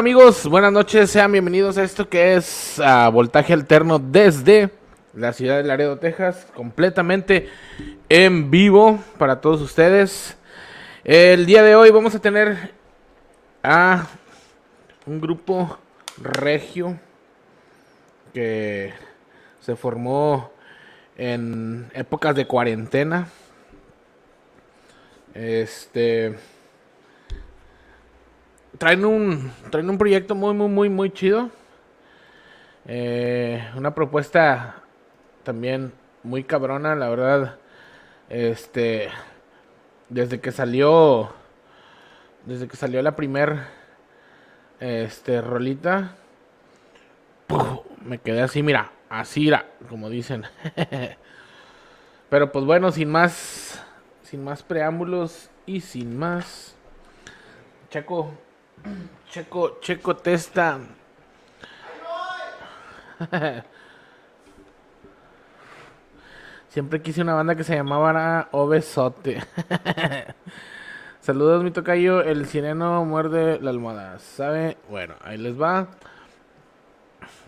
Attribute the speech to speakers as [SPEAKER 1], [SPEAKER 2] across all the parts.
[SPEAKER 1] ¿Qué tal amigos? Buenas noches, sean bienvenidos a esto que es ah, Voltaje Alterno desde la ciudad de Laredo, Texas, completamente en vivo para todos ustedes. El día de hoy vamos a tener a un grupo regio que se formó en épocas de cuarentena. Este traen un traen un proyecto muy muy muy muy chido. Eh, una propuesta también muy cabrona la verdad. Este desde que salió desde que salió la primer este rolita me quedé así mira así era como dicen. Pero pues bueno sin más sin más preámbulos y sin más Checo Checo, Checo Testa. Siempre quise una banda que se llamaba Obesote. Saludos, mi tocayo. El sireno muerde la almohada. ¿Sabe? Bueno, ahí les va.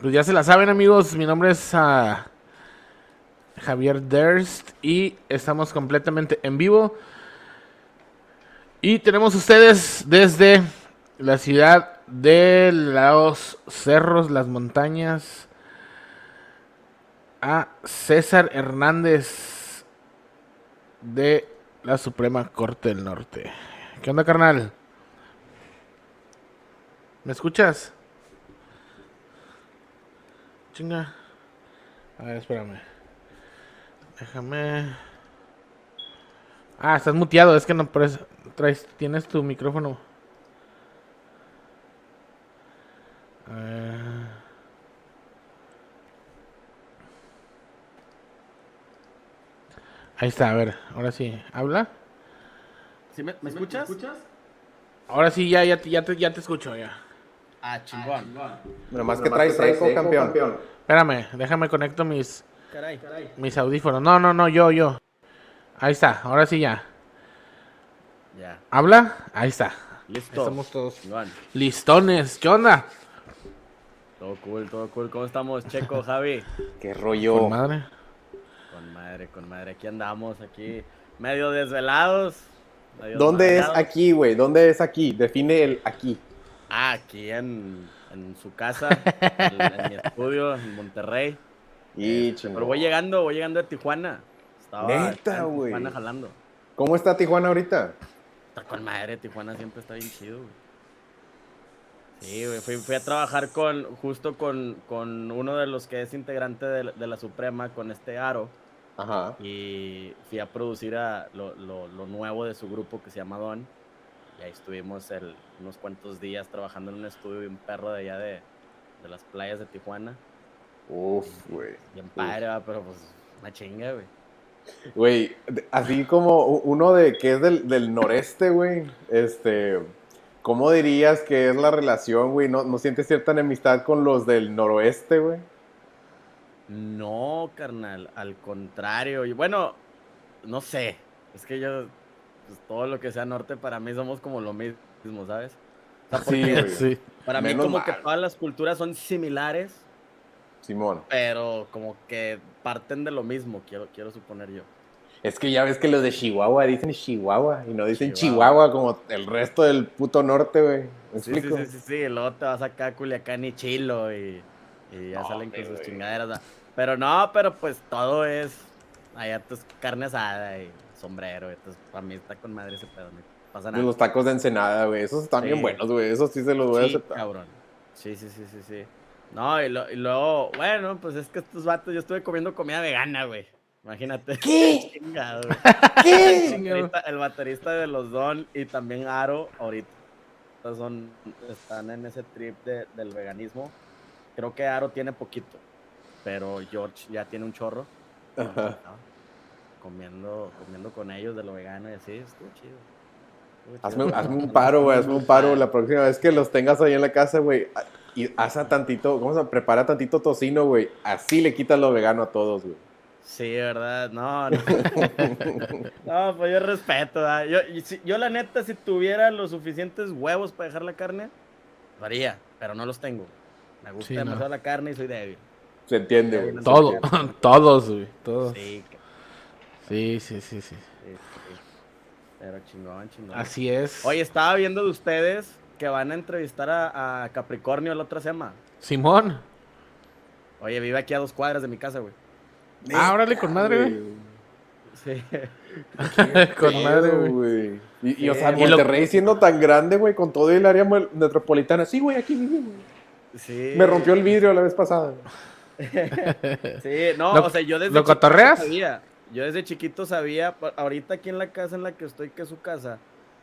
[SPEAKER 1] Pues ya se la saben, amigos. Mi nombre es ah, Javier Durst y estamos completamente en vivo. Y tenemos ustedes desde la ciudad de los cerros, las montañas, a César Hernández de la Suprema Corte del Norte. ¿Qué onda, carnal? ¿Me escuchas? Chinga. A ver, espérame. Déjame. Ah, estás muteado, es que no traes, tienes tu micrófono. Ver. Ahí está, a ver, ahora sí, habla.
[SPEAKER 2] ¿Sí me, ¿me escuchas?
[SPEAKER 1] Ahora sí, ya, ya, te- ya, te, ya te escucho, ya.
[SPEAKER 2] Ah, chingón.
[SPEAKER 3] Nomás que traes seco, campeón.
[SPEAKER 1] Espérame, déjame conecto mis,
[SPEAKER 2] Caray.
[SPEAKER 1] mis audífonos. No, no, no, yo, yo. Ahí está, ahora sí ya.
[SPEAKER 2] Ya.
[SPEAKER 1] ¿Habla? Ahí está.
[SPEAKER 2] Listo.
[SPEAKER 1] Estamos todos listones. ¿Qué onda?
[SPEAKER 2] Todo cool, todo cool. ¿Cómo estamos, Checo, Javi?
[SPEAKER 3] Qué rollo.
[SPEAKER 1] Con madre.
[SPEAKER 2] Con madre, con madre. Aquí andamos, aquí medio desvelados. medio
[SPEAKER 3] ¿Dónde es aquí, güey? ¿Dónde es aquí? Define el aquí.
[SPEAKER 2] Ah, aquí en, en su casa, en, en mi estudio, en Monterrey.
[SPEAKER 3] Y chingón.
[SPEAKER 2] Pero voy llegando, voy llegando de Tijuana. Estaba,
[SPEAKER 3] Neta, güey.
[SPEAKER 2] Tijuana jalando.
[SPEAKER 3] ¿Cómo está Tijuana ahorita?
[SPEAKER 2] Está con madre, Tijuana siempre está bien chido, güey. Sí, güey, fui, fui a trabajar con, justo con, con uno de los que es integrante de, la- de la Suprema, con este Aro,
[SPEAKER 3] Ajá.
[SPEAKER 2] y fui a producir a lo, lo- lo nuevo de su grupo que se llama Don, y ahí estuvimos el- unos cuantos días trabajando en un estudio de un perro de allá de, de las playas de Tijuana,
[SPEAKER 3] Uf, güey.
[SPEAKER 2] bien padre, va, pero pues una chinga, güey.
[SPEAKER 3] Güey, así como uno de que es del, del noreste, güey. Este. ¿Cómo dirías que es la relación, güey? ¿No, ¿No sientes cierta enemistad con los del noroeste, güey?
[SPEAKER 2] No, carnal, al contrario. Y bueno, no sé. Es que yo, pues, todo lo que sea norte para mí somos como lo mismo, ¿sabes? O sea,
[SPEAKER 3] Sí,
[SPEAKER 2] porque
[SPEAKER 3] güey.
[SPEAKER 1] Sí.
[SPEAKER 2] para mí como que todas las culturas son similares,
[SPEAKER 3] Simón.
[SPEAKER 2] pero como que parten de lo mismo, quiero, quiero suponer yo.
[SPEAKER 3] Es que ya ves que los de Chihuahua dicen Chihuahua y no dicen
[SPEAKER 2] Chihuahua.
[SPEAKER 3] Chihuahua, como el resto del puto norte, güey. ¿Me
[SPEAKER 2] Sí, sí, sí, sí, sí, luego te vas acá a Culiacán y Chilo y Y ya
[SPEAKER 3] No,
[SPEAKER 2] salen con sus chingaderas. ¿verdad? Pero no, pero pues todo es. Allá pues carne asada y sombrero. Entonces, para mí está con madre ese pedo. No pasa nada.
[SPEAKER 3] Los tacos de ensenada, güey. Esos están
[SPEAKER 2] Sí.
[SPEAKER 3] bien buenos, güey. Esos sí se los voy a
[SPEAKER 2] Sí,
[SPEAKER 3] aceptar.
[SPEAKER 2] cabrón. Sí, sí, sí, sí, sí. No, y, lo- y luego, bueno, pues es que estos vatos, yo estuve comiendo comida vegana, güey. Imagínate.
[SPEAKER 3] ¿Qué?
[SPEAKER 2] Chingado.
[SPEAKER 3] ¿Qué?
[SPEAKER 2] El baterista, el baterista de los Don y también Aro ahorita son, están en ese trip de- del veganismo. Creo que Aro tiene poquito, pero George ya tiene un chorro.
[SPEAKER 3] Ajá.
[SPEAKER 2] Comiendo, comiendo con ellos de lo vegano y así, estuvo chido.
[SPEAKER 3] Hazme,
[SPEAKER 2] chido.
[SPEAKER 3] hazme un paro, güey. Hazme un paro la próxima vez que los tengas ahí en la casa, güey. Y haz a tantito, ¿cómo se llama? Prepara tantito tocino, güey. Así le quitas lo vegano a todos, güey.
[SPEAKER 2] Sí, ¿verdad? No, no. No, pues yo respeto. ¿verdad? Yo, si- yo la neta, si tuviera los suficientes huevos para dejar la carne, lo haría, pero no los tengo. Me gusta
[SPEAKER 1] Sí, no.
[SPEAKER 2] demasiado la carne y soy débil.
[SPEAKER 3] Se entiende, güey.
[SPEAKER 2] No.
[SPEAKER 1] Todo, todos, güey. Todos.
[SPEAKER 2] Sí, que-
[SPEAKER 1] Sí, sí, sí, sí.
[SPEAKER 2] sí, sí. Pero chingón, chingón.
[SPEAKER 1] Así es.
[SPEAKER 2] Oye, estaba viendo de ustedes que van a entrevistar a, a Capricornio la otra semana.
[SPEAKER 1] Simón.
[SPEAKER 2] Oye, vive aquí a dos cuadras de mi casa, güey.
[SPEAKER 1] Ah, órale, con madre, güey.
[SPEAKER 2] Sí.
[SPEAKER 1] con madre,
[SPEAKER 3] Pedo,
[SPEAKER 1] güey.
[SPEAKER 3] güey. Y, y, o sea,
[SPEAKER 1] Y lo-
[SPEAKER 3] Monterrey siendo tan grande, güey, con todo el área metropolitana. Sí, güey, aquí vive, güey.
[SPEAKER 2] sí.
[SPEAKER 3] Me rompió el vidrio la vez pasada.
[SPEAKER 2] Sí, no,
[SPEAKER 1] ¿Lo-
[SPEAKER 2] o sea, yo desde
[SPEAKER 1] lo cotorreas?
[SPEAKER 2] sabía. Yo desde chiquito sabía, ahorita aquí en la casa en la que estoy, que es su casa,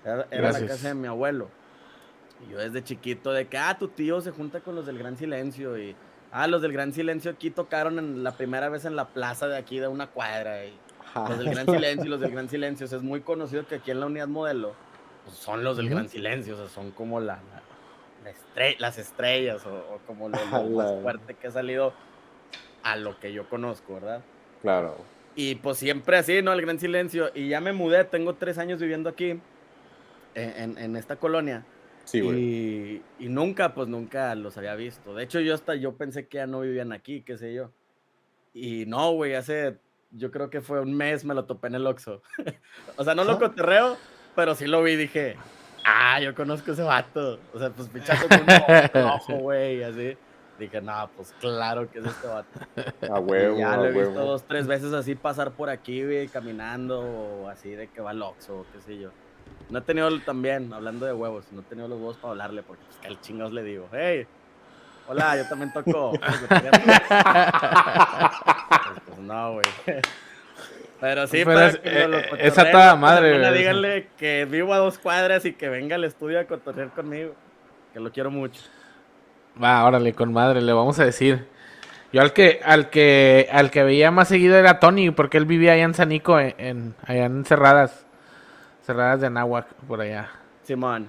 [SPEAKER 2] era, era la casa de mi abuelo. Y yo desde chiquito de que, ah, tu tío se junta con los del Gran Silencio y, ah, los del Gran Silencio aquí tocaron en la primera vez en la plaza de aquí de una cuadra y los del Gran Silencio y los del Gran Silencio, o sea, es muy conocido que aquí en la unidad modelo pues, son los del. Gran Silencio, o sea, son como la, la- la estre- las estrellas o, o como lo, lo más fuerte que ha salido a lo que yo conozco, ¿verdad?
[SPEAKER 3] Claro.
[SPEAKER 2] Y pues siempre así, ¿no? El gran silencio. Y ya me mudé, tengo tres años viviendo aquí, en- en esta colonia.
[SPEAKER 3] Sí, güey.
[SPEAKER 2] y, y nunca, pues nunca los había visto. De hecho, yo hasta yo pensé que ya no vivían aquí, qué sé yo. Y no, güey, hace, yo creo que fue un mes me lo topé en el Oxxo. o sea, no lo
[SPEAKER 3] Ajá.
[SPEAKER 2] coterreo, pero sí lo vi y dije, ah, yo conozco ese vato. O sea, pues pichazo con un ojo, güey, así. Dije, no, pues claro que es este vato.
[SPEAKER 3] A huevo,
[SPEAKER 2] Y ya
[SPEAKER 3] a
[SPEAKER 2] lo he visto dos, tres veces así pasar por aquí, güey, caminando, o así de que va al Oxxo, qué sé yo. No he tenido también, hablando de huevos, no he tenido los huevos para hablarle, porque pues, que al chingados le digo, hey, hola, yo también toco. pues, pues, no, güey. Pero sí,
[SPEAKER 1] Pero es- eh,
[SPEAKER 2] cotorreen,
[SPEAKER 1] es a toda madre, güey.
[SPEAKER 2] Díganle que vivo a dos cuadras y que venga al estudio a cotorrear conmigo, que lo quiero mucho.
[SPEAKER 1] Va, órale, con madre, le vamos a decir. Yo al que, al que, al que veía más seguido era Tony, porque él vivía allá en Sanico, en, en- allá en Cerradas, Cerradas de Anáhuac, por allá.
[SPEAKER 2] Simón.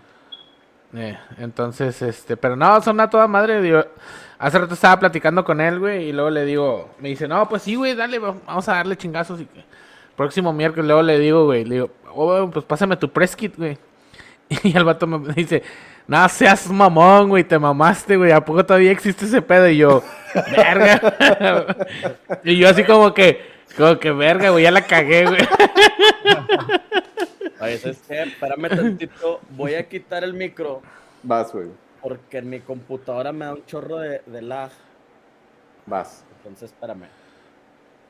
[SPEAKER 1] Eh, entonces, este, pero no, son a toda madre. digo, hace rato estaba platicando con él, güey, y luego le digo, me dice, no, pues sí, güey, dale, va- vamos a darle chingazos. Y que, próximo miércoles, luego le digo, güey, le digo, oh, pues pásame tu press kit, güey. Y el vato me dice, no seas mamón, güey, te mamaste, güey, ¿a poco todavía existe ese pedo? Y yo, verga. y yo así como que, como que verga, güey, ya la cagué, güey.
[SPEAKER 2] Oye, ¿sabes qué? Espérame tantito, voy a quitar el micro
[SPEAKER 3] Vas, güey.
[SPEAKER 2] porque en mi computadora me da un chorro de, de lag.
[SPEAKER 3] Vas.
[SPEAKER 2] Entonces, espérame.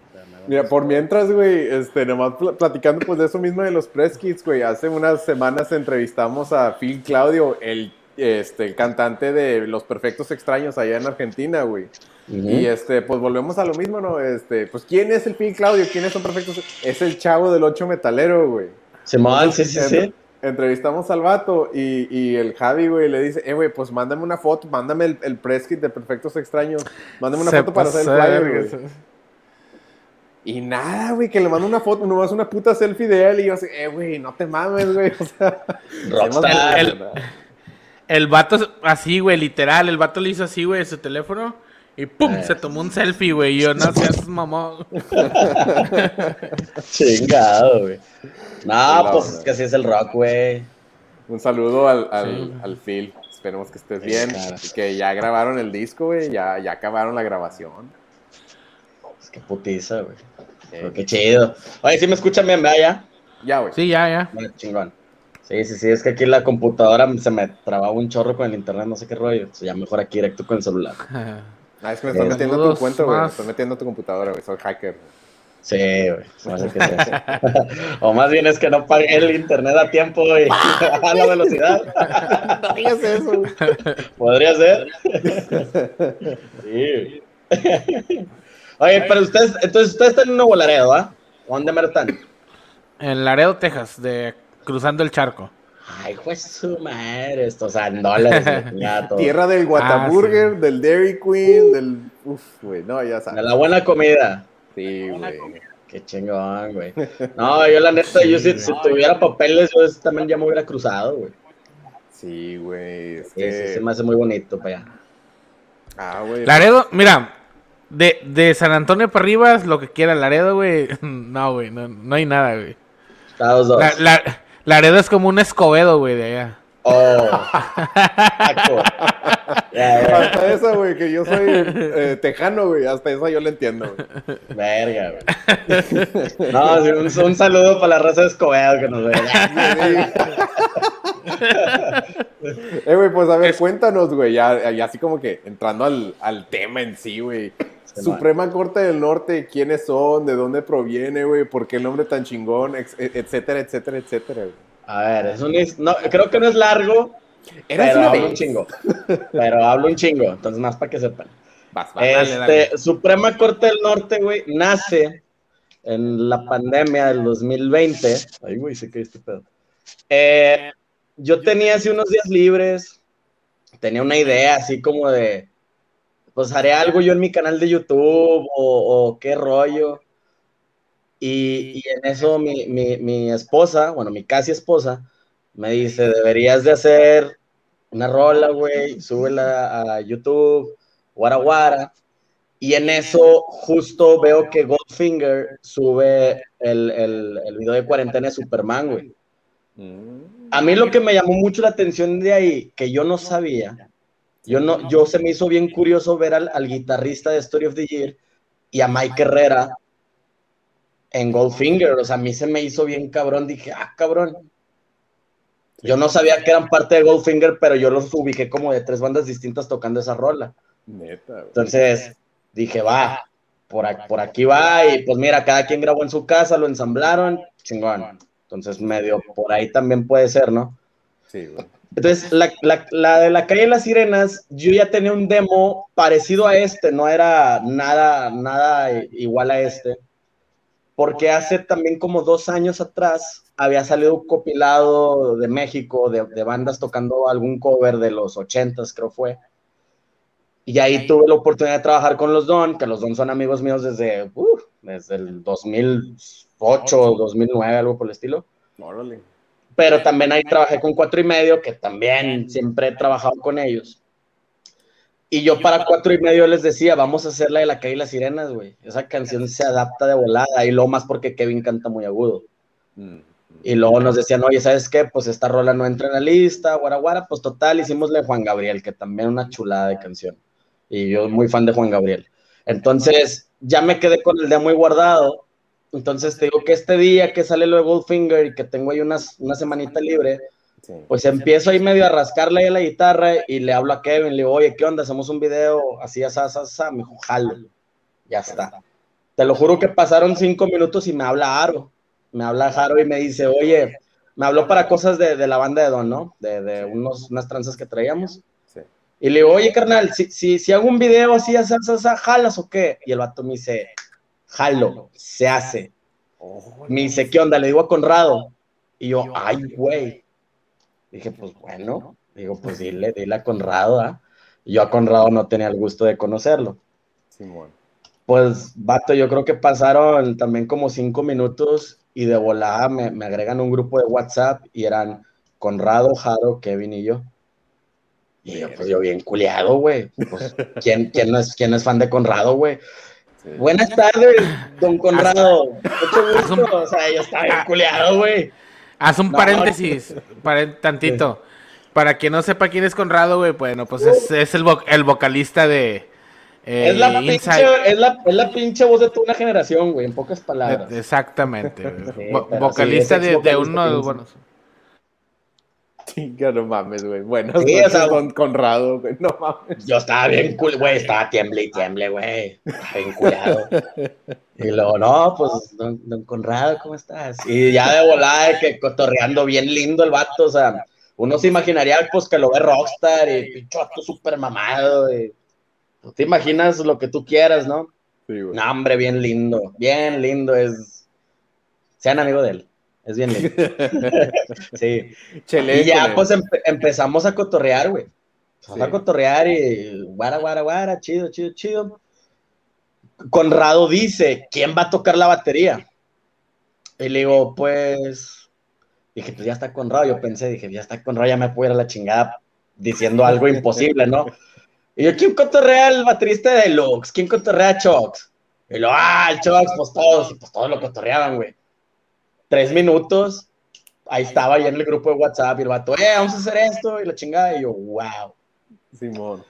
[SPEAKER 2] Espérame,
[SPEAKER 3] Mira, por mientras, güey, este, nomás pl- platicando pues de eso mismo de los press kits, güey. Hace unas semanas entrevistamos a Phil Claudio, el, este, el cantante de Los Perfectos Extraños allá en Argentina, güey. Y este, pues volvemos a lo mismo, ¿no? Este, pues ¿quién es el Phil Claudio? ¿Quiénes son perfectos? Es el chavo del ocho metalero, güey.
[SPEAKER 4] Simón, sí, sí, sí.
[SPEAKER 3] Entre- Entrevistamos al vato y, y el Javi, güey, le dice, eh, güey, pues mándame una foto, mándame el, el press kit de Perfectos Extraños, mándame una
[SPEAKER 1] Se
[SPEAKER 3] foto para hacer el flyer, güey. Y nada, güey, que le mando una foto, nomás una puta selfie de él y yo así, eh, güey, no te mames, güey. O sea,
[SPEAKER 4] Rockstar.
[SPEAKER 1] El- el- El vato, así, güey, literal, el vato le hizo así, güey, su teléfono. Y pum,
[SPEAKER 4] Eh.
[SPEAKER 1] se tomó un selfie, güey. Y yo, no seas mamón.
[SPEAKER 4] Chingado, güey. No,
[SPEAKER 3] Hola,
[SPEAKER 4] pues
[SPEAKER 3] hola.
[SPEAKER 4] es que así es el rock, güey.
[SPEAKER 3] un saludo al, al,
[SPEAKER 1] Sí.
[SPEAKER 3] al Phil. Esperemos que estés
[SPEAKER 4] Sí,
[SPEAKER 3] bien.
[SPEAKER 4] claro.
[SPEAKER 3] Y que ya grabaron el disco, güey. Ya, ya acabaron la grabación.
[SPEAKER 4] Es que putiza, güey.
[SPEAKER 3] Eh,
[SPEAKER 4] Pero qué chido. Oye, ¿sí me escuchan bien, vea ya?
[SPEAKER 3] ya, güey.
[SPEAKER 1] Sí, ya, ya.
[SPEAKER 4] Bueno, chingón. Sí, sí, sí, es que aquí la computadora se me trababa un chorro con el internet, no sé qué rollo. O sea, ya mejor aquí directo con el celular.
[SPEAKER 3] Ah, es que me estás
[SPEAKER 2] Eh,
[SPEAKER 3] metiendo tu cuenta, güey. Me
[SPEAKER 1] más.
[SPEAKER 3] estás metiendo tu computadora, güey. Soy hacker.
[SPEAKER 2] Sí, güey. me es o más bien es que no pagué el internet a tiempo y a la velocidad.
[SPEAKER 3] No digas eso.
[SPEAKER 2] Podría ser. Sí. Oye, pero ustedes, entonces ustedes están en Nuevo Laredo, ¿ah? ¿O ¿Dónde mero están?
[SPEAKER 1] En Laredo, Texas, de cruzando el charco.
[SPEAKER 2] Ay, pues su madre, estos todo.
[SPEAKER 3] Tierra del Whataburger,
[SPEAKER 1] sí.
[SPEAKER 3] del Dairy Queen, del. Uf, güey. No, ya
[SPEAKER 2] De
[SPEAKER 3] sabes.
[SPEAKER 2] la buena comida.
[SPEAKER 3] Sí, güey.
[SPEAKER 2] Qué chingón, güey. No, yo la neta, yo si, si tuviera papeles, yo también ya me hubiera cruzado, güey.
[SPEAKER 3] Sí, güey. Es
[SPEAKER 2] Sí,
[SPEAKER 3] que...
[SPEAKER 2] sí, se me hace muy bonito para allá.
[SPEAKER 3] Ah, güey.
[SPEAKER 1] Laredo, mira, de, de San Antonio para arriba, lo que quiera Laredo, güey. No, güey, no, no hay nada, güey.
[SPEAKER 2] Estados dos.
[SPEAKER 1] La- la- Laredo es como un escobedo, güey, de allá.
[SPEAKER 2] Oh. Ya, ya.
[SPEAKER 3] Hasta esa, güey, que yo soy eh, tejano, güey. Hasta esa yo le entiendo, güey.
[SPEAKER 2] Verga, güey. No, sí, un, un saludo para la raza de Escobedo que nos ve.
[SPEAKER 3] Eh, güey, pues a ver, cuéntanos, güey, ya, ya así como que entrando al, al tema en sí, güey. Suprema Corte del Norte, ¿quiénes son? ¿De dónde proviene, güey? ¿Por qué el nombre tan chingón? E- etcétera, etcétera, etcétera.
[SPEAKER 2] A ver, es un, no, creo que no es largo,
[SPEAKER 3] Eras
[SPEAKER 2] pero hablo un chingo. Pero hablo un chingo, entonces más para que sepan.
[SPEAKER 3] Vas, vas.
[SPEAKER 1] dale,
[SPEAKER 2] Este,
[SPEAKER 1] dale.
[SPEAKER 2] Suprema Corte del Norte, güey, nace en la pandemia del 2020. Ay, güey, sé que este pedo. Eh, yo tenía así unos días libres, tenía una idea así como de, pues haré algo yo en mi canal de YouTube o, o qué rollo. Y, y en eso mi, mi, mi esposa, bueno, mi casi esposa, me dice, deberías de hacer una rola, güey, súbela a YouTube, Guara Guara. Y en eso justo veo que Goldfinger sube el, el, el video de cuarentena de Superman, güey. A mí lo que me llamó mucho la atención de ahí, que yo no sabía, yo no, yo se me hizo bien curioso ver al, al guitarrista de Story of the Year y a Mike Herrera en Goldfinger, o sea, a mí se me hizo bien cabrón, dije, ah, cabrón. Yo no sabía que eran parte de Goldfinger, pero yo los ubiqué como de tres bandas distintas tocando esa rola.
[SPEAKER 3] Neta, güey.
[SPEAKER 2] Entonces dije, va, por, a- por aquí va, y pues mira, cada quien grabó en su casa, lo ensamblaron, chingón. Entonces medio por ahí también puede ser, ¿no?
[SPEAKER 3] Sí, güey.
[SPEAKER 2] Entonces, la, la- la de la calle de las sirenas, yo ya tenía un demo parecido a este, no era nada, nada i- igual a este, porque hace también como dos años atrás había salido un compilado de México de, de bandas tocando algún cover de los ochentas, creo fue. Y ahí tuve la oportunidad de trabajar con los Don, que los Don son amigos míos desde, uh, desde el 2008, 2009, algo por el estilo
[SPEAKER 3] Órale.
[SPEAKER 2] Pero también ahí trabajé con cuatro y medio, que también siempre he trabajado con ellos. Y yo para cuatro y medio les decía, vamos a hacer la de la calle y las sirenas, güey. Esa canción se adapta de volada, y luego más porque Kevin canta muy agudo.
[SPEAKER 3] Mm.
[SPEAKER 2] Y luego nos decían, oye, ¿sabes qué? Pues esta rola no entra en la lista, guara guara, pues total, hicimos la de Juan Gabriel, que también una chulada de canción. Y yo muy fan de Juan Gabriel. Entonces, ya me quedé con el demo muy guardado. Entonces, te digo que este día que sale lo de Goldfinger y que tengo ahí unas, una semanita libre,
[SPEAKER 3] Sí.
[SPEAKER 2] pues empiezo ahí medio a rascarle ahí a la guitarra y le hablo a Kevin, le digo, oye, ¿qué onda? Hacemos un video así, así, así, así. Me dijo, jalo. Ya está. Te lo juro que pasaron cinco minutos y me habla Aro. Me habla Aro y me dice, oye, me habló para cosas de, de la banda de Don, ¿no? De, de unos, unas tranzas que traíamos. Y le digo, oye, carnal, si, si, si hago un video así, así, así, así, ¿jalas o qué? Y el vato me dice, jalo, se hace.
[SPEAKER 3] Oh,
[SPEAKER 2] Me dice, ¿qué onda? Le digo a Conrado. Y yo, ay, güey. Dije, pues bueno. Digo, pues dile, dile a Conrado, ¿ah? Y yo a Conrado no tenía el gusto de conocerlo. Pues, vato, yo creo que pasaron también como cinco minutos y de volada me, me agregan un grupo de WhatsApp y eran Conrado, Jaro, Kevin y yo. Y yo, pues yo bien culiado, güey. Pues, ¿quién, quién, no es, ¿quién no es fan de Conrado, güey?
[SPEAKER 3] Sí.
[SPEAKER 2] Buenas tardes, don Conrado. Mucho gusto. O sea, yo estaba bien culiado, güey.
[SPEAKER 1] Haz un
[SPEAKER 2] No,
[SPEAKER 1] paréntesis, tantito. Para quien no sepa quién es Conrado, güey, bueno, pues es, es el, vo- el vocalista de eh,
[SPEAKER 2] Es la, pinche,
[SPEAKER 1] Inside.
[SPEAKER 2] es, la, es la pinche voz de toda una generación, güey, en pocas palabras.
[SPEAKER 1] Exactamente.
[SPEAKER 2] Sí,
[SPEAKER 1] Vo- vocalista
[SPEAKER 2] sí,
[SPEAKER 1] de,
[SPEAKER 2] es
[SPEAKER 1] de uno de los buenos.
[SPEAKER 3] Chinga, no mames, güey. Buenas
[SPEAKER 2] Sí, o sea,
[SPEAKER 3] don Conrado, güey. No mames.
[SPEAKER 2] Yo estaba bien cool, güey, estaba tiemble y tiemble, güey. Estaba bien culiado. Y luego, no, pues, don, don Conrado, ¿cómo estás? Y ya de volada, que cotorreando bien lindo el vato, o sea, uno se imaginaría, pues, que lo ve rockstar y pinche vato súper mamado. Y... Tú te imaginas lo que tú quieras, ¿no?
[SPEAKER 3] Sí, güey.
[SPEAKER 2] No, hombre, bien lindo, bien lindo es. Sean amigo de él, es bien lindo. sí.
[SPEAKER 3] Chele
[SPEAKER 2] Y ya, pues empe- empezamos a cotorrear, güey. Empezamos
[SPEAKER 3] Sí.
[SPEAKER 2] a cotorrear y guara, guara, guara, chido, chido, chido. Conrado dice, ¿quién va a tocar la batería? Y le digo, pues, dije, pues ya está Conrado. Yo pensé, dije, ya está Conrado, ya me puedo ir a la chingada diciendo algo imposible, ¿no? Y yo, ¿quién cotorrea el baterista de Lux? ¿Quién cotorrea a Chox? Y lo, ah, el Chox, pues todos, y pues todos lo cotorreaban, güey. Tres minutos, ahí estaba ya en el grupo de WhatsApp y el vato, eh, vamos a hacer esto y la chingada. Y yo, wow.
[SPEAKER 3] Simón.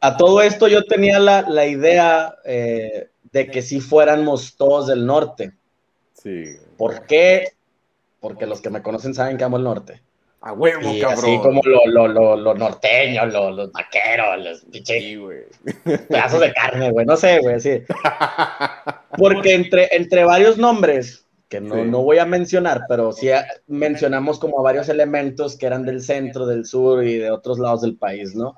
[SPEAKER 2] A todo esto yo tenía la, la idea eh, de que si fuéramos todos del norte.
[SPEAKER 3] Sí.
[SPEAKER 2] ¿Por qué? Porque los que me conocen saben que amo el norte.
[SPEAKER 3] A huevo,
[SPEAKER 2] Y
[SPEAKER 3] cabrón.
[SPEAKER 2] así como lo, lo, lo, lo norteño, lo- los vaqueros, los pinches
[SPEAKER 3] Sí, güey.
[SPEAKER 2] pedazos de carne, güey, no sé, güey, así. Porque entre, entre varios nombres, que no,
[SPEAKER 3] Sí.
[SPEAKER 2] no voy a mencionar, pero sí a- mencionamos como a varios elementos que eran del centro, del sur y de otros lados del país, ¿no?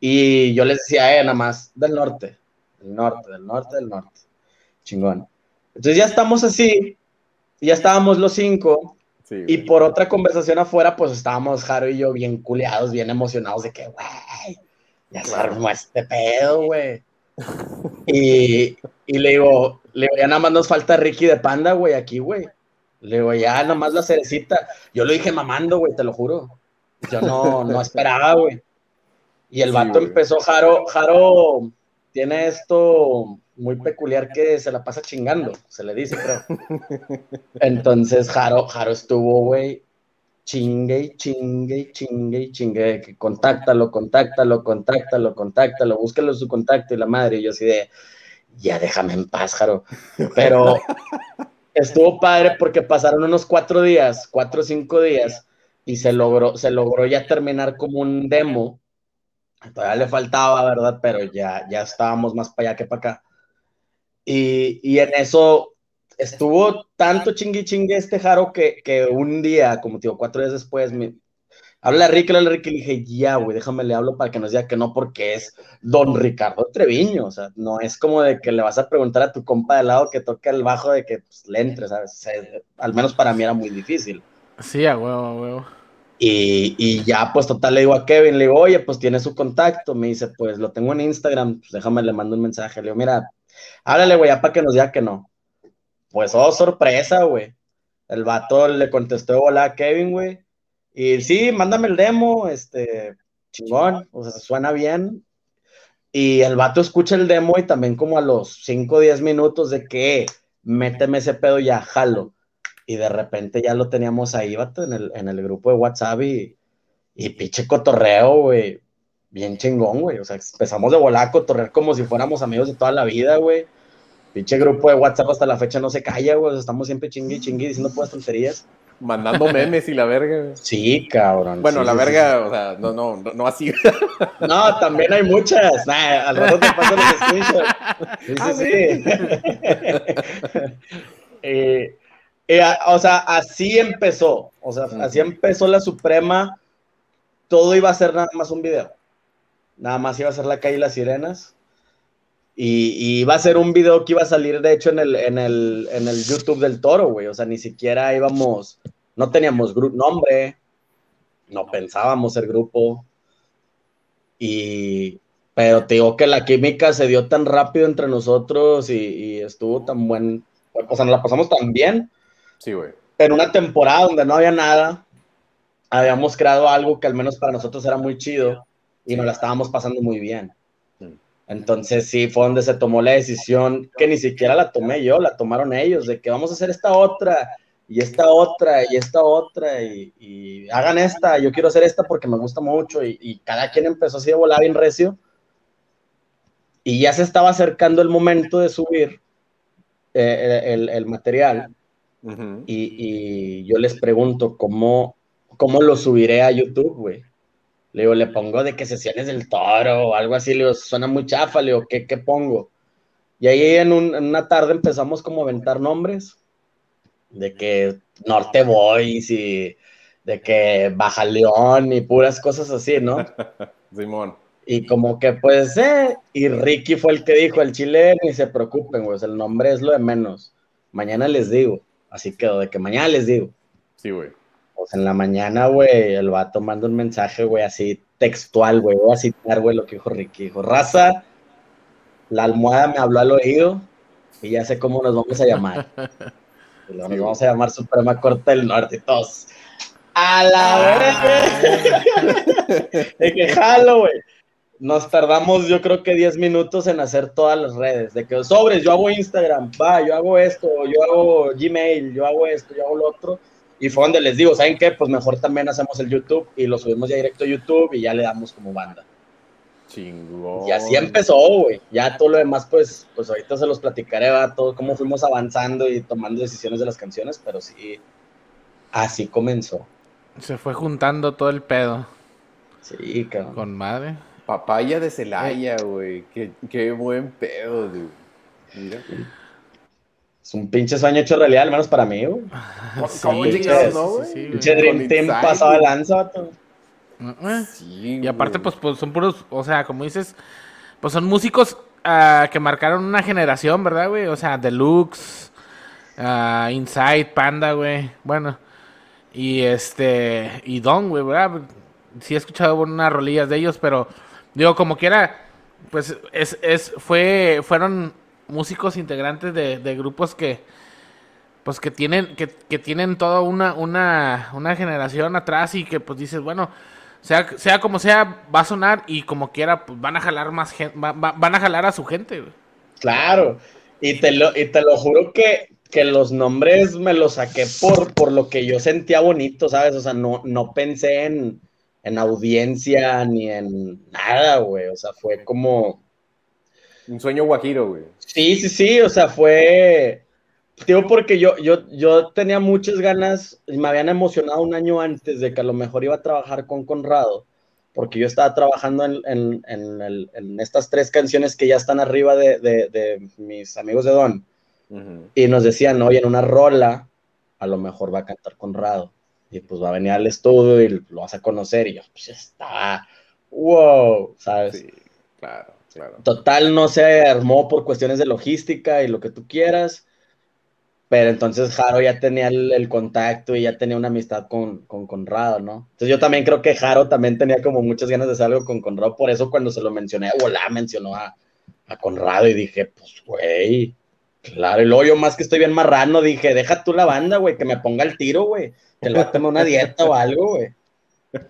[SPEAKER 2] Y yo les decía, eh, nada más, del norte, del norte, del norte, del norte. Chingón. Entonces ya estamos así, ya estábamos los cinco,
[SPEAKER 3] Sí,
[SPEAKER 2] y por otra conversación afuera, pues estábamos Jaro y yo bien culeados, bien emocionados de que, güey, ya se armó este pedo, güey. Y, y le digo, le digo, ya nada más nos falta Ricky de Panda, güey, aquí, güey. Le digo, ya nada más la cerecita. Yo lo dije mamando, güey, te lo juro. Yo no, no esperaba, güey. Y el vato empezó, Jaro, Jaro tiene esto muy peculiar que se la pasa chingando, se le dice, creo. Entonces Jaro, Jaro estuvo, güey, chingue y chingue y chingue y chingue, que contáctalo, contáctalo, contáctalo, contáctalo, búscalo su contacto y la madre, y yo así de, ya déjame en paz, Jaro. Pero estuvo padre porque pasaron unos cuatro días, cuatro o cinco días, y se logró, se logró ya terminar como un demo. Todavía le faltaba, ¿verdad? Pero ya, ya estábamos más para allá que para acá. Y, y en eso estuvo tanto chingui chingue este Jaro que, que un día, como te digo, cuatro días después, me, habla a Ricky, habla a Ricky, y le dije, ya, güey, déjame le hablo para que nos diga que no, porque es don Ricardo Treviño, o sea, no es como de que le vas a preguntar a tu compa de lado que toque el bajo de que pues, le entre, ¿sabes? O sea, al menos para mí era muy difícil.
[SPEAKER 1] Sí, a huevo, a huevo.
[SPEAKER 2] Y, y ya, pues total, le digo a Kevin, le digo, oye, pues tiene su contacto. Me dice, pues lo tengo en Instagram, pues déjame, le mando un mensaje. Le digo, mira, háblale, güey, ya para que nos diga que no. Pues, oh, sorpresa, güey. El vato le contestó, hola, Kevin, güey. Y sí, mándame el demo, este, chingón, o sea, suena bien. Y el vato escucha el demo y también como a los 5 o 10 minutos de que, méteme ese pedo ya, jalo. Y de repente ya lo teníamos ahí, vato, en el, en el grupo de WhatsApp y, y pinche cotorreo, güey. Bien chingón, güey. O sea, empezamos de volar a cotorrear como si fuéramos amigos de toda la vida, güey. Pinche grupo de WhatsApp hasta la fecha no se calla, güey. Estamos siempre chingui chingui diciendo puras tonterías.
[SPEAKER 3] Mandando memes y la verga. güey.
[SPEAKER 2] Sí, cabrón.
[SPEAKER 3] Bueno,
[SPEAKER 2] sí,
[SPEAKER 3] la
[SPEAKER 2] sí,
[SPEAKER 3] verga, o sea, no, no, no, no así.
[SPEAKER 2] sí. No, también hay muchas. Nah, al rato te paso los screenshots. Sí, sí,
[SPEAKER 3] Ah,
[SPEAKER 2] sí. Eh, eh, o sea, así empezó. O sea, así empezó la Suprema. Todo iba a ser nada más un video. Nada más iba a ser la calle y las sirenas. Y, y iba a ser un video que iba a salir, de hecho, en el, en el, en el YouTube del toro, güey. O sea, ni siquiera íbamos, no teníamos nombre, no pensábamos ser grupo. Y, pero te digo que la química se dio tan rápido entre nosotros y, y estuvo tan buen, o sea, nos la pasamos tan bien
[SPEAKER 3] Sí, güey.
[SPEAKER 2] en una temporada donde no había nada, habíamos creado algo que al menos para nosotros era muy chido y nos la estábamos pasando muy bien. Entonces sí, fue donde se tomó la decisión, que ni siquiera la tomé yo, la tomaron ellos, de que vamos a hacer esta otra, y esta otra, y esta otra, y, y hagan esta, yo quiero hacer esta porque me gusta mucho, y, y cada quien empezó así de volar bien recio, y ya se estaba acercando el momento de subir eh, el, el material, y, y yo les pregunto cómo, ¿cómo lo subiré a YouTube, güey? Le digo, le pongo de que sesiones del toro o algo así, le digo, suena muy chafa, le digo, ¿qué, qué pongo? Y ahí en, un- en una tarde empezamos como a aventar nombres, de que Norte Boys y de que Baja León y puras cosas así, ¿no?
[SPEAKER 3] Simón.
[SPEAKER 2] Y como que pues, eh, y Ricky fue el que dijo, el chile, ni se preocupen, güey, el nombre es lo de menos. Mañana les digo, así quedó, de que mañana les digo.
[SPEAKER 3] Sí, güey.
[SPEAKER 2] Pues en la mañana, güey, el vato manda un mensaje, güey, así textual, güey. Voy a citar, güey, lo que dijo Ricky. Dijo, raza, la almohada me habló al oído y ya sé cómo nos vamos a llamar. Y nos vamos a llamar Suprema Corte del Norte y todos. A la vez. De que jalo, güey. Nos tardamos, yo creo que 10 minutos en hacer todas las redes. De que sobres, yo hago Instagram, va, yo hago esto, yo hago Gmail, yo hago esto, yo hago lo otro. Y fue donde les digo, ¿saben qué? Pues mejor también hacemos el YouTube y lo subimos ya directo a YouTube y ya le damos como banda.
[SPEAKER 3] Chingón.
[SPEAKER 2] Y así empezó, güey. Ya todo lo demás, pues, pues ahorita se los platicaré, va, todo cómo fuimos avanzando y tomando decisiones de las canciones, pero sí, así comenzó.
[SPEAKER 1] Se fue juntando todo el pedo
[SPEAKER 2] Sí, cabrón.
[SPEAKER 1] con madre.
[SPEAKER 3] Papaya de Celaya, güey. Qué, qué buen pedo, dude. Mira.
[SPEAKER 2] Es un pinche sueño hecho realidad, al menos para mí, güey.
[SPEAKER 3] ¿Cómo
[SPEAKER 1] sí,
[SPEAKER 3] no, güey?
[SPEAKER 1] sí.
[SPEAKER 2] Pinche Dream Team
[SPEAKER 3] Inside,
[SPEAKER 2] pasado de lanza, vato.
[SPEAKER 1] Eh.
[SPEAKER 3] Sí,
[SPEAKER 1] Y aparte, pues, pues son puros, o sea, como dices, pues son músicos ah, que marcaron una generación, ¿verdad, güey? O sea, Deluxe, ah, Inside, Panda, güey. Bueno, y este, y Don, güey, ¿verdad? Sí he escuchado unas rolillas de ellos, pero digo, como quiera, pues es, es, fue, fueron músicos integrantes de, de grupos que, pues que tienen, que, que tienen toda una, una, una generación atrás y que pues dices, bueno, sea, sea como sea, va a sonar y como quiera, pues van a jalar más gente, van a jalar a su gente.
[SPEAKER 2] Claro. Y te lo, y te lo juro que, que los nombres me los saqué por, por lo que yo sentía bonito, ¿sabes? O sea, no, no pensé en, en audiencia ni en nada, güey. O sea, fue como.
[SPEAKER 3] Un sueño guajiro, güey.
[SPEAKER 2] Sí, sí, sí, o sea, fue. Digo, porque yo, yo, yo tenía muchas ganas, y me habían emocionado un año antes de que a lo mejor iba a trabajar con Conrado, porque yo estaba trabajando en, en, en, el- en estas tres canciones que ya están arriba de, de- de mis amigos de Don, y nos decían, oye, en una rola, a lo mejor va a cantar Conrado, y pues va a venir al estudio y lo vas a conocer, y yo, pues estaba, wow, ¿sabes?
[SPEAKER 3] Sí, claro,
[SPEAKER 2] Total, no se armó por cuestiones de logística y lo que tú quieras. Pero entonces Jaro ya tenía el, contacto y ya tenía una amistad con, con Conrado, ¿no? Entonces yo también creo que Jaro también tenía como muchas ganas de hacer algo con Conrado. Por eso cuando se lo mencioné, volá mencionó a, a Conrado y dije, pues, güey, claro. Y luego yo más que estoy bien marrano, dije, deja tú la banda, güey, que me ponga el tiro, güey. Que le va a tomar una dieta o algo, güey.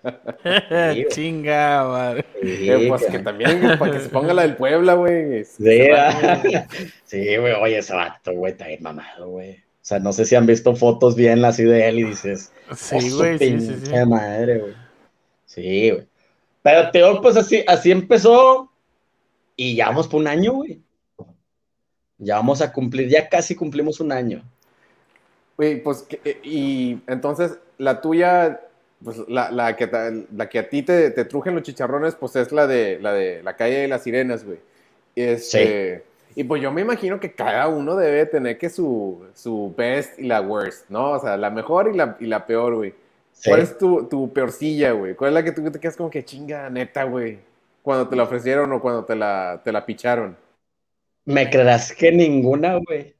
[SPEAKER 2] Güey.
[SPEAKER 1] Chinga, madre.
[SPEAKER 2] Sí,
[SPEAKER 3] Eh, pues
[SPEAKER 2] que-
[SPEAKER 3] también, güey, para que se ponga la del Puebla, güey. Es-
[SPEAKER 2] Sí, ah. sí, güey, oye, ese vato, güey, está bien mamado, güey. O sea, no sé si han visto fotos bien así de él y dices,
[SPEAKER 1] Sí,
[SPEAKER 2] "Oh, su
[SPEAKER 1] güey, sí, sí, sí.
[SPEAKER 2] madre, güey. Sí, güey. Pero te digo, pues así, así empezó y ya vamos por un año, güey. Ya vamos a cumplir, ya casi cumplimos un año.
[SPEAKER 3] Güey, pues, eh, y entonces la tuya, pues la, la que, la que a ti te, te trujen los chicharrones, pues es la de la de la calle de las sirenas, güey. Este, Y pues yo me imagino que cada uno debe tener que su, su best y la worst, ¿no? O sea, la mejor y la, y la peor, güey.
[SPEAKER 2] Sí.
[SPEAKER 3] ¿Cuál es tu, tu peorcilla, güey? ¿Cuál es la que tú te quedas como que chinga, neta, güey? Cuando te la ofrecieron o cuando te la, te la picharon.
[SPEAKER 2] Me creerás que ninguna, güey.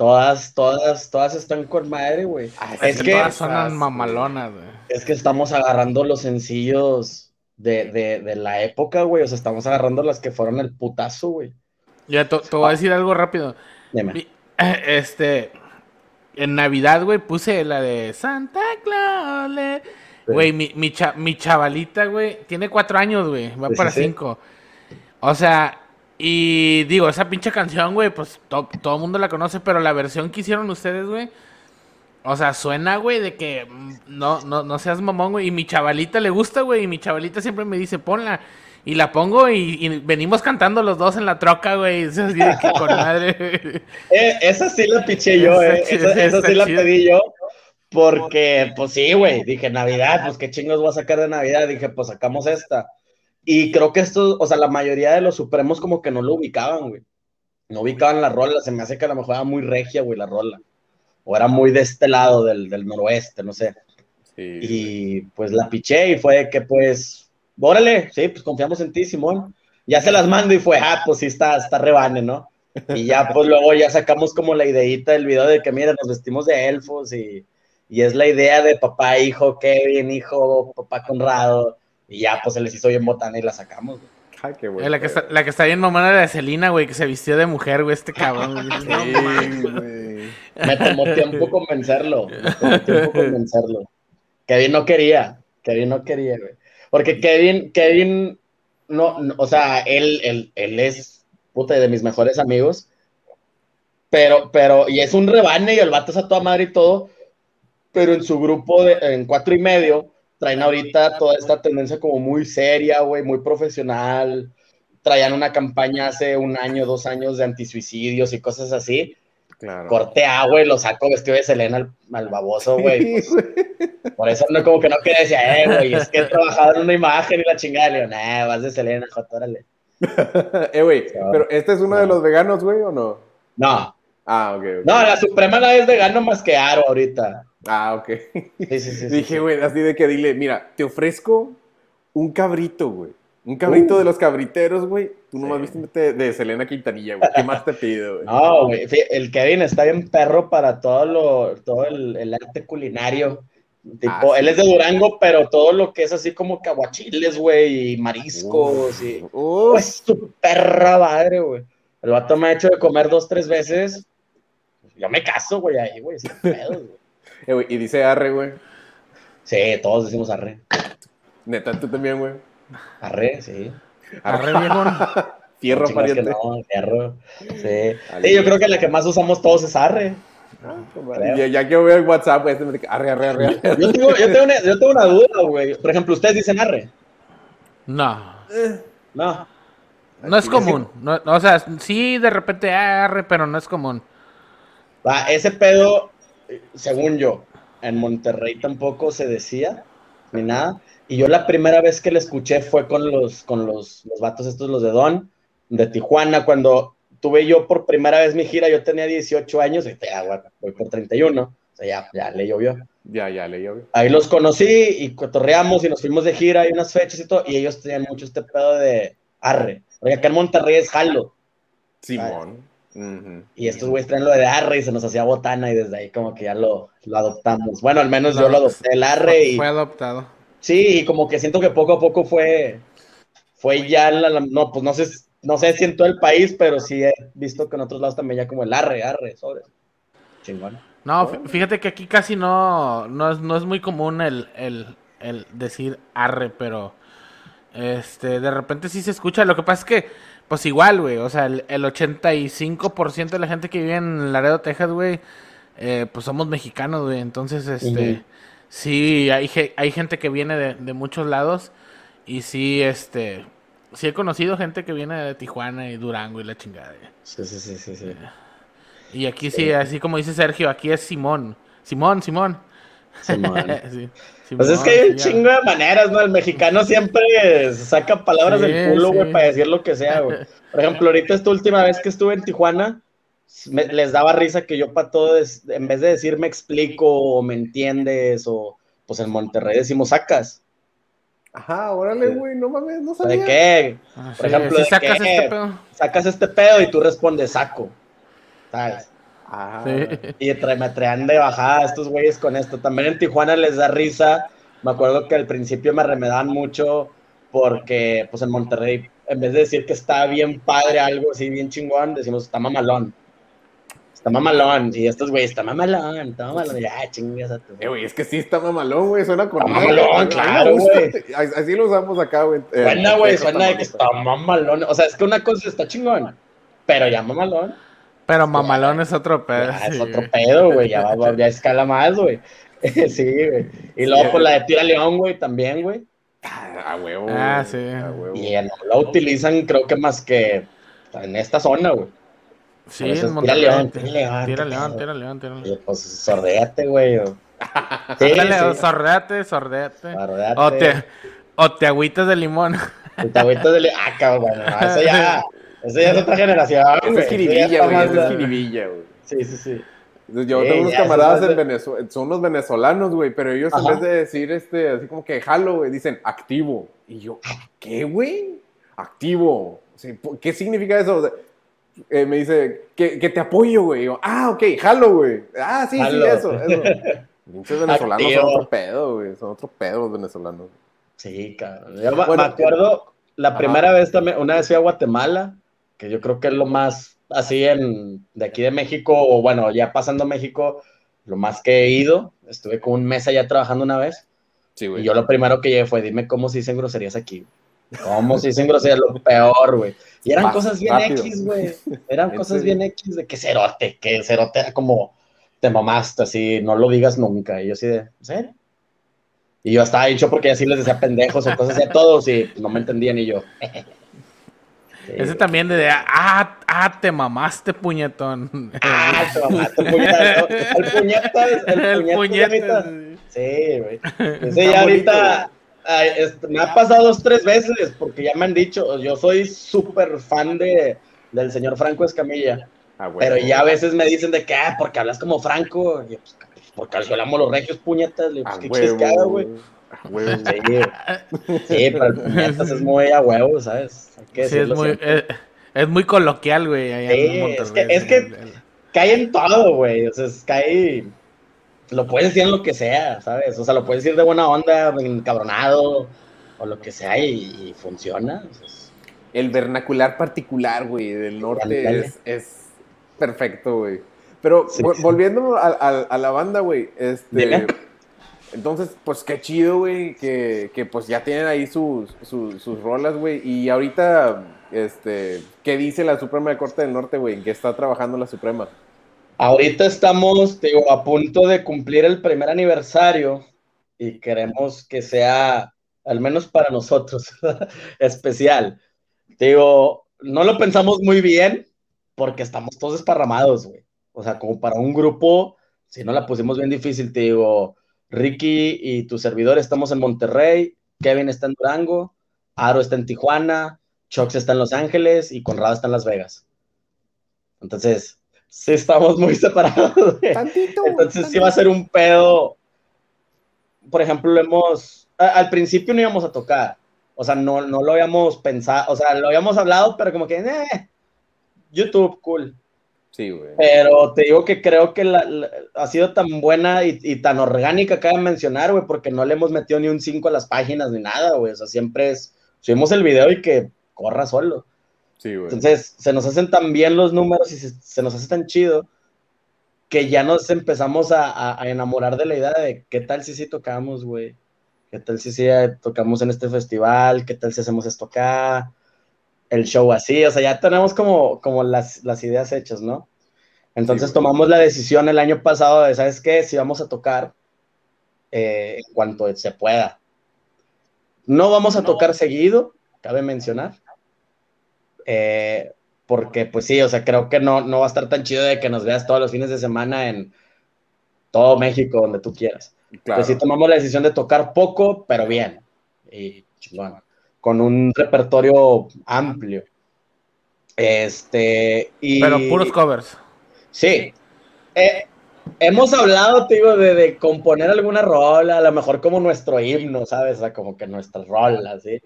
[SPEAKER 2] Todas, todas, todas están con madre, güey.
[SPEAKER 3] Ah,
[SPEAKER 2] Es
[SPEAKER 1] Es
[SPEAKER 2] que-
[SPEAKER 1] todas sonan mamalonas, güey.
[SPEAKER 2] Es que estamos agarrando los sencillos de, de, de la época, güey. O sea, estamos agarrando las que fueron el putazo, güey.
[SPEAKER 1] Ya te, voy a decir algo rápido.
[SPEAKER 2] Dime.
[SPEAKER 1] Este, en Navidad, güey, puse la de Santa Claus. le- Güey, mi, mi, cha- mi chavalita, güey, tiene cuatro años, güey, va
[SPEAKER 2] Sí,
[SPEAKER 1] para
[SPEAKER 2] sí, sí.
[SPEAKER 1] cinco. O sea, y digo, esa pinche canción, güey, pues to- todo el mundo la conoce, pero la versión que hicieron ustedes, güey, o sea, suena, güey, de que mm, no, no, no seas mamón, güey, y mi chavalita le gusta, güey, y mi chavalita siempre me dice, ponla. Y la pongo y, y venimos cantando los dos en la troca, güey. Es así de que con madre.
[SPEAKER 2] Eh, esa sí la piché yo, eh. Esa, esa sí la pedí yo. Porque, pues sí, güey, dije Navidad, pues qué chingos voy a sacar de Navidad. Dije, pues sacamos esta. Y creo que esto, o sea, la mayoría de los Supremos como que no lo ubicaban, güey. No ubicaban la rola, se me hace que a lo mejor era muy regia, güey, la rola. O era muy de este lado del, del noroeste, no sé.
[SPEAKER 3] Sí,
[SPEAKER 2] Y pues la piché y fue que pues, órale, sí, pues confiamos en ti, Simón. Ya se las mando y fue, ah, pues sí está, está rebane, ¿no? Y ya pues luego ya sacamos como la ideita del video de que, mira, nos vestimos de elfos y, y es la idea de papá, hijo, Kevin, hijo, papá Conrado. Y ya pues se les hizo bien botana y la sacamos, güey.
[SPEAKER 3] Ay, qué
[SPEAKER 1] Eh,
[SPEAKER 3] bueno.
[SPEAKER 1] la, que está, la que está bien mamona era de Celina, güey, que se vistió de mujer, güey, este cabrón. güey. Güey.
[SPEAKER 2] Me tomó tiempo convencerlo. Me tomó tiempo convencerlo. Kevin no quería. Kevin no quería, güey. Porque Kevin, Kevin, no, no, o sea, él, él, él es puta de mis mejores amigos. Pero, pero, y es un rebane y el vato es a toda madre y todo. Pero en su grupo de, en cuatro y medio, traen ahorita toda esta tendencia como muy seria, güey, muy profesional. Traían una campaña hace un año, dos años de antisuicidios y cosas así
[SPEAKER 3] Claro.
[SPEAKER 2] corte A, güey, lo saco vestido de Selena al, al baboso, güey. pues, por eso no, como que no quería decir, eh, güey, es que he trabajado en una imagen y la chingada. Le digo, nah, vas de Selena, joder, órale.
[SPEAKER 3] eh, güey, pero ¿este es uno de los veganos, güey, o no?
[SPEAKER 2] No,
[SPEAKER 3] Ah, ok. ok.
[SPEAKER 2] no, la Suprema no es vegano más que Aro ahorita.
[SPEAKER 3] Ah, ok.
[SPEAKER 2] Sí, sí, sí.
[SPEAKER 3] Dije, güey, así de que dile, mira, te ofrezco un cabrito, güey. Un cabrito
[SPEAKER 2] Uh.
[SPEAKER 3] de los cabriteros, güey. Tú nomás viste de, de Selena Quintanilla, güey. ¿Qué más te pido, güey?
[SPEAKER 2] No, güey, el Kevin está bien perro para todo lo, todo el, el arte culinario. Tipo,
[SPEAKER 3] Ah,
[SPEAKER 2] él es de Durango, pero todo lo que es así como caguachiles, güey, y mariscos, y
[SPEAKER 3] Uf.
[SPEAKER 2] Pues su perra madre, güey. El vato me ha hecho de comer dos, tres veces. Yo me caso, güey, ahí, güey, sin pedos, güey.
[SPEAKER 3] Eh, güey, y dice arre, güey.
[SPEAKER 2] Sí, todos decimos arre.
[SPEAKER 3] Neta, tú también, güey.
[SPEAKER 2] Arre, sí.
[SPEAKER 1] Arre, viejo.
[SPEAKER 3] Fierro, pariente.
[SPEAKER 2] no, fierro. Sí. Yo creo que la que más usamos todos es arre.
[SPEAKER 3] Y ya, ya que veo el WhatsApp, güey, este me dice, arre, arre, arre. arre.
[SPEAKER 2] Yo tengo, yo tengo, una, yo tengo una duda, güey. Por ejemplo, ustedes dicen arre.
[SPEAKER 1] No,
[SPEAKER 2] No.
[SPEAKER 1] no es común. No, o sea, sí, de repente arre, pero no es común.
[SPEAKER 2] Va, ese pedo, según yo, en Monterrey tampoco se decía, ni nada. Y yo la primera vez que la escuché fue con los, con los, los vatos estos, los de Don, de Tijuana, cuando tuve yo por primera vez mi gira, yo tenía 18 años, y ya, güey, voy por 31, o sea, ya, ya le llovió.
[SPEAKER 3] Ya, ya, le güey.
[SPEAKER 2] Ahí los conocí y cotorreamos y nos fuimos de gira y unas fechas y todo, y ellos tenían mucho este pedo de arre, porque acá en Monterrey es jalo.
[SPEAKER 3] Simón. Ujú.
[SPEAKER 2] Y estos güeyes traen lo de arre y se nos hacía botana y desde ahí como que ya lo, lo adoptamos. Bueno, al menos yo lo adopté el arre y
[SPEAKER 1] Fue adoptado.
[SPEAKER 2] sí, y como que siento que poco a poco fue, fue ya, la, la- no, pues no sé, no sé si en todo el país, pero sí he visto que en otros lados también ya como el arre, arre, sobre. Chingón.
[SPEAKER 1] No, fí- fíjate que aquí casi no, no, es, no es muy común el, el, el decir arre, pero este, de repente sí se escucha. Lo que pasa es que, pues igual, güey, o sea, el, el 85% de la gente que vive en Laredo, Texas, güey, eh, pues somos mexicanos, güey. Entonces, este, sí, hay, hay gente que viene de, de muchos lados y sí, este, sí he conocido gente que viene de Tijuana y Durango y la chingada. güey.
[SPEAKER 2] Sí, sí, sí, sí, sí.
[SPEAKER 1] Y aquí sí, así como dice Sergio, aquí es Simón. Simón, Simón. Sí,
[SPEAKER 2] Pues es que hay un chingo de maneras, ¿no? El mexicano siempre saca palabras
[SPEAKER 1] Sí,
[SPEAKER 2] del culo, güey,
[SPEAKER 1] sí.
[SPEAKER 2] para decir lo que sea, güey. Por ejemplo, ahorita esta última vez que estuve en Tijuana, me- les daba risa que yo para todo, es- en vez de decir me explico o me entiendes o pues en Monterrey decimos sacas.
[SPEAKER 3] Ajá, órale, güey, no mames, no
[SPEAKER 2] ¿De
[SPEAKER 3] sabía.
[SPEAKER 2] qué?
[SPEAKER 1] Ah,
[SPEAKER 2] Por
[SPEAKER 1] sí,
[SPEAKER 2] ejemplo,
[SPEAKER 1] sí
[SPEAKER 2] ¿de
[SPEAKER 1] sacas
[SPEAKER 2] qué?
[SPEAKER 1] este pedo.
[SPEAKER 2] Sacas este pedo y tú respondes saco. ¿Sabes?
[SPEAKER 3] Ah,
[SPEAKER 1] Sí.
[SPEAKER 2] Y tra- me traían de bajada estos güeyes con esto. También en Tijuana les da risa. Me acuerdo que al principio me remedaban mucho porque, pues en Monterrey, en vez de decir que está bien padre algo así, bien chingón, decimos está mamalón. Está mamalón. Y estos güeyes, está mamalón, está mamalón. Y, ah, chingas a tu.
[SPEAKER 3] Eh, güey, es que sí está mamalón, güey, suena con
[SPEAKER 2] Está mamalón, claro, güey.
[SPEAKER 3] Así lo usamos acá, güey. Eh,
[SPEAKER 2] Suena, güey, suena de que está mamalón. O sea, es que una cosa está chingón, pero ya mamalón.
[SPEAKER 1] Pero mamalón es otro pedo.
[SPEAKER 2] Ya es otro pedo, güey. Ya, ya escala más, güey. sí, güey. Y luego
[SPEAKER 3] Sí,
[SPEAKER 2] por la de Tira León, güey, también, güey.
[SPEAKER 3] Ah, A huevo.
[SPEAKER 1] Ah, sí.
[SPEAKER 3] A huevo.
[SPEAKER 2] Y no la utilizan, creo que más que en esta zona, güey.
[SPEAKER 1] Sí, en
[SPEAKER 2] es
[SPEAKER 1] Monterrey.
[SPEAKER 2] tira león, tira león,
[SPEAKER 1] Tira león, tira león, tira león.
[SPEAKER 2] Pues sordéate, güey. Sí,
[SPEAKER 1] sordate. Sordate. O te, o te agüitas de limón.
[SPEAKER 2] El tabuito de... Ah, cabrón, bueno, no, eso ya... Eso ya es otra generación,
[SPEAKER 3] Esa es jiribilla, güey. Esa es jiribilla, güey.
[SPEAKER 2] Sí, sí, sí.
[SPEAKER 3] Yo tengo unos camaradas en Venezuela, son unos venezolanos, güey, pero ellos en vez de decir este, así como que jalo, güey, dicen activo. Y yo, ¿qué, güey? Activo. O sea, ¿por- ¿Qué significa eso? O sea, eh, me dice, que, que te apoyo, güey. Yo, ah, ok, jalo, güey. Ah, sí,
[SPEAKER 2] Jalo.
[SPEAKER 3] sí, eso, eso. Pinches venezolanos
[SPEAKER 2] Activo.
[SPEAKER 3] son otro pedo, güey. Son otro pedo los venezolanos.
[SPEAKER 2] Sí, cabrón. Yo me-
[SPEAKER 3] Bueno,
[SPEAKER 2] me acuerdo, la
[SPEAKER 3] ajá.
[SPEAKER 2] primera vez también, una vez fui a Guatemala, que yo creo que es lo más así en, de aquí de México, o bueno, ya pasando México, lo más que he ido. Estuve con un mes allá trabajando una vez,
[SPEAKER 3] Sí,
[SPEAKER 2] y yo lo primero que llegué fue, dime cómo se dicen groserías aquí. ¿Cómo se dicen groserías? Lo peor, güey. Y eran
[SPEAKER 3] Más
[SPEAKER 2] cosas bien
[SPEAKER 3] rápido.
[SPEAKER 2] X, güey. Eran
[SPEAKER 3] ¿En
[SPEAKER 2] cosas bien X de que cerote, que cerote era como, te mamaste, así, no lo digas nunca. Y yo así de, ¿en serio? Y yo estaba dicho porque así les decía pendejos o cosas así a todos y no me entendían y yo. Sí,
[SPEAKER 1] Ese también de, ah, ah, te mamaste, puñetón.
[SPEAKER 2] Ah, te mamaste, puñeta. El puñeta, el,
[SPEAKER 1] El puñetas.
[SPEAKER 2] Sí, güey. Ese ya
[SPEAKER 3] bonito,
[SPEAKER 2] ahorita ay, este, me ha pasado dos, tres veces porque ya me han dicho, yo soy súper fan de, del señor Franco Escamilla,
[SPEAKER 3] Ah, güey.
[SPEAKER 2] pero ya a veces me dicen de que, ah, porque hablas como Franco, y yo, pues, porque yo le amo los regios puñetas, le digo,
[SPEAKER 3] Ah,
[SPEAKER 2] pues, ¿qué que haga, güey?
[SPEAKER 3] Ah, huevo.
[SPEAKER 2] Sí, sí, pero el puñetas es muy a huevo, ¿sabes? Hay que
[SPEAKER 1] Sí, es
[SPEAKER 2] decirlo
[SPEAKER 1] muy,
[SPEAKER 2] siempre.
[SPEAKER 1] es, es muy coloquial, güey, allá
[SPEAKER 2] Sí,
[SPEAKER 1] en
[SPEAKER 2] es que- es que- cae en todo, güey. O sea, es- cae. Lo puedes decir en lo que sea, ¿sabes? O sea, lo puedes decir de buena onda, encabronado, o lo que sea, y, y funciona. O sea, es-
[SPEAKER 3] El vernacular particular, güey, del norte es, es perfecto, güey. Pero
[SPEAKER 2] Sí,
[SPEAKER 3] vo-
[SPEAKER 2] sí.
[SPEAKER 3] volviendo a, a- a la banda, güey, este... Entonces, pues qué chido, güey, que, que, pues ya tienen ahí sus, sus, rolas, güey. Y ahorita, este, ¿qué dice la Suprema de Corte del Norte, güey? ¿En qué está trabajando la Suprema?
[SPEAKER 2] Ahorita estamos, digo, a punto de cumplir el primer aniversario y queremos que sea, al menos para nosotros, especial. Digo, no lo pensamos muy bien porque estamos todos esparramados, güey. O sea, como para un grupo, si no la pusimos bien difícil, te digo, Ricky y tu servidor estamos en Monterrey, Kevin está en Durango, Aro está en Tijuana, Chox está en Los Ángeles y Conrado está en Las Vegas. Entonces, sí estamos muy separados. güey.
[SPEAKER 3] Tantito.
[SPEAKER 2] Entonces sí va a ser un pedo. Por ejemplo, lo hemos. al principio no íbamos a tocar. O sea, no, no lo habíamos pensado. O sea, lo habíamos hablado, pero como que. "Eh, YouTube, cool.
[SPEAKER 3] Sí, güey.
[SPEAKER 2] Pero te digo que creo que la- la- ha sido tan buena y, y tan orgánica, cabe mencionar, güey, porque no le hemos metido ni un 5 a las páginas ni nada, güey. O sea, siempre es. Subimos el video y que corra solo.
[SPEAKER 3] Sí, güey.
[SPEAKER 2] Entonces, se nos hacen tan bien los números y se, se nos hace tan chido que ya nos empezamos a, a- a enamorar de la idea de qué tal si sí tocamos, güey. ¿Qué tal si sí eh, tocamos en este festival? ¿Qué tal si hacemos esto acá? El show así, o sea, ya tenemos como, como las, las ideas hechas, ¿no? Entonces
[SPEAKER 3] Sí,
[SPEAKER 2] tomamos la decisión el año pasado de, ¿sabes qué? Si vamos a tocar eh, en cuanto se pueda. No vamos a tocar seguido, cabe mencionar. Eh, porque, pues sí, o sea, creo que no, no va a estar tan chido de que nos veas todos los fines de semana en todo México, donde tú quieras.
[SPEAKER 3] Claro.
[SPEAKER 2] Pues sí tomamos la decisión de tocar poco, pero bien. Y chingón. Con un repertorio amplio. Este. Y,
[SPEAKER 1] Pero puros covers.
[SPEAKER 2] Sí. Eh, hemos hablado, te digo, de, de componer alguna rola, a lo mejor como nuestro himno, ¿sabes? O sea, como que nuestras rolas, ¿sí?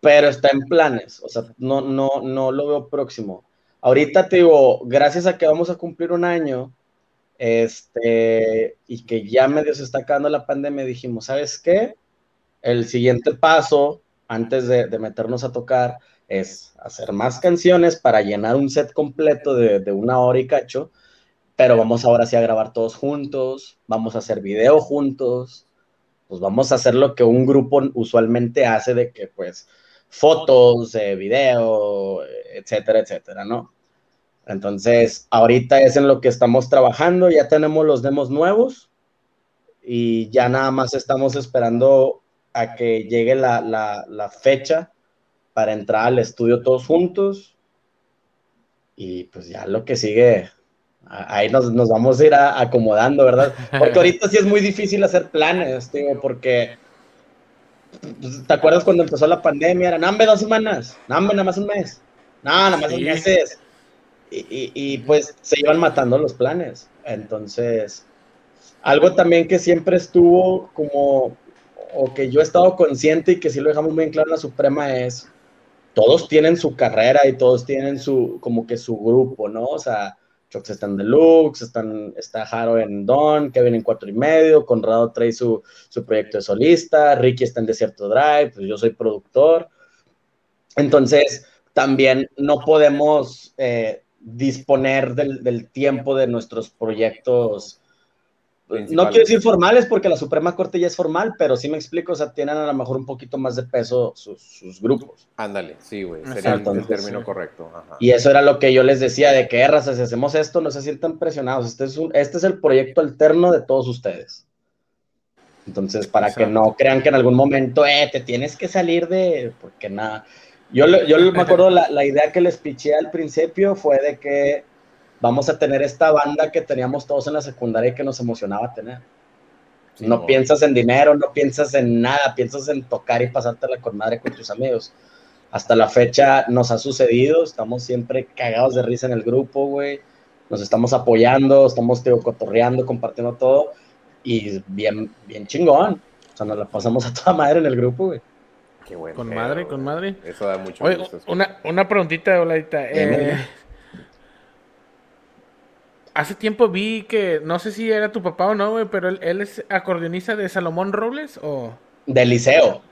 [SPEAKER 2] Pero está en planes, o sea, no, no, no lo veo próximo. Ahorita te digo, gracias a que vamos a cumplir un año, este, y que ya medio se está acabando la pandemia, dijimos, ¿sabes qué? El siguiente paso, antes de, de meternos a tocar, es hacer más canciones para llenar un set completo de, de una hora y cacho, pero vamos ahora sí a grabar todos juntos, vamos a hacer video juntos, pues vamos a hacer lo que un grupo usualmente hace de que pues fotos, eh, video, etcétera, etcétera, ¿no? Entonces, ahorita es en lo que estamos trabajando, ya tenemos los demos nuevos y ya nada más estamos esperando a que llegue la, la, la fecha para entrar al estudio todos juntos y pues ya lo que sigue ahí nos, nos vamos a ir a- acomodando, ¿verdad? Porque ahorita sí es muy difícil hacer planes, digo, porque pues, ¿te acuerdas cuando empezó la pandemia? Era, nambe dos semanas, nambe nada más un mes, no, nada más dos
[SPEAKER 1] Sí.
[SPEAKER 2] meses. Y, y- y, pues se iban matando los planes. Entonces, algo también que siempre estuvo como, o que yo he estado consciente y que sí lo dejamos muy claro en la Suprema es, todos tienen su carrera y todos tienen su, como que su grupo, ¿no? O sea, Chox está en Deluxe, están, está Jaro en Don, Kevin en Cuatro y Medio, Conrado trae su, su proyecto de solista, Ricky está en Desierto Drive, pues yo soy productor. Entonces, también no podemos eh, disponer del, del tiempo de nuestros proyectos no quiero decir formales porque la Suprema Corte ya es formal, pero sí me explico, o sea, tienen a lo mejor un poquito más de peso sus, sus grupos.
[SPEAKER 3] Ándale, sí, güey. Sería el,
[SPEAKER 2] Exacto,
[SPEAKER 3] el término
[SPEAKER 1] sí.
[SPEAKER 3] correcto. Ajá.
[SPEAKER 2] Y eso era lo que yo les decía, de que, "Eh, raza, si hacemos esto, no se sientan presionados. Este es, un- este es el proyecto alterno de todos ustedes. Entonces, para que
[SPEAKER 1] Exacto.
[SPEAKER 2] no crean que en algún momento, eh, te tienes que salir de... Porque nada. Yo, yo me acuerdo, la, la idea que les piché al principio fue de que vamos a tener esta banda que teníamos todos en la secundaria y que nos emocionaba tener.
[SPEAKER 3] Sí,
[SPEAKER 2] no piensas en dinero, no piensas en nada, piensas en tocar y pasártela con madre con tus amigos. Hasta la fecha nos ha sucedido, estamos siempre cagados de risa en el grupo, güey. Nos estamos apoyando, estamos tío, cotorreando, compartiendo todo y bien, bien chingón. O sea, nos la pasamos a toda madre en el grupo, güey.
[SPEAKER 3] Qué bueno.
[SPEAKER 1] Con madre, con madre.
[SPEAKER 3] Eso da mucho
[SPEAKER 1] Oye,
[SPEAKER 3] gusto.
[SPEAKER 1] una, una preguntita, Oladita. Eh, hace tiempo vi que, no sé si era tu papá o no, güey, pero él, él es acordeonista de Salomón Robles o
[SPEAKER 2] De liceo.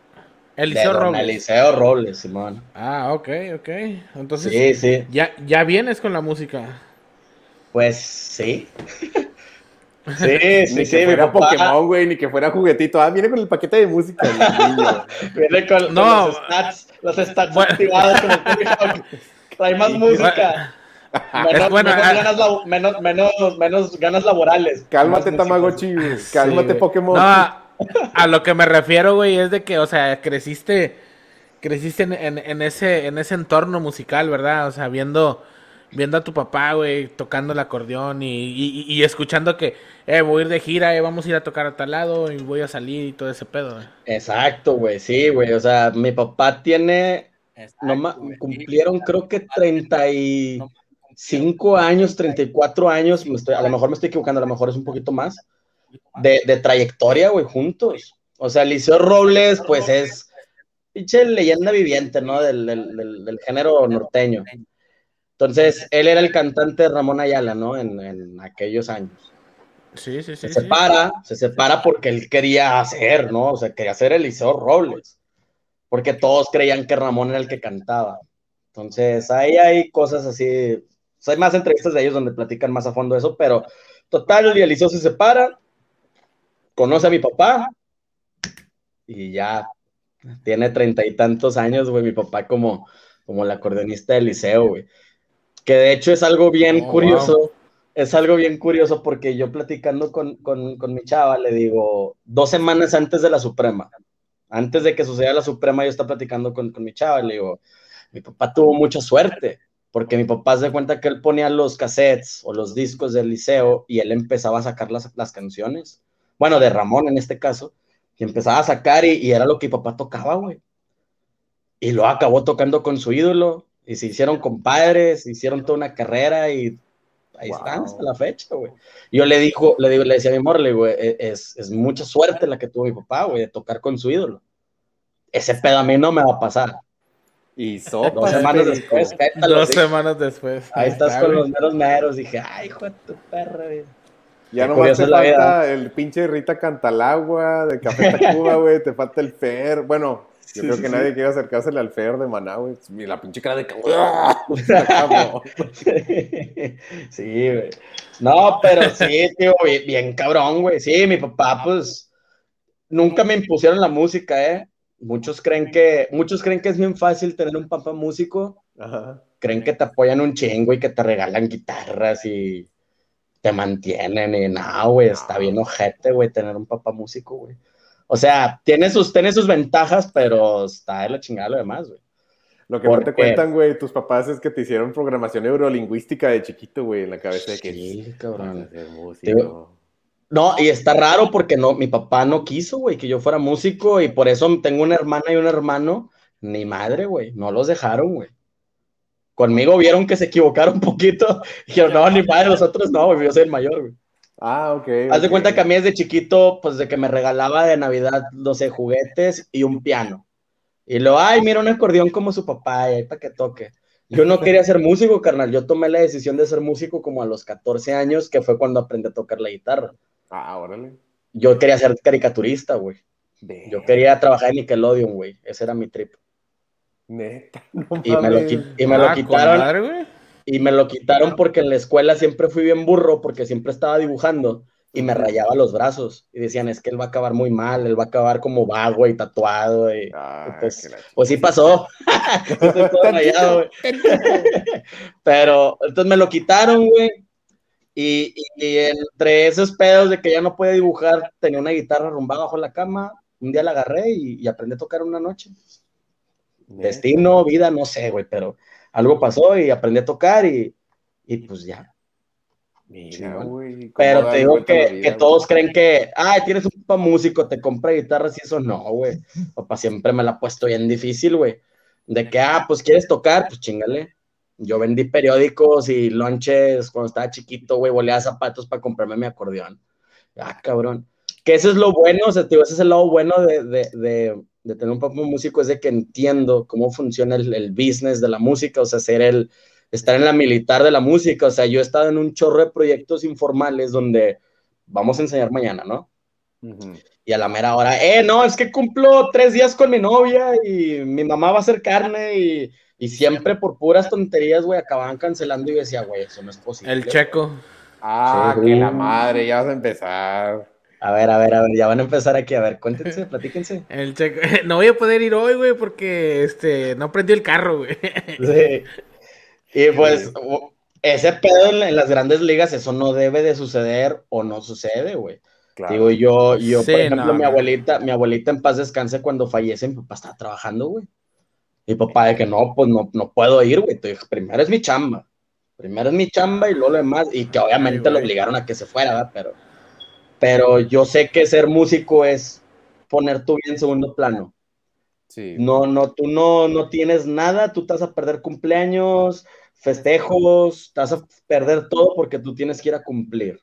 [SPEAKER 1] Eliseo Robles.
[SPEAKER 2] Eliseo Robles, Simón.
[SPEAKER 1] Ah, ok, ok. Entonces,
[SPEAKER 2] Sí, sí.
[SPEAKER 1] ya, ya vienes con la música.
[SPEAKER 2] Pues sí. Sí,
[SPEAKER 3] Ni
[SPEAKER 2] sí,
[SPEAKER 3] que
[SPEAKER 2] sí. Mi
[SPEAKER 3] fuera Pokémon, güey, ni que fuera juguetito. Ah, viene con el paquete de música. el niño.
[SPEAKER 2] viene con, con
[SPEAKER 1] No.
[SPEAKER 2] los stats, los stats
[SPEAKER 1] Bueno.
[SPEAKER 2] activados. Trae más música. Menos,
[SPEAKER 1] Es bueno,
[SPEAKER 2] menos
[SPEAKER 1] ah.
[SPEAKER 2] ganas menos, menos, menos ganas laborales.
[SPEAKER 3] Cálmate. Tamagotchi. güey. Cálmate. Pokémon.
[SPEAKER 1] No, a, a lo que me refiero, güey, es de que, o sea, creciste, creciste en, en- en ese, en ese entorno musical, ¿verdad? O sea, viendo, viendo a tu papá, güey, tocando el acordeón y, y- y escuchando que, eh, voy a ir de gira, eh, vamos a ir a tocar a tal lado y voy a salir y todo ese pedo. güey.
[SPEAKER 2] Exacto, güey, sí, güey. O sea, mi papá tiene, no cumplieron creo que 35 años, 34 años, me estoy- a lo mejor me estoy equivocando, a lo mejor es un poquito más, de, de trayectoria, güey, juntos. O sea, Liceo Robles, pues es pinche leyenda viviente, ¿no? Del, del- del- del género norteño. Entonces, él era el cantante de Ramón Ayala, ¿no? En, en aquellos años.
[SPEAKER 1] Sí, sí, sí.
[SPEAKER 2] Se
[SPEAKER 1] sí.
[SPEAKER 2] separa, se separa porque él quería hacer, ¿no? O sea, quería hacer Eliseo Robles. Porque todos creían que Ramón era el que cantaba. Entonces, ahí hay cosas así. Hay más entrevistas de ellos donde platican más a fondo eso, pero total, y Eliseo se separa, conoce a mi papá y ya tiene treinta y tantos años, güey, mi papá como, como el acordeonista de Eliseo, güey. Que de hecho es algo bien
[SPEAKER 1] Oh,
[SPEAKER 2] curioso. Es algo bien curioso porque yo platicando con, con, con mi chava, le digo, dos semanas antes de la Suprema, antes de que suceda la Suprema, yo estaba platicando con, con mi chava, le digo, mi papá tuvo mucha suerte, porque mi papá se cuenta que él ponía los cassettes o los discos del liceo y él empezaba a sacar las, las canciones, bueno, de Ramón en este caso, y empezaba a sacar y, y era lo que mi papá tocaba, güey. Y lo acabó tocando con su ídolo, y se hicieron compadres, hicieron toda una carrera y ahí
[SPEAKER 3] Wow.
[SPEAKER 2] están hasta la fecha, güey. Yo le dijo, le digo, le decía a mi amor, le digo, "E- es, es mucha suerte la que tuvo mi papá, güey, de tocar con su ídolo. Ese pedo a mí no me va a pasar.
[SPEAKER 3] Y sopa.
[SPEAKER 2] Dos semanas después,
[SPEAKER 1] Dos semanas después.
[SPEAKER 2] ahí estás
[SPEAKER 1] está,
[SPEAKER 2] con los meros meros. Dije, ay, hijo de tu perra, güey.
[SPEAKER 3] Ya
[SPEAKER 2] curiosa
[SPEAKER 3] te
[SPEAKER 2] la vida.
[SPEAKER 3] falta el pinche Rita Cantalagua de Café Tacuba, güey. Te falta el Fer. Bueno, yo
[SPEAKER 2] Sí,
[SPEAKER 3] creo
[SPEAKER 2] sí,
[SPEAKER 3] que
[SPEAKER 2] sí.
[SPEAKER 3] nadie quiere acercársele al Fer de Maná, güey. Y la pinche cara de cabrón. Cabrón.
[SPEAKER 2] sí, güey. No, pero sí, tío, bien, bien cabrón, güey. Sí, mi papá, pues, nunca me impusieron la música, ¿eh? Muchos creen que, muchos creen que es bien fácil tener un papá músico.
[SPEAKER 3] Ajá.
[SPEAKER 2] Creen que te apoyan un chingo y que te regalan guitarras y te mantienen y no, güey, está bien ojete, güey, tener un papá músico, güey. O sea, tiene sus, tiene sus ventajas, pero está de la chingada lo demás, güey.
[SPEAKER 3] Lo que no te
[SPEAKER 2] Porque-
[SPEAKER 3] cuentan, güey, tus papás es que te hicieron programación neurolingüística de chiquito, güey, en la cabeza de que
[SPEAKER 2] Sí, cabrón.
[SPEAKER 3] músico.
[SPEAKER 2] Digo, No, y está raro porque no, mi papá no quiso, güey, que yo fuera músico y por eso tengo una hermana y un hermano, ni madre, güey, no los dejaron, güey. Conmigo vieron que se equivocaron un poquito, y dijeron, no, ni madre, los otros no, güey, yo soy el mayor, güey.
[SPEAKER 3] Ah, ok.
[SPEAKER 2] Haz de cuenta que a mí desde chiquito, pues de que me regalaba de Navidad, no sé, juguetes y un piano. Y luego, ay, mira un acordeón como su papá, y ahí para que toque. Yo no quería ser músico, carnal. Yo tomé la decisión de ser músico como a los 14 años, que fue cuando aprendí a tocar la guitarra.
[SPEAKER 3] Ah, órale.
[SPEAKER 2] Yo quería ser caricaturista, güey. Yo quería trabajar en Nickelodeon, güey. Ese era mi trip.
[SPEAKER 3] Neta, no
[SPEAKER 2] Y me lo, y me lo
[SPEAKER 1] Ah,
[SPEAKER 2] quitaron.
[SPEAKER 1] madre.
[SPEAKER 2] Y me lo quitaron porque en la escuela siempre fui bien burro, porque siempre estaba dibujando y me rayaba los brazos. Y decían, es que él va a acabar muy mal, él va a acabar como vago y tatuado. Y...
[SPEAKER 3] Ah,
[SPEAKER 2] Entonces, Pues sí pasó. Estoy todo rayado, güey. Pero entonces me lo quitaron, güey. Y, entre esos pedos de que ya no podía dibujar, tenía una guitarra rumbada bajo la cama. Un día la agarré y, y aprendí a tocar una noche. Destino, vida, no sé, güey, pero algo pasó y aprendí a tocar y, y pues ya.
[SPEAKER 3] Mira, güey.
[SPEAKER 2] Pero te digo que,
[SPEAKER 3] vida,
[SPEAKER 2] que todos creen que, ay, tienes un papá músico, te compra guitarras y eso no, güey. Papá siempre me la ha puesto bien difícil, güey. De que, ah, pues quieres tocar, pues chingale. Yo vendí periódicos y lonches cuando estaba chiquito, güey, boleaba zapatos para comprarme mi acordeón. Ah, cabrón. Que eso es lo bueno, o sea, digo, ese es el lado bueno de, de, de, de tener un papá músico, es de que entiendo cómo funciona el, el business de la música, o sea, ser el, estar en la militar de la música, o sea, yo he estado en un chorro de proyectos informales donde vamos a enseñar mañana, ¿no?
[SPEAKER 3] Ujú.
[SPEAKER 2] Y a la mera hora, eh, no, es que cumplo tres días con mi novia y mi mamá va a hacer carne y, y siempre por puras tonterías, güey, acababan cancelando y decía, güey, eso no es posible.
[SPEAKER 1] El checo.
[SPEAKER 3] Ah,
[SPEAKER 2] Sí.
[SPEAKER 3] que la madre, ya vas a empezar.
[SPEAKER 2] A ver, a ver, a ver, ya van a empezar aquí, a ver, cuéntense, platíquense.
[SPEAKER 1] El checo. No voy a poder ir hoy, güey, porque este no prendió el carro, güey.
[SPEAKER 2] Sí. Y pues, ese pedo en, en las grandes ligas, eso no debe de suceder o no sucede, güey.
[SPEAKER 3] Claro.
[SPEAKER 2] Digo, yo, yo,
[SPEAKER 1] Sí,
[SPEAKER 2] por ejemplo,
[SPEAKER 1] no,
[SPEAKER 2] mi abuelita, mi abuelita en paz descanse cuando fallece, mi papá estaba trabajando, güey. Mi papá de que no, pues no, no puedo ir, güey. Primero es mi chamba. Primero es mi chamba y luego lo demás. Y que obviamente
[SPEAKER 1] Ay,
[SPEAKER 2] lo obligaron a que se fuera, ¿verdad? Pero, pero yo sé que ser músico es poner tu vida en segundo plano.
[SPEAKER 3] Sí.
[SPEAKER 2] No, no, tú no, no tienes nada, tú vas a perder cumpleaños, festejos, te vas a perder todo porque tú tienes que ir a cumplir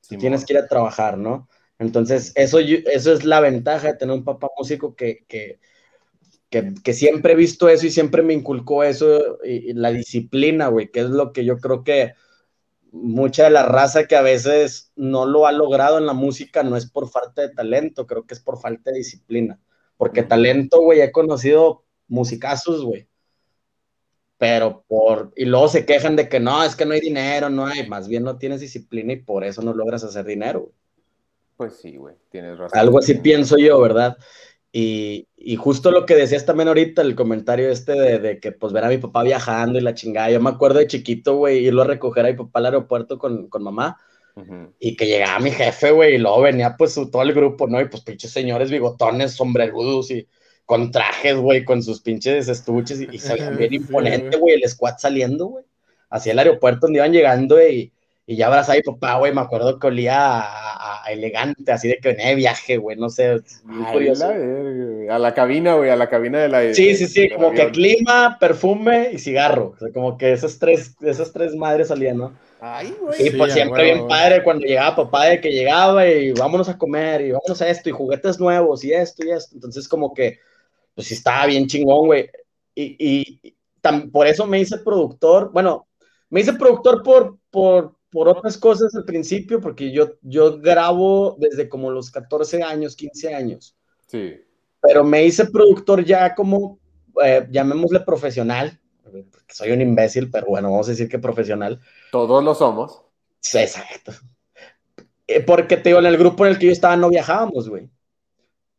[SPEAKER 3] Simón.
[SPEAKER 2] tienes que ir a trabajar, ¿no? Entonces, eso, eso es la ventaja de tener un papá músico que, que, que, que siempre he visto eso y siempre me inculcó eso, y, y la disciplina, güey, que es lo que yo creo que mucha de la raza que a veces no lo ha logrado en la música no es por falta de talento, creo que es por falta de disciplina. Porque talento, güey, he conocido musicazos, güey. Pero por. Y luego se quejan de que no, es que no hay dinero, no hay. Más bien no tienes disciplina y por eso no logras hacer dinero, güey.
[SPEAKER 3] Pues sí, güey, tienes razón.
[SPEAKER 2] Algo así pienso yo, ¿verdad? Y, y justo lo que decías también ahorita, el comentario este de, de que pues ver a mi papá viajando y la chingada. Yo me acuerdo de chiquito, güey, irlo a recoger a mi papá al aeropuerto con, con mamá
[SPEAKER 3] Ujú.
[SPEAKER 2] y que llegaba mi jefe, güey, y luego venía pues su- todo el grupo, ¿no? Y pues pinches señores bigotones, sombrerudos y con trajes, güey, con sus pinches estuches y, y se veían bien imponente,
[SPEAKER 1] güey.
[SPEAKER 2] güey, el squad saliendo, güey, hacia el aeropuerto donde iban llegando y, y ya abrazaba a mi papá, güey, me acuerdo que olía a, elegante, así de que venía de viaje, güey, no sé,
[SPEAKER 3] Ay, la verga. A la cabina, güey, a la cabina de la.
[SPEAKER 2] Sí, sí, sí, como que clima, perfume y cigarro, o sea, como que esas tres, esas tres madres salían, ¿no?
[SPEAKER 3] Ay, güey.
[SPEAKER 2] Sí,
[SPEAKER 1] Sí,
[SPEAKER 2] pues siempre bien
[SPEAKER 1] güey.
[SPEAKER 2] padre cuando llegaba papá de que llegaba y vámonos a comer y vámonos a esto y juguetes nuevos y esto y esto. Entonces como que, pues sí estaba bien chingón, güey. Y, y- y tam- por eso me hice productor. Bueno, me hice productor por, por, por otras cosas al principio, porque yo, yo grabo desde como los 14 años, 15 años.
[SPEAKER 3] Sí.
[SPEAKER 2] Pero me hice productor ya como, eh, llamémosle profesional, porque soy un imbécil, pero bueno, vamos a decir que profesional.
[SPEAKER 3] Todos lo somos.
[SPEAKER 2] Sí, exacto. Eh, Porque te digo, en el grupo en el que yo estaba no viajábamos, güey.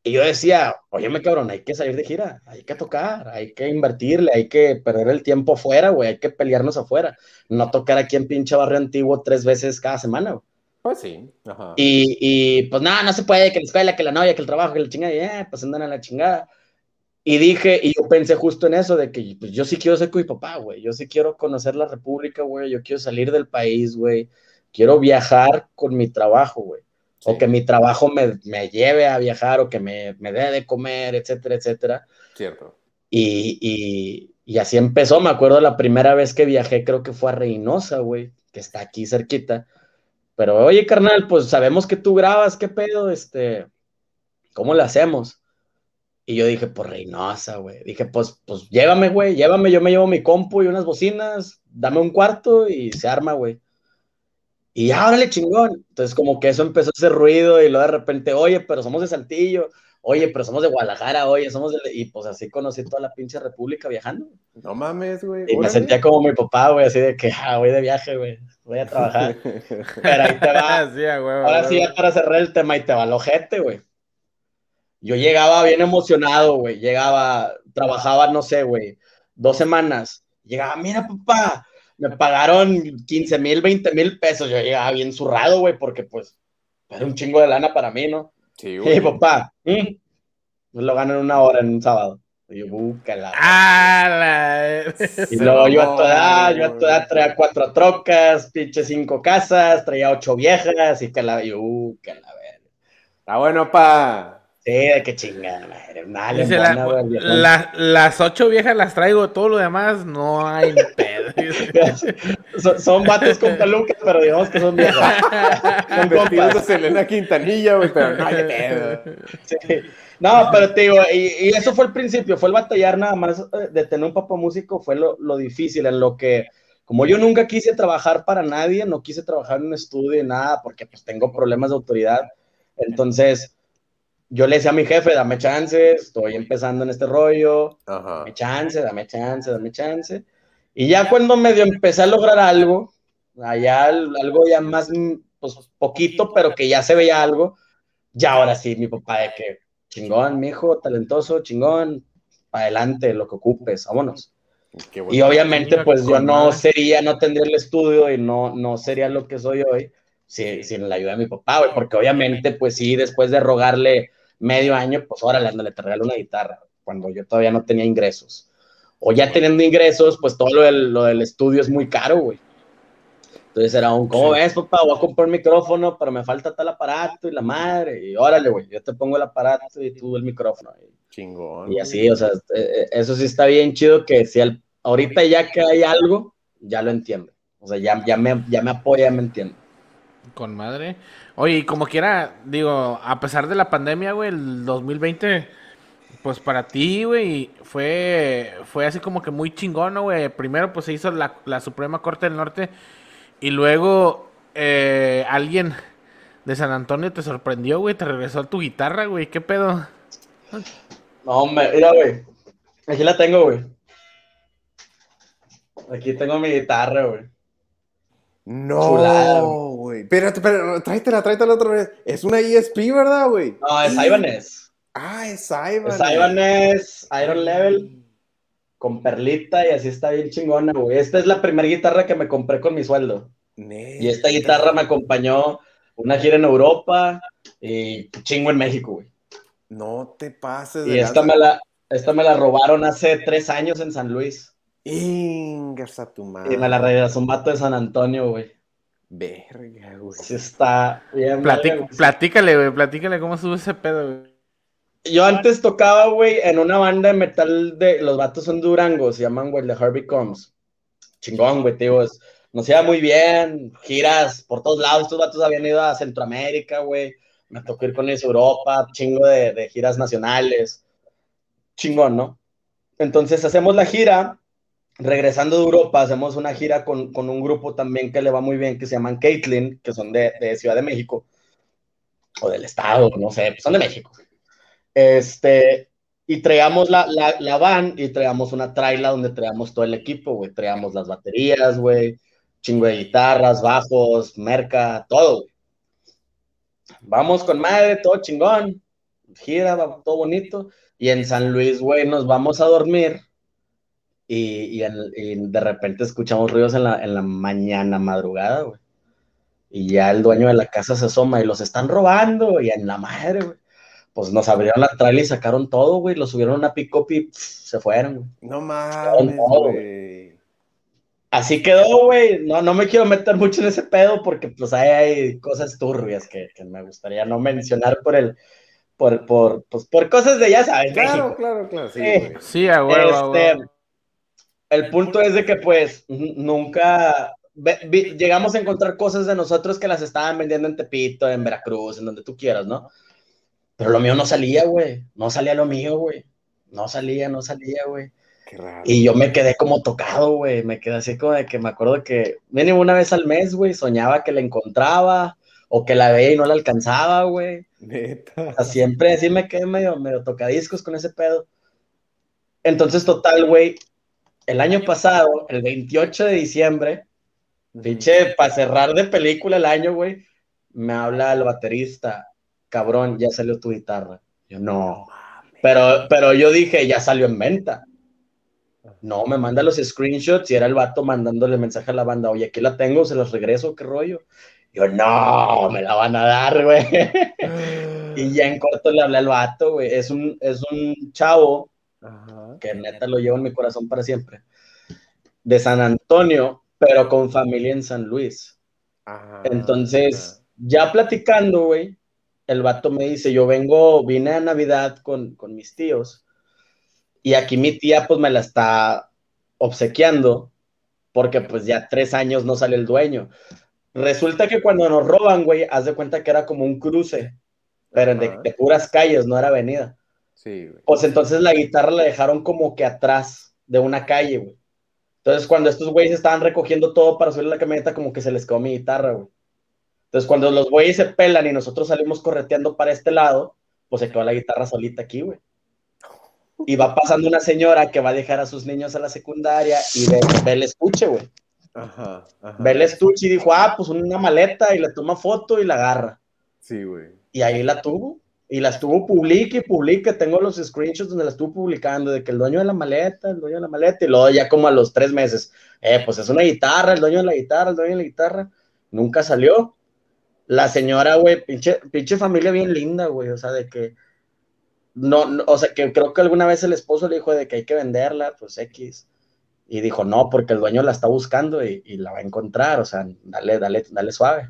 [SPEAKER 2] Y yo decía, óyeme, cabrón, hay que salir de gira, hay que tocar, hay que invertirle, hay que perder el tiempo afuera, güey, hay que pelearnos afuera. No tocar aquí en pinche barrio antiguo tres veces cada semana, güey.
[SPEAKER 3] Pues sí. Ajá.
[SPEAKER 2] Y, y, pues nada, no se puede, que la escuela, que la novia, que el trabajo, que la chingada, y eh, pues andan a la chingada. Y dije, y yo pensé justo en eso, de que pues, yo sí quiero ser con mi papá, güey. Yo sí quiero conocer la República, güey. Yo quiero salir del país, güey. Quiero viajar con mi trabajo, güey. O que mi trabajo me, me lleve a viajar o que me, me dé de comer, etcétera, etcétera.
[SPEAKER 3] Cierto.
[SPEAKER 2] Y, y, y así empezó. Me acuerdo la primera vez que viajé, creo que fue a Reynosa, güey, que está aquí cerquita. Pero oye, carnal, pues sabemos que tú grabas, ¿qué pedo? Este, ¿cómo le hacemos? Y yo dije, pues Reynosa, güey. Dije, pues, pues llévame, güey, llévame, yo me llevo mi compu y unas bocinas, dame un cuarto y se arma, güey. Y ya, órale, chingón. Entonces, como que eso empezó a hacer ruido y luego de repente, oye, pero somos de Saltillo, oye, pero somos de Guadalajara, oye, somos de... Y pues así conocí toda la pinche república viajando.
[SPEAKER 3] No mames, güey.
[SPEAKER 2] Y me sentía como mi papá, güey, así de que, ah, voy de viaje, güey, voy a trabajar. Pero ahí te va.
[SPEAKER 1] Sí, a huevo,
[SPEAKER 2] Ahora sí, ya para cerrar el tema, y te va el ojete, güey. Yo llegaba bien emocionado, güey. Llegaba, trabajaba, no sé, güey, dos semanas. Llegaba, mira, papá, me pagaron 15 mil, 20 mil pesos. Yo llegaba bien zurrado, güey, porque pues era un chingo de lana para mí, ¿no?
[SPEAKER 3] Sí, güey.
[SPEAKER 2] papá, ¿mm? pues lo gano en una hora, en un sábado. Y yo, búscala.
[SPEAKER 1] ¡Ah! la-
[SPEAKER 2] Y luego yo a edad,
[SPEAKER 3] mamó,
[SPEAKER 2] yo a tu edad traía cuatro trocas, pinche cinco casas, traía ocho viejas y que la, yo, uh, que la verga.
[SPEAKER 3] Está bueno, pa.
[SPEAKER 2] Sí, de que chingada, madre. Una
[SPEAKER 1] Dice la-
[SPEAKER 2] güey, viejón.
[SPEAKER 1] la- las ocho viejas las traigo, todo lo demás no hay pedo.
[SPEAKER 2] son, son vatos con pelucas, pero digamos que son viejas. Son
[SPEAKER 3] Vestidos de
[SPEAKER 2] compas.
[SPEAKER 3] Selena Quintanilla, güey, pero no hay pedo.
[SPEAKER 2] Sí. No, pero te digo, y, y eso fue el principio, fue el batallar nada más eh, de tener un papá músico, fue lo, lo difícil, en lo que, como yo nunca quise trabajar para nadie, no quise trabajar en un estudio y nada, porque pues tengo problemas de autoridad, entonces yo le decía a mi jefe, dame chance, estoy empezando en este rollo,
[SPEAKER 3] Ajá.
[SPEAKER 2] dame chance, dame chance, dame chance. Y ya cuando medio empecé a lograr algo, allá al- algo ya más, mm, pues poquito, pero que ya se veía algo, ya ahora sí, mi papá de que chingón, mi hijo, talentoso, chingón, para adelante, lo que ocupes, vámonos.
[SPEAKER 3] Bueno.
[SPEAKER 2] Y obviamente, pues yo no sería, no tendría el estudio y no, no sería lo que soy hoy si- sin la ayuda de mi papá, güey, porque obviamente, pues sí, después de rogarle medio año, pues órale, ándale, te regalo una guitarra, cuando yo todavía no tenía ingresos. O ya teniendo ingresos, pues todo lo del, lo del estudio es muy caro, güey. Entonces era un, ¿cómo ves, papá? Voy a comprar un micrófono, pero me falta tal aparato y la madre. Y órale, güey, yo te pongo el aparato y tú el micrófono.
[SPEAKER 3] Chingón.
[SPEAKER 2] y así, o sea, eh, eh, eso sí está bien chido que si al- ahorita ya que hay algo, ya lo entiendo. O sea, ya, ya, me, ya me apoya, ya me entiende.
[SPEAKER 1] Con madre. Oye, y como quiera, digo, a pesar de la pandemia, güey, el 2020, pues para ti, güey, fue, fue así como que muy chingón, ¿no, güey? Primero, pues se hizo la, la Suprema Corte del Norte y luego eh, alguien de San Antonio te sorprendió, güey, te regresó tu guitarra, güey, ¿qué pedo?
[SPEAKER 2] No, hombre, mira, güey. Aquí la tengo, güey. Aquí tengo mi guitarra, güey. Chulada,
[SPEAKER 3] No, güey. Espérate, espérate, tráetela, tráetela otra vez. Es una ESP, ¿verdad, güey?
[SPEAKER 2] No, es Ibanez.
[SPEAKER 3] Ah, es Ibanez.
[SPEAKER 2] Es Ibanez, Iron Level, con perlita y así está bien chingona, güey. Esta es la primera guitarra que me compré con mi sueldo.
[SPEAKER 3] Neta.
[SPEAKER 2] Y esta guitarra me acompañó una gira en Europa y chingo en México, güey.
[SPEAKER 3] No te pases
[SPEAKER 2] Y
[SPEAKER 3] de
[SPEAKER 2] esta me, la, esta me la robaron hace tres años en San Luis.
[SPEAKER 3] Tu madre.
[SPEAKER 2] Y me la regresó un vato de San Antonio, güey.
[SPEAKER 3] Verga, güey.
[SPEAKER 2] Sí está bien.
[SPEAKER 1] Platí-
[SPEAKER 2] verga, güey.
[SPEAKER 1] platícale, güey, platícale cómo estuvo ese pedo, güey.
[SPEAKER 2] Yo antes tocaba, güey, en una banda de metal de los vatos son Durango, se llaman, güey, The Harvey Combs. Chingón, güey, tío. es- Nos iba muy bien, giras por todos lados. Estos vatos habían ido a Centroamérica, güey. Me tocó ir con ellos a Europa, chingo de, de giras nacionales. Chingón, ¿no? Entonces hacemos la gira. Regresando de Europa, hacemos una gira con, con un grupo también que le va muy bien, que se llaman Caitlin, que son de, de Ciudad de México, o del Estado, no sé, pues son de México. Este, y traíamos la, la, la van y traíamos una traila donde traíamos todo el equipo, güey. Traíamos las baterías, güey, chingo de guitarras, bajos, merca, todo, güey. Vamos con madre, todo chingón. Gira, todo bonito. Y en San Luis, güey, nos vamos a dormir. Y, y, en- y de repente escuchamos ruidos en la, en la mañana, madrugada, güey. Y ya el dueño de la casa se asoma y los están robando. Y en la madre, güey. pues nos abrieron la trailer y sacaron todo, güey. Lo subieron a una pick-up y pff, se fueron, güey.
[SPEAKER 3] No mames,
[SPEAKER 2] todo,
[SPEAKER 3] güey.
[SPEAKER 2] Así quedó, güey. No, no me quiero meter mucho en ese pedo porque pues ahí hay cosas turbias que, que me gustaría no mencionar por el, por, por, pues, por cosas de ya sabes,
[SPEAKER 3] Claro,
[SPEAKER 2] México.
[SPEAKER 3] claro, claro, sí,
[SPEAKER 2] Eh,
[SPEAKER 3] güey.
[SPEAKER 1] Sí, a huevo, a
[SPEAKER 2] Este,
[SPEAKER 1] huevo.
[SPEAKER 2] El punto es de que pues nunca ve- vi- llegamos a encontrar cosas de nosotros que las estaban vendiendo en Tepito, en Veracruz, en donde tú quieras, ¿no? Pero lo mío no salía, güey. No salía lo mío, güey. No salía, no salía, güey.
[SPEAKER 3] Qué raro.
[SPEAKER 2] Y yo me quedé como tocado, güey. Me quedé así como de que me acuerdo que mínimo una vez al mes, güey, soñaba que la encontraba o que la veía y no la alcanzaba, güey.
[SPEAKER 3] Neta.
[SPEAKER 2] O sea, siempre así me quedé medio, medio tocadiscos con ese pedo. Entonces, total, güey, el año pasado, el 28 de diciembre, pinche, para cerrar de película el año, güey, me habla el baterista, cabrón, ya salió tu guitarra. Yo, no. Pero, pero yo dije, ya salió en venta. No, me manda los screenshots y era el vato mandándole mensaje a la banda, oye, aquí la tengo, se los regreso, qué rollo. Yo, no, me la van a dar, güey. Y ya en corto le hablé al vato, güey. Es un, es un chavo
[SPEAKER 3] Ajá.
[SPEAKER 2] que neta lo llevo en mi corazón para siempre. De San Antonio, pero con familia en San Luis.
[SPEAKER 3] Ajá.
[SPEAKER 2] Entonces, ya platicando, güey, el vato me dice, yo vengo, vine a Navidad con, con mis tíos y aquí mi tía pues me la está obsequiando porque pues ya tres años no sale el dueño. Resulta que cuando nos roban, güey, haz de cuenta que era como un cruce, pero de, de puras calles, no era avenida.
[SPEAKER 3] Sí, güey.
[SPEAKER 2] Pues entonces la guitarra la dejaron como que atrás de una calle, güey. Entonces cuando estos güeyes estaban recogiendo todo para subir la camioneta, como que se les quedó mi guitarra, güey. Entonces cuando los güeyes se pelan y nosotros salimos correteando para este lado, pues se quedó la guitarra solita aquí, güey. Y va pasando una señora que va a dejar a sus niños a la secundaria y ve, ve el estuche, güey.
[SPEAKER 3] Ajá. Ajá.
[SPEAKER 2] Ve el estuche y dijo, ah, pues una maleta y le toma foto y la agarra.
[SPEAKER 3] Sí, güey.
[SPEAKER 2] Y ahí la tuvo. Y la estuvo publique y publique. Tengo los screenshots donde la estuvo publicando de que el dueño de la maleta, el dueño de la maleta. Y luego ya como a los tres meses, eh, pues es una guitarra, el dueño de la guitarra, el dueño de la guitarra. Nunca salió. La señora, güey, pinche, pinche familia bien linda, güey. O sea, de que. No, no, o sea, que creo que alguna vez el esposo le dijo de que hay que venderla, pues X. Y dijo, no, porque el dueño la está buscando y, y la va a encontrar. O sea, dale, dale, dale suave.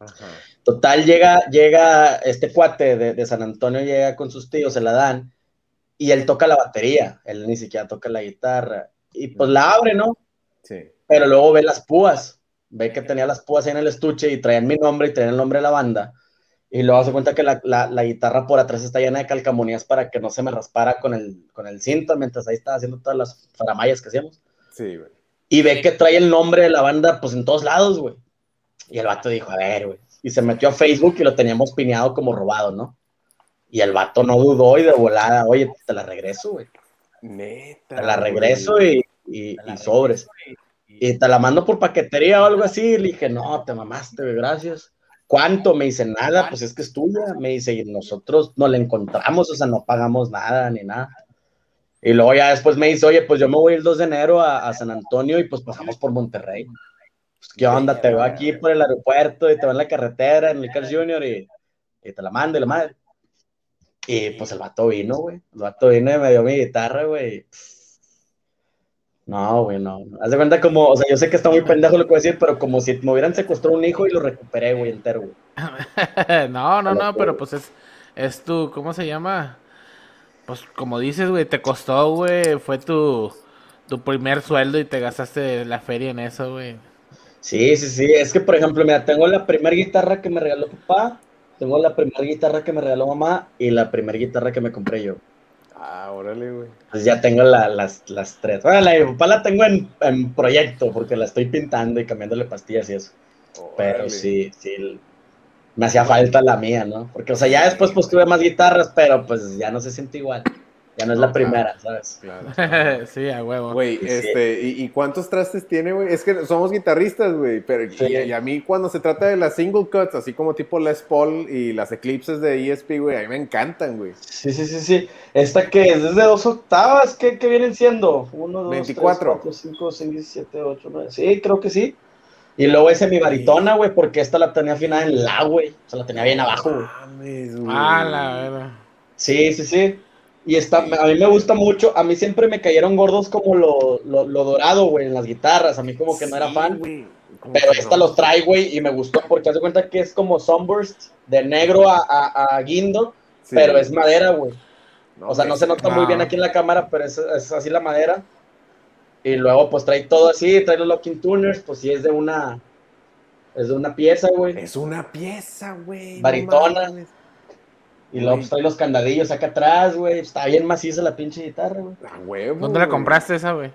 [SPEAKER 3] Ajá.
[SPEAKER 2] Total, llega, llega este cuate de, de San Antonio, llega con sus tíos, se la dan, y él toca la batería, él ni siquiera toca la guitarra, y pues la abre, ¿no?
[SPEAKER 3] Sí.
[SPEAKER 2] Pero luego ve las púas, ve que tenía las púas ahí en el estuche y traían mi nombre y traían el nombre de la banda, y luego se cuenta que la, la- la guitarra por atrás está llena de calcamonías para que no se me raspara con el, con el cinto, mientras ahí estaba haciendo todas las faramayas que hacíamos
[SPEAKER 3] Sí, güey.
[SPEAKER 2] y ve que trae el nombre de la banda pues en todos lados, güey. Y el vato dijo, a ver, güey. Y se metió a Facebook y lo teníamos pineado como robado, ¿no? Y el vato no dudó y de volada, oye, te la regreso, güey.
[SPEAKER 3] Neta.
[SPEAKER 2] Te la regreso y, y- y sobres. Y te la mando por paquetería o algo así. Le dije, no, te mamaste, güey, gracias. ¿Cuánto? Me dice, nada, pues es que es tuya. Me dice, y nosotros no la encontramos, o sea, no pagamos nada ni nada. Y luego ya después me dice, oye, pues yo me voy el 2 de enero a, a San Antonio y pues pasamos por Monterrey. Pues, ¿qué onda? Te veo aquí por el aeropuerto y te veo en la carretera, en el Cars Junior y, y te la mando y la madre. Y pues el vato vino, güey. El vato vino y me dio mi guitarra, güey. No, güey, no. Haz de cuenta como, o sea, yo sé que está muy pendejo lo que voy a decir, pero como si me hubieran secuestrado un hijo y lo recuperé, güey, entero, güey.
[SPEAKER 1] no, no, no, pero pues es, es tu, ¿cómo se llama? Pues como dices, güey, te costó, güey, fue tu, tu primer sueldo y te gastaste la feria en eso, güey.
[SPEAKER 2] Sí, sí, sí. Es que, por ejemplo, mira, tengo la primera guitarra que me regaló papá, tengo la primera guitarra que me regaló mamá y la primera guitarra que me compré yo.
[SPEAKER 3] Ah, órale, güey.
[SPEAKER 2] Pues ya tengo la- las, las tres. Bueno, la de papá la tengo en, en proyecto porque la estoy pintando y cambiándole pastillas y eso. Pero sí, sí. Me hacía falta la mía, ¿no? Porque, o sea, ya después pues tuve más guitarras, pero pues ya no se siente igual. Ya no es
[SPEAKER 3] No,
[SPEAKER 2] la
[SPEAKER 3] claro.
[SPEAKER 2] primera, ¿sabes?
[SPEAKER 3] Claro.
[SPEAKER 1] sí, a huevo.
[SPEAKER 3] Güey,
[SPEAKER 2] Sí.
[SPEAKER 3] este, ¿y, y cuántos trastes tiene, güey? Es que somos guitarristas, güey, pero
[SPEAKER 2] Sí.
[SPEAKER 3] y, y a mí cuando se trata de las single cuts, así como tipo Les Paul y las Eclipses de ESP, güey, a mí me encantan, güey.
[SPEAKER 2] Sí, sí, sí, sí. Esta que es desde dos octavas, ¿qué, qué vienen siendo? Uno, dos,
[SPEAKER 3] 24.
[SPEAKER 2] tres, cuatro, cinco, seis, siete, ocho, nueve. Sí, creo que sí. Y luego ese mi baritona, güey, porque esta la tenía afinada en la, güey. O sea, la tenía bien abajo, güey.
[SPEAKER 1] Ah, la verdad.
[SPEAKER 2] Sí, sí, sí. Y está, a mí me gusta mucho, a mí siempre me cayeron gordos como lo, lo, lo dorado, güey, en las guitarras, a mí como que no era fan. Pero esta los trae, güey, y me gustó porque haz de cuenta que es como Sunburst, de negro a, a- a guindo,
[SPEAKER 3] Sí.
[SPEAKER 2] pero es madera, güey.
[SPEAKER 3] No,
[SPEAKER 2] O sea, no se nota muy bien aquí en la cámara, pero es, es así la madera. Y luego, pues trae todo así, trae los locking tuners, pues sí es de una, es de una pieza, güey.
[SPEAKER 3] Es una pieza, güey.
[SPEAKER 2] Baritona. Y luego pues, trae los candadillos acá atrás, güey. Está bien maciza la pinche guitarra, güey.
[SPEAKER 3] A huevo.
[SPEAKER 1] ¿Dónde la compraste esa, güey?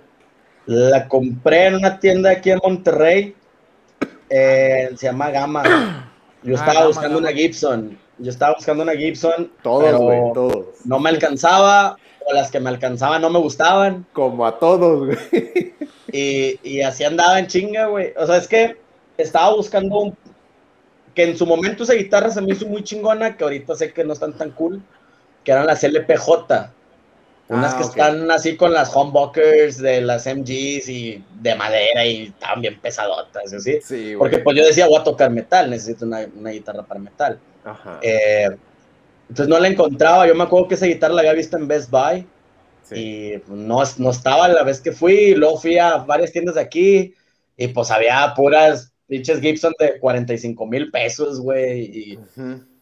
[SPEAKER 2] La compré en una tienda aquí en Monterrey. eh, se llama Gama. Yo
[SPEAKER 1] Ah,
[SPEAKER 2] estaba
[SPEAKER 1] Gama,
[SPEAKER 2] buscando
[SPEAKER 1] Gama.
[SPEAKER 2] una Gibson. Yo estaba buscando una Gibson.
[SPEAKER 3] Todos,
[SPEAKER 2] pero
[SPEAKER 3] güey, todos.
[SPEAKER 2] No me alcanzaba. O las que me alcanzaban no me gustaban.
[SPEAKER 3] Como a todos, güey.
[SPEAKER 2] Y, y así andaba en chinga, güey. O sea, es que estaba buscando un... Que en su momento esa guitarra se me hizo muy chingona, que ahorita sé que no están tan cool, que eran las LPJ. Unas
[SPEAKER 3] Ah,
[SPEAKER 2] que están así con las humbuckers de las MGs y de madera y estaban bien pesadotas.
[SPEAKER 3] Sí, güey.
[SPEAKER 2] Porque pues yo decía, voy a tocar metal, necesito una, una guitarra para metal.
[SPEAKER 3] Ajá.
[SPEAKER 2] Eh, entonces no la encontraba, yo me acuerdo que esa guitarra la había visto en Best Buy
[SPEAKER 3] sí.
[SPEAKER 2] y no, no estaba la vez que fui, luego fui a varias tiendas de aquí y pues había puras pinches Gibson de 45 mil pesos, güey, y,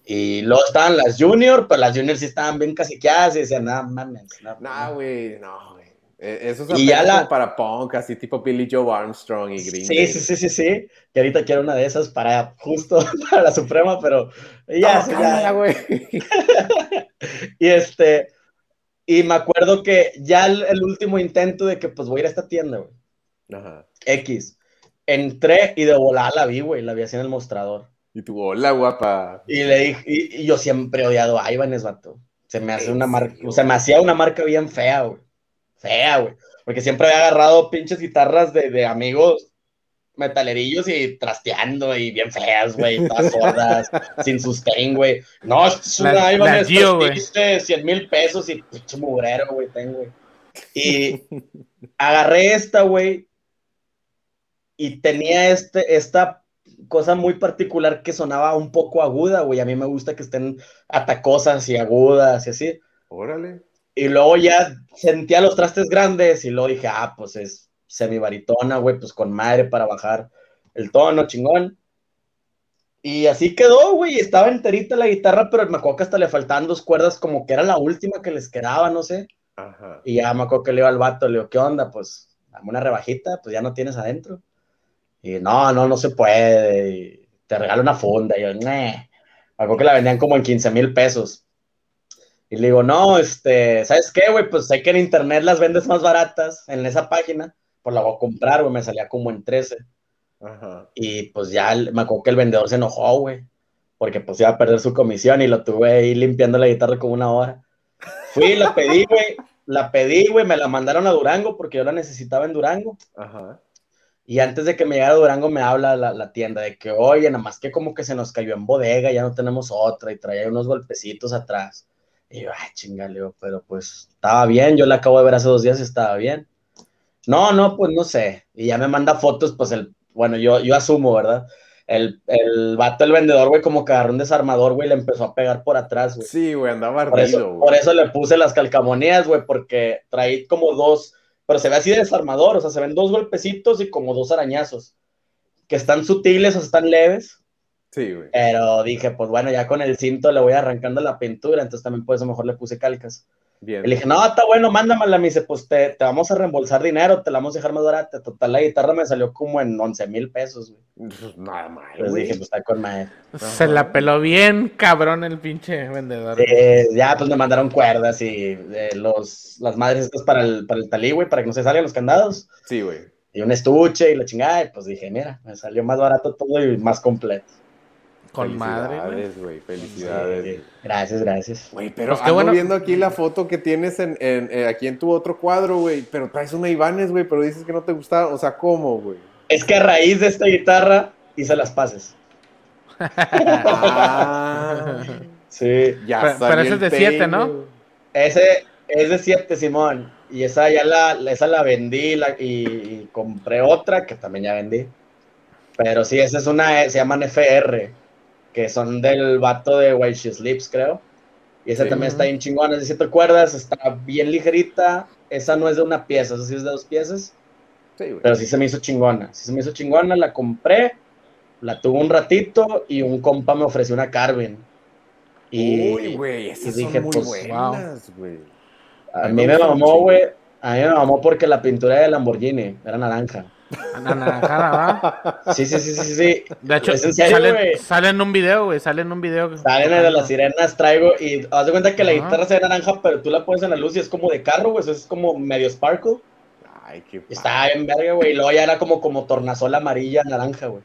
[SPEAKER 2] y luego estaban las Junior, pero las Junior sí estaban bien caciqueadas y decían, no mames, no,
[SPEAKER 3] Nah,
[SPEAKER 2] no".
[SPEAKER 3] güey, no, güey. Eh, Eso es
[SPEAKER 2] Y ya
[SPEAKER 3] apenas
[SPEAKER 2] la-
[SPEAKER 3] como para punk, así tipo Billy Joe Armstrong y Green
[SPEAKER 2] Sí,
[SPEAKER 3] Day.
[SPEAKER 2] sí, sí, sí, sí, que ahorita quiero una de esas para justo para la Suprema, pero ya,
[SPEAKER 3] No,
[SPEAKER 2] sí, ya.
[SPEAKER 3] cállala, güey.
[SPEAKER 2] Y este, y me acuerdo que ya el, el último intento de que pues voy a ir a esta tienda, güey,
[SPEAKER 3] Ajá.
[SPEAKER 2] X, entré y de volada la vi, güey, la vi así en el mostrador.
[SPEAKER 3] Y tu hola, guapa.
[SPEAKER 2] Y le dije, y, y yo siempre he odiado a Ibanez, vato. Se me hace
[SPEAKER 3] ¿En
[SPEAKER 2] una marca, o sea, me hacía una marca bien fea, güey. Fea, güey. Porque siempre había agarrado pinches guitarras de, de amigos metalerillos y trasteando y bien feas, güey, todas sordas, sin sustain, güey. No, es una
[SPEAKER 1] güey.
[SPEAKER 2] Prestige, 100 mil pesos y pinche mugrero, güey, tengo, güey. Y agarré esta, güey, y tenía este, esta cosa muy particular que sonaba un poco aguda, güey. A mí me gusta que estén atacosas y agudas y así.
[SPEAKER 3] Órale.
[SPEAKER 2] Y luego ya sentía los trastes grandes y luego dije, ah, pues es semibaritona, güey, pues con madre para bajar el tono, chingón. Y así quedó, güey, estaba enterita la guitarra, pero me acuerdo que hasta le faltaban dos cuerdas, como que era la última que les quedaba, no sé.
[SPEAKER 3] Ajá.
[SPEAKER 2] Y ya me acuerdo que le iba al vato, le digo, ¿qué onda? Pues, dame una rebajita, pues ya no tienes adentro. Y no, no, no se puede. Y te regalo una funda. Y yo. Me acuerdo que la vendían como en 15 mil pesos. Y le digo, no, este, ¿sabes qué, güey? Pues sé que en internet las vendes más baratas en esa página. Pues la voy a comprar, güey, me salía como en 13.
[SPEAKER 3] Ajá.
[SPEAKER 2] Y pues ya me acuerdo que el vendedor se enojó, güey. Porque pues iba a perder su comisión y lo tuve ahí limpiando la guitarra como una hora. Fui, la pedí, güey. La pedí, güey. Me la mandaron a Durango porque yo la necesitaba en Durango.
[SPEAKER 3] Ajá.
[SPEAKER 2] Y antes de que me llegara a Durango me habla la, la tienda de que, oye, nada más que como que se nos cayó en bodega, ya no tenemos otra y traía unos golpecitos atrás. Y yo, ay, chingale, pero pues estaba bien, yo la acabo de ver hace dos días y estaba bien. No, no, pues no sé. Y ya me manda fotos, pues el, bueno, yo, yo asumo, ¿verdad? El, el vato, el vendedor, güey, como que agarró un desarmador, güey, le empezó a pegar por atrás, güey.
[SPEAKER 3] Sí, güey, andaba
[SPEAKER 2] Por eso,
[SPEAKER 3] ardido,
[SPEAKER 2] por
[SPEAKER 3] güey.
[SPEAKER 2] eso le puse las calcamonías, güey, porque traí como dos, pero se ve así de desarmador, o sea, se ven dos golpecitos y como dos arañazos, que están sutiles o están leves,
[SPEAKER 3] Sí, güey.
[SPEAKER 2] pero dije, pues bueno, ya con el cinto le voy arrancando la pintura, entonces también por eso mejor le puse calcas.
[SPEAKER 3] Bien.
[SPEAKER 2] Y le dije, no, está bueno, mándamela, me dice, pues te, te vamos a reembolsar dinero, te la vamos a dejar más barata. Total, la guitarra me salió como en 11 mil pesos, güey.
[SPEAKER 3] Pues, Nada mal,
[SPEAKER 2] Entonces
[SPEAKER 3] güey.
[SPEAKER 2] dije, pues está con madre.
[SPEAKER 1] Se la peló bien, cabrón, el pinche vendedor.
[SPEAKER 2] Eh, ya, pues me mandaron cuerdas y eh, los, las madres estas para el, para el talí, güey, para que no se salgan los candados.
[SPEAKER 3] Sí, güey.
[SPEAKER 2] Y un estuche y la chingada. Y pues dije, mira, me salió más barato todo y más completo.
[SPEAKER 1] Con madre, güey.
[SPEAKER 3] Felicidades, güey. Felicidades.
[SPEAKER 2] Sí, gracias, gracias.
[SPEAKER 3] Güey, pero
[SPEAKER 1] Pues
[SPEAKER 3] ando
[SPEAKER 1] bueno.
[SPEAKER 3] viendo aquí la foto que tienes en, en- eh, aquí en tu otro cuadro, güey. Pero traes una Ibanez, güey, pero dices que no te gusta. O sea, ¿cómo, güey?
[SPEAKER 2] Es que a raíz de esta guitarra hice las pases.
[SPEAKER 3] Ah,
[SPEAKER 2] Sí.
[SPEAKER 3] ya
[SPEAKER 1] Pero- ese es de siete,
[SPEAKER 3] peine,
[SPEAKER 1] ¿no?
[SPEAKER 3] güey.
[SPEAKER 2] Ese es de 7, Simón. Y esa ya la, esa la vendí la- y, y compré otra que también ya vendí. Pero sí, esa es una, se llaman FR, que son del vato de While She Sleeps, creo. Y esa
[SPEAKER 3] Sí.
[SPEAKER 2] también está bien chingona, es de siete cuerdas, está bien ligerita. Esa no es de una pieza, esa sí es de dos piezas.
[SPEAKER 3] Sí, güey.
[SPEAKER 2] Pero sí se me hizo chingona. Sí se me hizo chingona, la compré, la tuve un ratito y un compa me ofreció una Carvin. Y
[SPEAKER 3] Uy, güey, esas
[SPEAKER 2] y dije,
[SPEAKER 3] son muy
[SPEAKER 2] pues,
[SPEAKER 3] buenas, güey.
[SPEAKER 2] a mí me mamó, güey. A mí me mamó porque la pintura de Lamborghini era naranja.
[SPEAKER 1] Anaranjada, ¿va?
[SPEAKER 2] Sí, sí, sí, sí, sí.
[SPEAKER 1] De hecho,
[SPEAKER 2] ¿Es en serio,
[SPEAKER 1] sale,
[SPEAKER 2] güey?
[SPEAKER 1] sale en un video, güey. Sale en un video.
[SPEAKER 2] Salen el de las sirenas, traigo y haz de cuenta que la guitarra se ve naranja, pero tú la pones en la luz y es como de carro, güey. Eso es como medio sparkle.
[SPEAKER 3] Ay, qué
[SPEAKER 2] estaba bien verga, güey. Y luego ya era como, como tornasol amarilla, naranja, güey.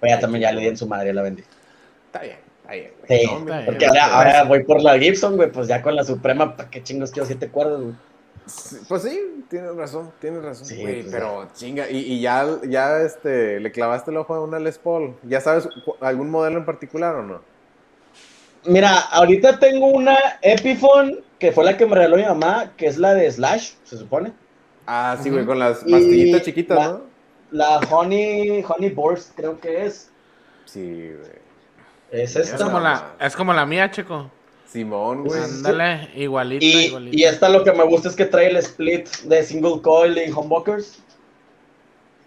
[SPEAKER 2] Pero ya también ya le di en su madre y la vendí.
[SPEAKER 3] Está bien, está bien, güey.
[SPEAKER 2] Sí,
[SPEAKER 3] No, mira,
[SPEAKER 1] bien.
[SPEAKER 2] porque ahora, ahora voy por la Gibson, güey. Pues ya con la Suprema, ¿para qué chingos quiero siete cuerdas, güey?
[SPEAKER 3] Pues sí, tienes razón, tienes razón.
[SPEAKER 2] Sí,
[SPEAKER 3] güey,
[SPEAKER 2] pues,
[SPEAKER 3] pero chinga, y, y ya, ya este, le clavaste el ojo a una Les Paul. ¿Ya sabes algún modelo en particular o no?
[SPEAKER 2] Mira, ahorita tengo una Epiphone, que fue la que me regaló mi mamá, que es la de Slash, se supone.
[SPEAKER 3] Ah, sí, güey, con las
[SPEAKER 2] Y
[SPEAKER 3] pastillitas chiquitas,
[SPEAKER 2] la-
[SPEAKER 3] ¿no?
[SPEAKER 2] La Honey, Honey Burst, creo que es.
[SPEAKER 3] Sí, güey.
[SPEAKER 2] Es
[SPEAKER 1] Es
[SPEAKER 2] esta.
[SPEAKER 1] como, la, es como la mía, chico.
[SPEAKER 3] Simón, güey.
[SPEAKER 1] Ándale, igualita,
[SPEAKER 2] Y,
[SPEAKER 1] igualita.
[SPEAKER 2] y esta lo que me gusta es que trae el split de single coil y humbuckers.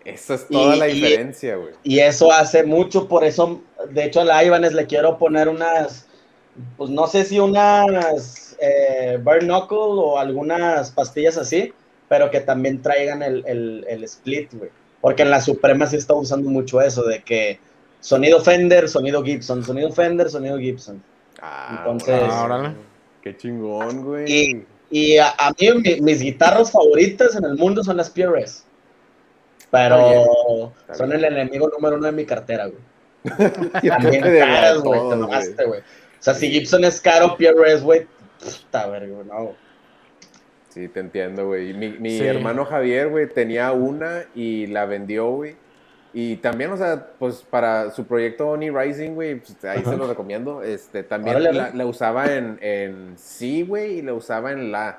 [SPEAKER 3] Esa es toda
[SPEAKER 2] Y-
[SPEAKER 3] la diferencia, güey.
[SPEAKER 2] Y eso hace mucho, por eso, de hecho, a la Ibanez le quiero poner unas, pues no sé si unas eh, bare knuckle o algunas pastillas así, pero que también traigan el, el, el split, güey. Porque en la Suprema sí está usando mucho eso, de que sonido Fender, sonido Gibson, sonido Fender, sonido Gibson.
[SPEAKER 3] Ah,
[SPEAKER 2] Entonces-
[SPEAKER 3] órale. Qué chingón, güey.
[SPEAKER 2] Y- Y a, a mí mi- mis guitarras favoritas en el mundo son las PRS. Pero
[SPEAKER 3] Está está
[SPEAKER 2] son el enemigo número uno de mi cartera, güey. También caras, güey, te
[SPEAKER 3] güey.
[SPEAKER 2] mamaste, güey. O sea, si Gibson es caro, PRS, güey, puta verga, güey, no. güey.
[SPEAKER 3] Sí, te entiendo, güey. Y Mi, mi
[SPEAKER 1] Sí.
[SPEAKER 3] hermano Javier, güey, tenía una y la vendió, güey. Y también, o sea, pues para su proyecto Oni Rising, güey, pues, ahí
[SPEAKER 2] Ajá.
[SPEAKER 3] se lo recomiendo. Este, también
[SPEAKER 2] Órale,
[SPEAKER 3] la, usaba en, en sí, güey, y la usaba en la.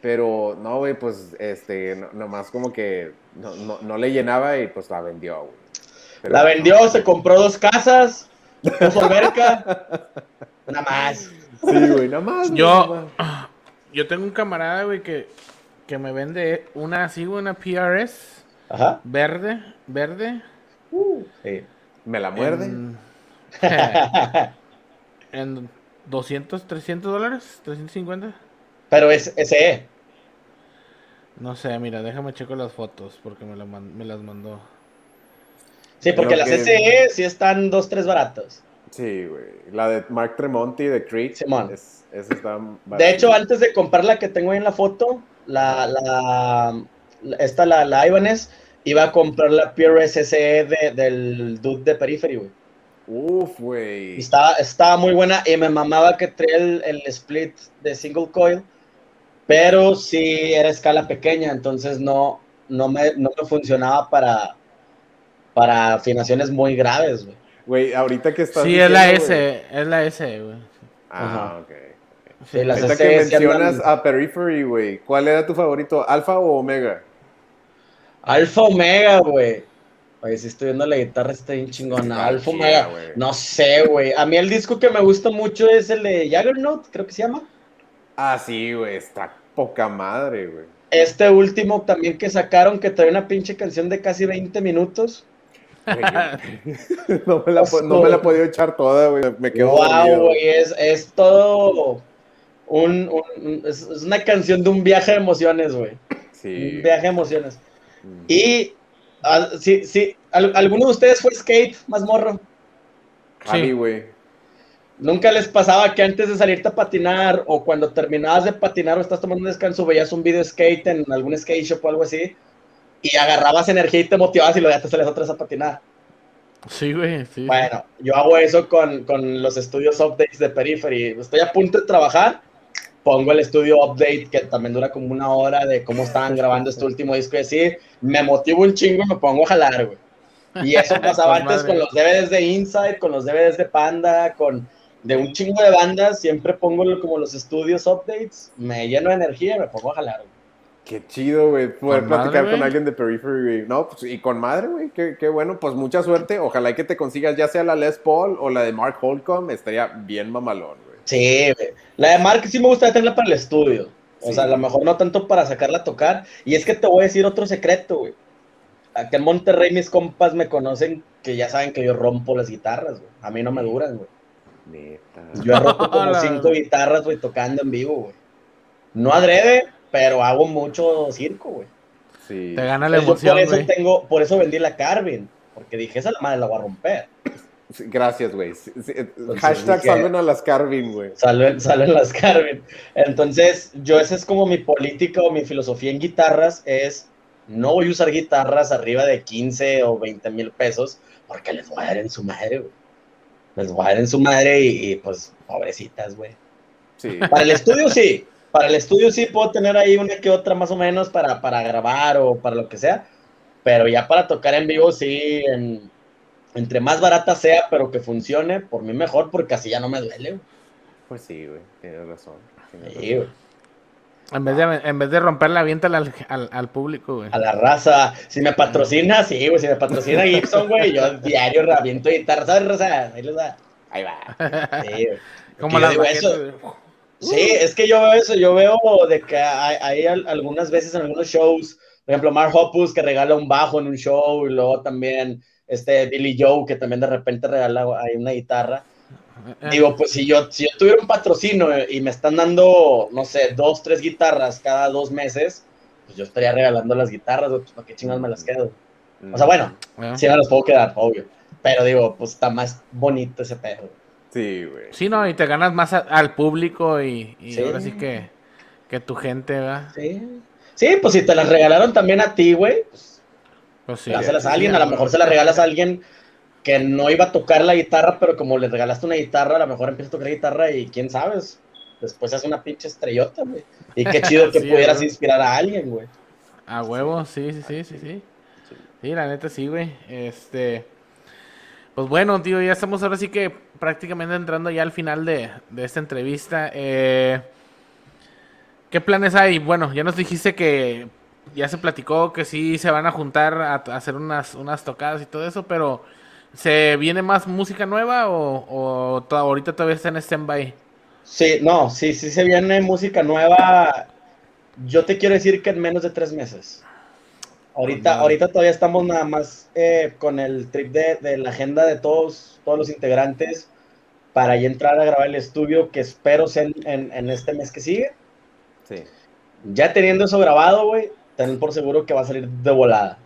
[SPEAKER 3] Pero no, güey, pues, este, no- nomás como que no, no, no le llenaba y pues la vendió, güey. Pero-
[SPEAKER 2] La vendió, se compró dos casas, puso alberca, nada más.
[SPEAKER 3] Sí, güey, nada más.
[SPEAKER 1] Yo-
[SPEAKER 3] nada más.
[SPEAKER 1] Yo tengo un camarada, güey, que, que me vende una así, una PRS
[SPEAKER 2] Ajá.
[SPEAKER 1] verde, verde.
[SPEAKER 2] Sí.
[SPEAKER 3] ¿Me la muerde?
[SPEAKER 1] En, en 200, 300 dólares, 350.
[SPEAKER 2] Pero es ese.
[SPEAKER 1] No sé, mira, déjame checo las fotos porque me, la man- me las mandó.
[SPEAKER 2] Sí, porque
[SPEAKER 3] Creo
[SPEAKER 2] las
[SPEAKER 3] que-
[SPEAKER 2] SE sí están dos, tres baratas.
[SPEAKER 3] Sí, güey. La de Mark Tremonti de Creed.
[SPEAKER 2] Simón.
[SPEAKER 3] Es, esa está
[SPEAKER 2] De hecho, antes de comprar la que tengo ahí en la foto, la, la, la- esta, la, la Ibanez, iba a comprar la Pure SSE de- del dude de Periphery, güey.
[SPEAKER 3] Uf, güey.
[SPEAKER 2] estaba, estaba muy buena y me mamaba que traía el, el split de single coil, pero sí era escala pequeña, entonces no, no, me, no me funcionaba para, para afinaciones muy graves, güey.
[SPEAKER 3] Güey, ahorita que estás
[SPEAKER 1] Sí, es la. S, es la S, güey.
[SPEAKER 3] Ah,
[SPEAKER 2] Ajá.
[SPEAKER 3] ok.
[SPEAKER 2] Sí, las
[SPEAKER 3] Ahorita
[SPEAKER 2] SE
[SPEAKER 3] que mencionas a Periphery, güey, ¿cuál era tu favorito? ¿Alfa o Omega?
[SPEAKER 2] Alfa Omega, güey. Oye, si estoy viendo la guitarra, está bien chingona. Alfa Omega.
[SPEAKER 3] güey.
[SPEAKER 2] No sé, güey. A mí el disco que me gusta mucho es el de Jaggernaut, creo que se llama.
[SPEAKER 3] Ah, sí, güey, está poca madre, güey.
[SPEAKER 2] Este último también que sacaron, que trae una pinche canción de casi 20 minutos.
[SPEAKER 3] No, me la, no me la he podido echar toda, güey. Me quedo
[SPEAKER 2] wow, güey. Es, es todo un, un- es, es una canción de un viaje de emociones, güey.
[SPEAKER 3] Sí.
[SPEAKER 2] Un viaje de emociones.
[SPEAKER 3] Mm.
[SPEAKER 2] Y, ah, sí, sí. ¿al- ¿Alguno de ustedes fue skate, más morro?
[SPEAKER 1] Sí.
[SPEAKER 3] güey.
[SPEAKER 2] ¿Nunca les pasaba que antes de salirte a patinar o cuando terminabas de patinar o estás tomando un descanso veías un video skate en algún skate shop o algo así y agarrabas energía y te motivabas y luego ya te salías otra vez a patinar?
[SPEAKER 1] Sí, güey, sí.
[SPEAKER 2] Bueno, yo hago eso con, con los estudios updates de Periphery. Estoy a punto de trabajar, pongo el estudio update que también dura como una hora de cómo estaban grabando este último disco y así, me motivo un chingo y me pongo a jalar, güey. Y eso pasaba antes
[SPEAKER 1] madre.
[SPEAKER 2] con los DVDs de Inside, con los DVDs de Panda, con de un chingo de bandas, siempre pongo como los estudios updates, me lleno de energía y me pongo a jalar. güey.
[SPEAKER 3] Qué chido, güey, poder
[SPEAKER 1] Con
[SPEAKER 3] platicar
[SPEAKER 1] madre,
[SPEAKER 3] con alguien de Periphery, güey. No, pues, y con madre, güey. Qué, qué bueno, pues mucha suerte. Ojalá y que te consigas ya sea la Les Paul o la de Mark Holcomb. Estaría bien mamalón.
[SPEAKER 2] Sí, güey. La de Mark sí me gustaría tenerla para el estudio. O
[SPEAKER 3] Sí.
[SPEAKER 2] sea, a lo mejor no tanto para sacarla a tocar. Y es que te voy a decir otro secreto, güey. Acá en Monterrey mis compas me conocen que ya saben que yo rompo las guitarras, güey. A mí no me duran, güey.
[SPEAKER 3] Neta.
[SPEAKER 2] Yo he roto como cinco guitarras, güey, tocando en vivo, güey. No adrede, pero hago mucho circo, güey.
[SPEAKER 3] Sí.
[SPEAKER 1] Te gana la
[SPEAKER 2] Entonces, yo
[SPEAKER 1] emoción,
[SPEAKER 2] por eso
[SPEAKER 1] güey.
[SPEAKER 2] tengo, por eso vendí la Carvin. Porque dije, esa la madre la voy a romper.
[SPEAKER 3] Gracias, güey. Eh, Hashtag
[SPEAKER 2] dije-
[SPEAKER 3] salven a las Carvin, güey.
[SPEAKER 2] Salen, salen las Carvin. Entonces, yo esa es como mi política o mi filosofía en guitarras, es no voy a usar guitarras arriba de 15 o 20 mil pesos porque les voy a dar en su madre, güey. Les voy a dar en su madre y, y, pues, pobrecitas, güey.
[SPEAKER 3] Sí.
[SPEAKER 2] Para el estudio sí, para el estudio sí puedo tener ahí una que otra más o menos para, para grabar o para lo que sea, pero ya para tocar en vivo sí, en- entre más barata sea, pero que funcione, por mí mejor, porque así ya no me duele, güey.
[SPEAKER 3] Pues sí, güey. Tienes razón. tienes
[SPEAKER 2] Sí,
[SPEAKER 3] razón.
[SPEAKER 2] güey.
[SPEAKER 1] En vez de, en vez de romperla, aviéntala al, al, al público, güey.
[SPEAKER 2] A la raza, si me patrocina, sí, güey, si me patrocina Gibson, güey, yo diario reviento guitarra, ¿sabes, raza? Ahí les va.
[SPEAKER 3] Ahí va.
[SPEAKER 2] Sí, güey.
[SPEAKER 1] Como güey.
[SPEAKER 2] Sí, es que yo veo eso, yo veo de que hay, hay al- algunas veces en algunos shows, por ejemplo, Mark Hoppus que regala un bajo en un show, y luego también este Billy Joe que también de repente regala ahí una guitarra.
[SPEAKER 1] Eh,
[SPEAKER 2] Digo, pues si yo, si yo tuviera un patrocinio y me están dando, no sé, dos, tres guitarras cada dos meses, pues yo estaría regalando las guitarras, pues para qué chingados me las quedo. O sea, bueno,
[SPEAKER 1] eh.
[SPEAKER 2] sí me las puedo quedar, obvio. Pero digo, pues está más bonito ese pedo.
[SPEAKER 3] Sí, güey.
[SPEAKER 1] Sí, no, y te ganas más a- al público y, y
[SPEAKER 2] Sí.
[SPEAKER 1] ahora sí que, que tu gente, ¿verdad?
[SPEAKER 2] Sí. Sí, pues si te las regalaron también a ti, güey, pues
[SPEAKER 1] Pues sí.
[SPEAKER 2] dáselas a alguien, a lo mejor se las regalas a alguien que no iba a tocar la guitarra, pero como le regalaste una guitarra, a lo mejor empieza a tocar guitarra y quién sabe, después hace una pinche estrellota, güey. Y qué chido que
[SPEAKER 1] Sí,
[SPEAKER 2] pudieras inspirar a alguien, güey.
[SPEAKER 1] A huevo, sí, sí, sí, sí, sí. Sí, la neta sí, güey. Este. Pues bueno, tío, ya estamos ahora sí que prácticamente entrando ya al final de, de esta entrevista. Eh, ¿Qué planes hay? Bueno, ya nos dijiste que ya se platicó que sí se van a juntar a, a hacer unas, unas tocadas y todo eso, pero ¿se viene más música nueva o, o to- ahorita todavía está en stand-by?
[SPEAKER 2] Sí, no, sí, sí se viene música nueva. Yo te quiero decir que en menos de tres meses. Ahorita,
[SPEAKER 1] Madre.
[SPEAKER 2] ahorita todavía estamos nada más eh, con el trip de, de la agenda de todos, todos los integrantes para ya entrar a grabar el estudio que espero sea en, en- en este mes que sigue.
[SPEAKER 3] Sí.
[SPEAKER 2] Ya teniendo eso grabado, güey, ten por seguro que va a salir de volada.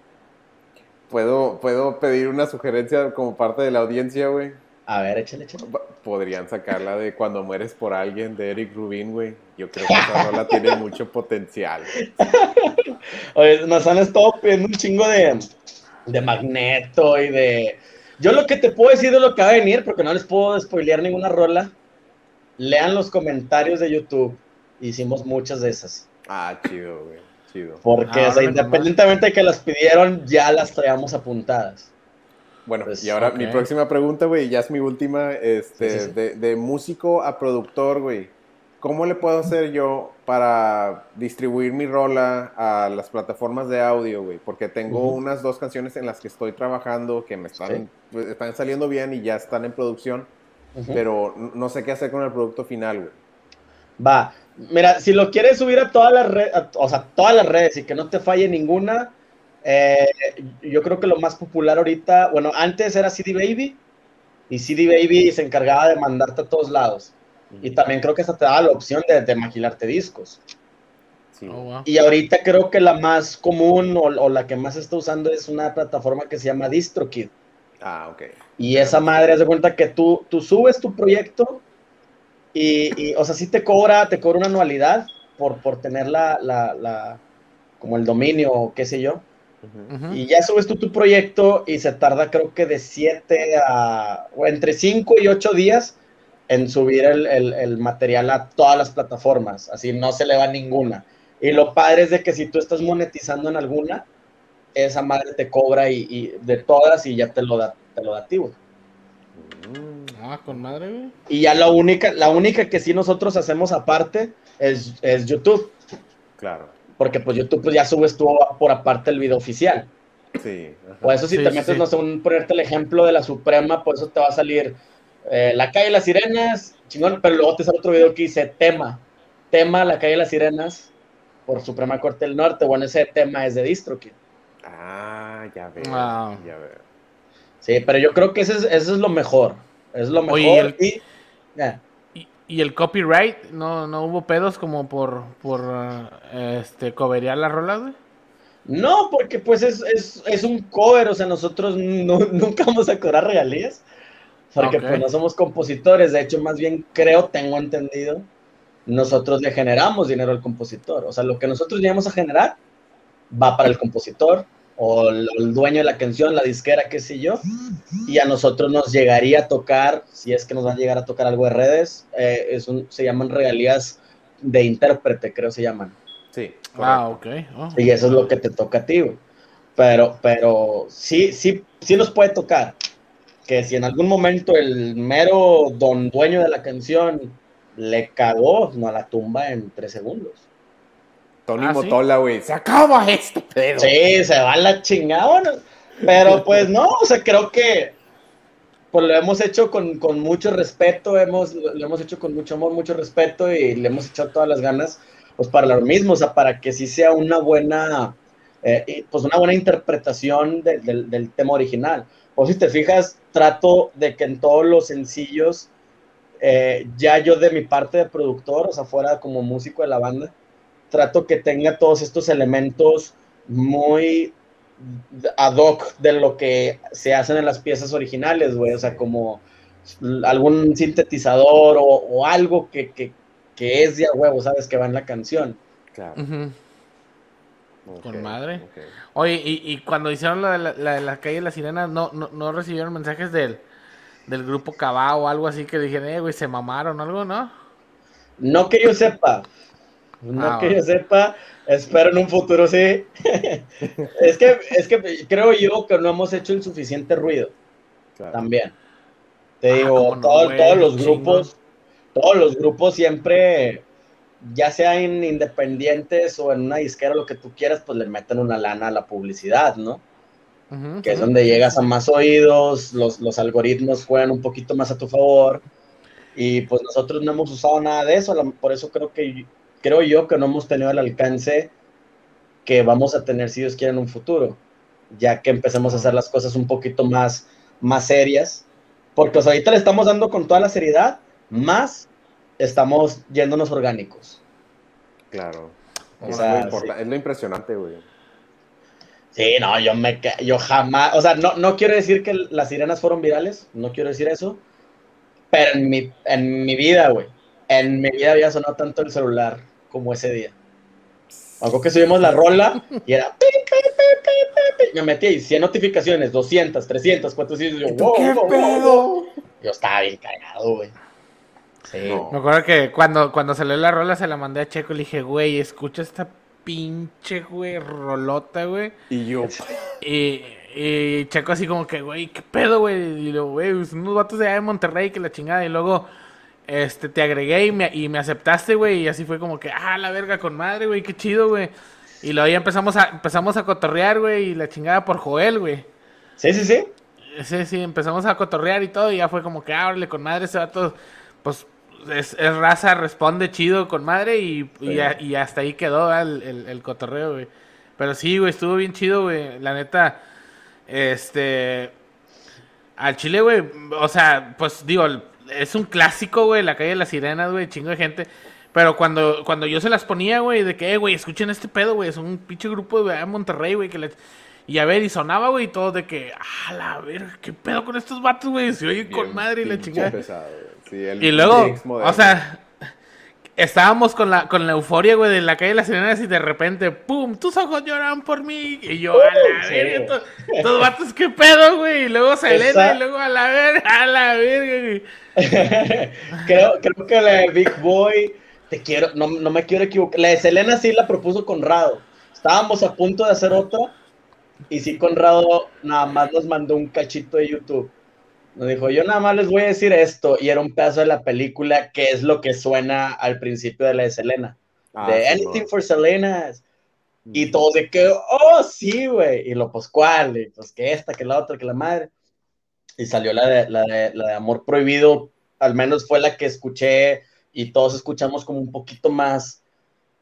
[SPEAKER 3] ¿Puedo, ¿Puedo pedir una sugerencia como parte de la audiencia, güey?
[SPEAKER 2] A ver, échale, échale.
[SPEAKER 3] Podrían sacarla de Cuando mueres por alguien de Eric Rubin, güey. Yo creo que esa rola tiene mucho potencial.
[SPEAKER 2] Oye, nos han estado pidiendo un chingo de, de magneto y de. Yo lo que te puedo decir de lo que va a venir, porque no les puedo spoilear ninguna rola. Lean los comentarios de YouTube. Hicimos muchas de esas.
[SPEAKER 3] Ah, chido, güey. Chido.
[SPEAKER 2] Porque,
[SPEAKER 1] Ah,
[SPEAKER 2] o sea,
[SPEAKER 1] órale,
[SPEAKER 2] independientemente de que las pidieron, ya las traíamos apuntadas.
[SPEAKER 3] Bueno,
[SPEAKER 2] Pues,
[SPEAKER 3] y ahora mi próxima pregunta, güey, ya es mi última, este,
[SPEAKER 2] Sí, sí, sí.
[SPEAKER 3] De, de músico a productor, güey. ¿Cómo le puedo hacer yo para distribuir mi rola a las plataformas de audio, güey? Porque tengo unas dos canciones en las que estoy trabajando que me están,
[SPEAKER 2] Sí.
[SPEAKER 3] pues, están saliendo bien y ya están en producción, pero no sé qué hacer con el producto final, güey.
[SPEAKER 2] Va. Mira, si lo quieres subir a todas las redes, o sea, todas las redes y que no te falle ninguna, eh, yo creo que lo más popular ahorita, bueno, antes era CD Baby y CD Baby se encargaba de mandarte a todos lados. Y también creo que esa te daba la opción de, de maquilarte discos.
[SPEAKER 3] Sí,
[SPEAKER 1] Oh, wow.
[SPEAKER 2] Y ahorita creo que la más común o, o la que más se está usando es una plataforma que se llama DistroKid.
[SPEAKER 3] Ah, ok.
[SPEAKER 2] Y esa madre, haz de cuenta que tú, tú subes tu proyecto y, y, o sea, sí te cobra, te cobra una anualidad por, por tener la, la, la- como el dominio o qué sé yo. Y ya subes tú tu proyecto y se tarda creo que de 7 a, o entre 5 y 8 días en subir el, el- el material a todas las plataformas. Así no se le va ninguna. Y lo padre es de que si tú estás monetizando en alguna, esa madre te cobra y, y de todas y ya te lo da, te lo da a ti, güey.
[SPEAKER 3] Mm,
[SPEAKER 1] Ah, con madre, güey.
[SPEAKER 2] Y ya la única, la única que sí nosotros hacemos aparte es, es YouTube.
[SPEAKER 3] claro.
[SPEAKER 2] Porque pues YouTube pues, ya subes tú por aparte el video oficial.
[SPEAKER 3] Sí. ajá.
[SPEAKER 2] O eso si
[SPEAKER 1] Sí,
[SPEAKER 2] te metes,
[SPEAKER 1] sí.
[SPEAKER 2] no sé, un, ponerte el ejemplo de la Suprema, pues eso te va a salir eh, La calle de las sirenas, chingón, pero luego te sale otro video que dice tema, tema La calle de las sirenas por Suprema Corte del Norte, bueno, ese tema es de DistroKid.
[SPEAKER 3] Ah, ya veo.
[SPEAKER 1] Wow.
[SPEAKER 3] Ya veo.
[SPEAKER 2] Sí, pero yo creo que ese es, eso es lo mejor, es lo mejor.
[SPEAKER 1] Oye, el-
[SPEAKER 2] y- ya.
[SPEAKER 1] Y, y el copyright, no, no hubo pedos como por, por eh, este, coberear la rola, güey.
[SPEAKER 2] No, porque pues es, es, es un cover, o sea, nosotros no- nunca vamos a cobrar regalías, porque pues no somos compositores, de hecho, más bien creo, tengo entendido, nosotros le generamos dinero al compositor, o sea, lo que nosotros llegamos a generar va para el compositor o el, el dueño de la canción, la disquera, qué sé yo, y a nosotros nos llegaría a tocar, si es que nos van a llegar a tocar algo de redes, eh, es un- se llaman regalías de intérprete, creo se llaman.
[SPEAKER 3] Sí.
[SPEAKER 1] Ah, ok. Oh.
[SPEAKER 2] Y eso es lo que te toca a ti, güey. Pero, pero sí, sí, sí nos puede tocar. Que si en algún momento el mero don dueño de la canción le cagó, no la tumba en tres segundos.
[SPEAKER 3] Tony
[SPEAKER 1] Ah.
[SPEAKER 3] Motola, güey. Se acaba este pedo.
[SPEAKER 2] Sí, se va la chingada. Pero pues no, o sea, creo que pues lo hemos hecho con, con mucho respeto, hemos, lo hemos hecho con mucho amor, mucho respeto y le hemos echado todas las ganas pues para lo mismo, o sea, para que sí sea una buena, eh, y, pues una buena interpretación de- del- del tema original. O si te fijas, trato de que en todos los sencillos, eh, ya yo de mi parte de productor, o sea, fuera como músico de la banda, trato que tenga todos estos elementos muy ad hoc de lo que se hacen en las piezas originales, güey, o sea, como algún sintetizador o, o algo que, que, que es de a huevo, ¿sabes? Que va en la canción.
[SPEAKER 3] Claro.
[SPEAKER 1] Con madre. Oye, y, y cuando hicieron la, la, la de la calle de las sirenas, ¿no, no, no recibieron mensajes del, del grupo Cabá o algo así que dijeron, eh, güey, se mamaron o algo, ¿no?
[SPEAKER 2] No que yo sepa, no
[SPEAKER 1] Ah,
[SPEAKER 2] que
[SPEAKER 1] bueno.
[SPEAKER 2] yo sepa, espero en un futuro sí. es, que, es que creo yo que no hemos hecho el suficiente ruido
[SPEAKER 3] Claro.
[SPEAKER 2] también. Te
[SPEAKER 1] Ah,
[SPEAKER 2] digo,
[SPEAKER 1] no,
[SPEAKER 2] todo-
[SPEAKER 1] güey,
[SPEAKER 2] todos los grupos, todos los grupos siempre, ya sea en independientes o en una disquera, lo que tú quieras, pues le meten una lana a la publicidad, ¿no? Que es donde llegas a más oídos, los, los algoritmos juegan un poquito más a tu favor, y pues nosotros no hemos usado nada de eso, por eso creo que creo yo que no hemos tenido el alcance que vamos a tener si Dios quiere en un futuro, ya que empecemos a hacer las cosas un poquito más, más serias, porque o sea, ahorita le estamos dando con toda la seriedad, más estamos yéndonos orgánicos.
[SPEAKER 3] Claro.
[SPEAKER 2] O
[SPEAKER 3] Es, lo importa- es lo impresionante, güey.
[SPEAKER 2] Sí, no, yo me yo jamás, o sea, no, no quiero decir que las sirenas fueron virales, no quiero decir eso, pero en mi, en mi vida, güey, en mi vida había sonado tanto el celular como ese día. Algo que subimos la rola y era me metí ahí 100 notificaciones, 200, 300, 400, y yo, wow,
[SPEAKER 3] ¿Qué
[SPEAKER 2] wow, wow, wow.
[SPEAKER 3] pedo?
[SPEAKER 2] Yo estaba bien cagado, güey. Sí.
[SPEAKER 3] No.
[SPEAKER 1] Me acuerdo que cuando, cuando salió la rola se la mandé a Checo y le dije, güey, escucha esta pinche, güey, rolota, güey.
[SPEAKER 3] Y yo,
[SPEAKER 1] Y, y Checo así como que, güey, ¿qué pedo, güey? Y luego, güey, unos vatos de allá de Monterrey que la chingada. Y luego, este, te agregué y me, y me aceptaste, güey. Y así fue como que, ah, la verga con madre, güey, qué chido, güey. Y luego ya empezamos a, empezamos a cotorrear, güey, y la chingada por Joel, güey.
[SPEAKER 2] sí, sí, sí.
[SPEAKER 1] Sí, sí, empezamos a cotorrear y todo, y ya fue como que, ah, órale, con madre, ese vato, pues, es, es raza, responde chido con madre, y, hasta ahí quedó el, el cotorreo, güey. Pero sí, güey, estuvo bien chido, güey, la neta, este, al Chile, güey, o sea, pues, digo, es un clásico, güey, la calle de las sirenas, güey, chingo de gente. Pero cuando, cuando yo se las ponía, güey, de que, eh, güey, escuchen este pedo, güey, es un pinche grupo de en Monterrey, güey, que le... Y a ver, y sonaba, güey, y todo de que, ah, la verga, qué pedo con estos vatos, güey, se oye con madre y la chingada.
[SPEAKER 3] pesado, güey. Sí, el
[SPEAKER 1] Y luego, o sea, estábamos con la, con la euforia, güey, de la calle de las sirenas y de repente, ¡pum! Tus ojos lloran por mí. Y yo, a la
[SPEAKER 2] sí.
[SPEAKER 1] verga, estos, vatos, qué pedo, güey. Y luego Selena, y luego a la verga, a la verga, güey.
[SPEAKER 2] creo, creo que la de Big Boy, te quiero, no, no me quiero equivocar. La de Selena sí la propuso Conrado. Estábamos a punto de hacer otra. Y sí, Conrado nada más nos mandó un cachito de YouTube. Nos dijo, yo nada más les voy a decir esto. Y era un pedazo de la película que es lo que suena al principio de la de Selena.
[SPEAKER 3] Ah,
[SPEAKER 2] de
[SPEAKER 3] sí,
[SPEAKER 2] Anything
[SPEAKER 3] no.
[SPEAKER 2] for Selena. Y todos de que, oh, sí, güey. Y lo, pues, ¿cuál? Y pues que esta, que la otra, que la madre. y salió la de, la, de, la de Amor Prohibido, al menos fue la que escuché y todos escuchamos como un poquito más,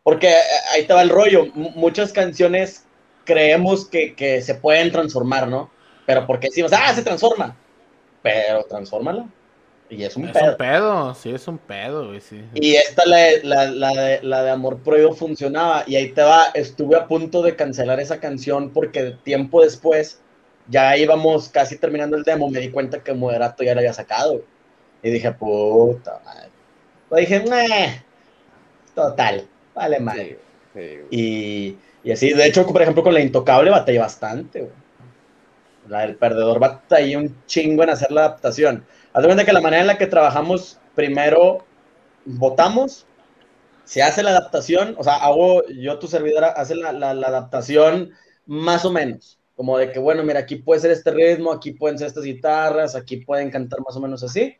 [SPEAKER 2] porque eh, ahí estaba el rollo, M muchas canciones creemos que, que, se pueden transformar, ¿no? Pero porque decimos, ah, se transforma, pero transfórmala. Y es un
[SPEAKER 1] es
[SPEAKER 2] pedo.
[SPEAKER 1] un pedo, sí, es un pedo, güey, sí.
[SPEAKER 2] Y esta, la, la, la, de, la de Amor Prohibido, funcionaba. Y ahí te va, estuve a punto de cancelar esa canción porque tiempo después, ya íbamos casi terminando el demo, me di cuenta que Moderato ya la había sacado. Y dije, puta madre. Lo dije, meh, total, vale madre.
[SPEAKER 3] Sí, sí,
[SPEAKER 2] y, y, así, de hecho, por ejemplo, con la Intocable batallé bastante, güey. La del perdedor batallé un chingo en hacer la adaptación. Haz de cuenta que la manera en la que trabajamos, primero votamos, se hace la adaptación, o sea, hago yo, tu servidora, hace la, la, la, adaptación más o menos, como de que, bueno, mira, aquí puede ser este ritmo, aquí pueden ser estas guitarras, aquí pueden cantar más o menos así.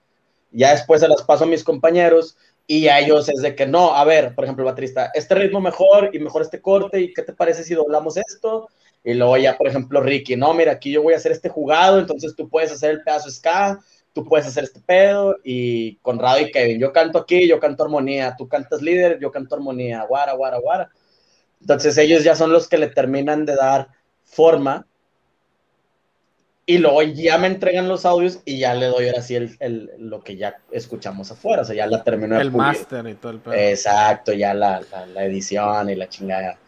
[SPEAKER 2] Ya después se las paso a mis compañeros y a ellos es de que no, a ver, por ejemplo, baterista, este ritmo mejor y mejor este corte, ¿y qué te parece si doblamos esto? Y luego ya, por ejemplo, Ricky, no, mira, aquí yo voy a hacer este jugado, entonces tú puedes hacer el pedazo ska, tú puedes hacer este pedo, y Conrado y Kevin, yo canto aquí, yo canto armonía, tú cantas líder, yo canto armonía, guara, guara, guara. Entonces ellos ya son los que le terminan de dar forma, y luego ya me entregan los audios y ya le doy ahora sí el, el, lo que ya escuchamos afuera, o sea, ya la termino
[SPEAKER 1] El máster y todo el pedo.
[SPEAKER 2] Exacto, ya la, la, la, edición y la chingada.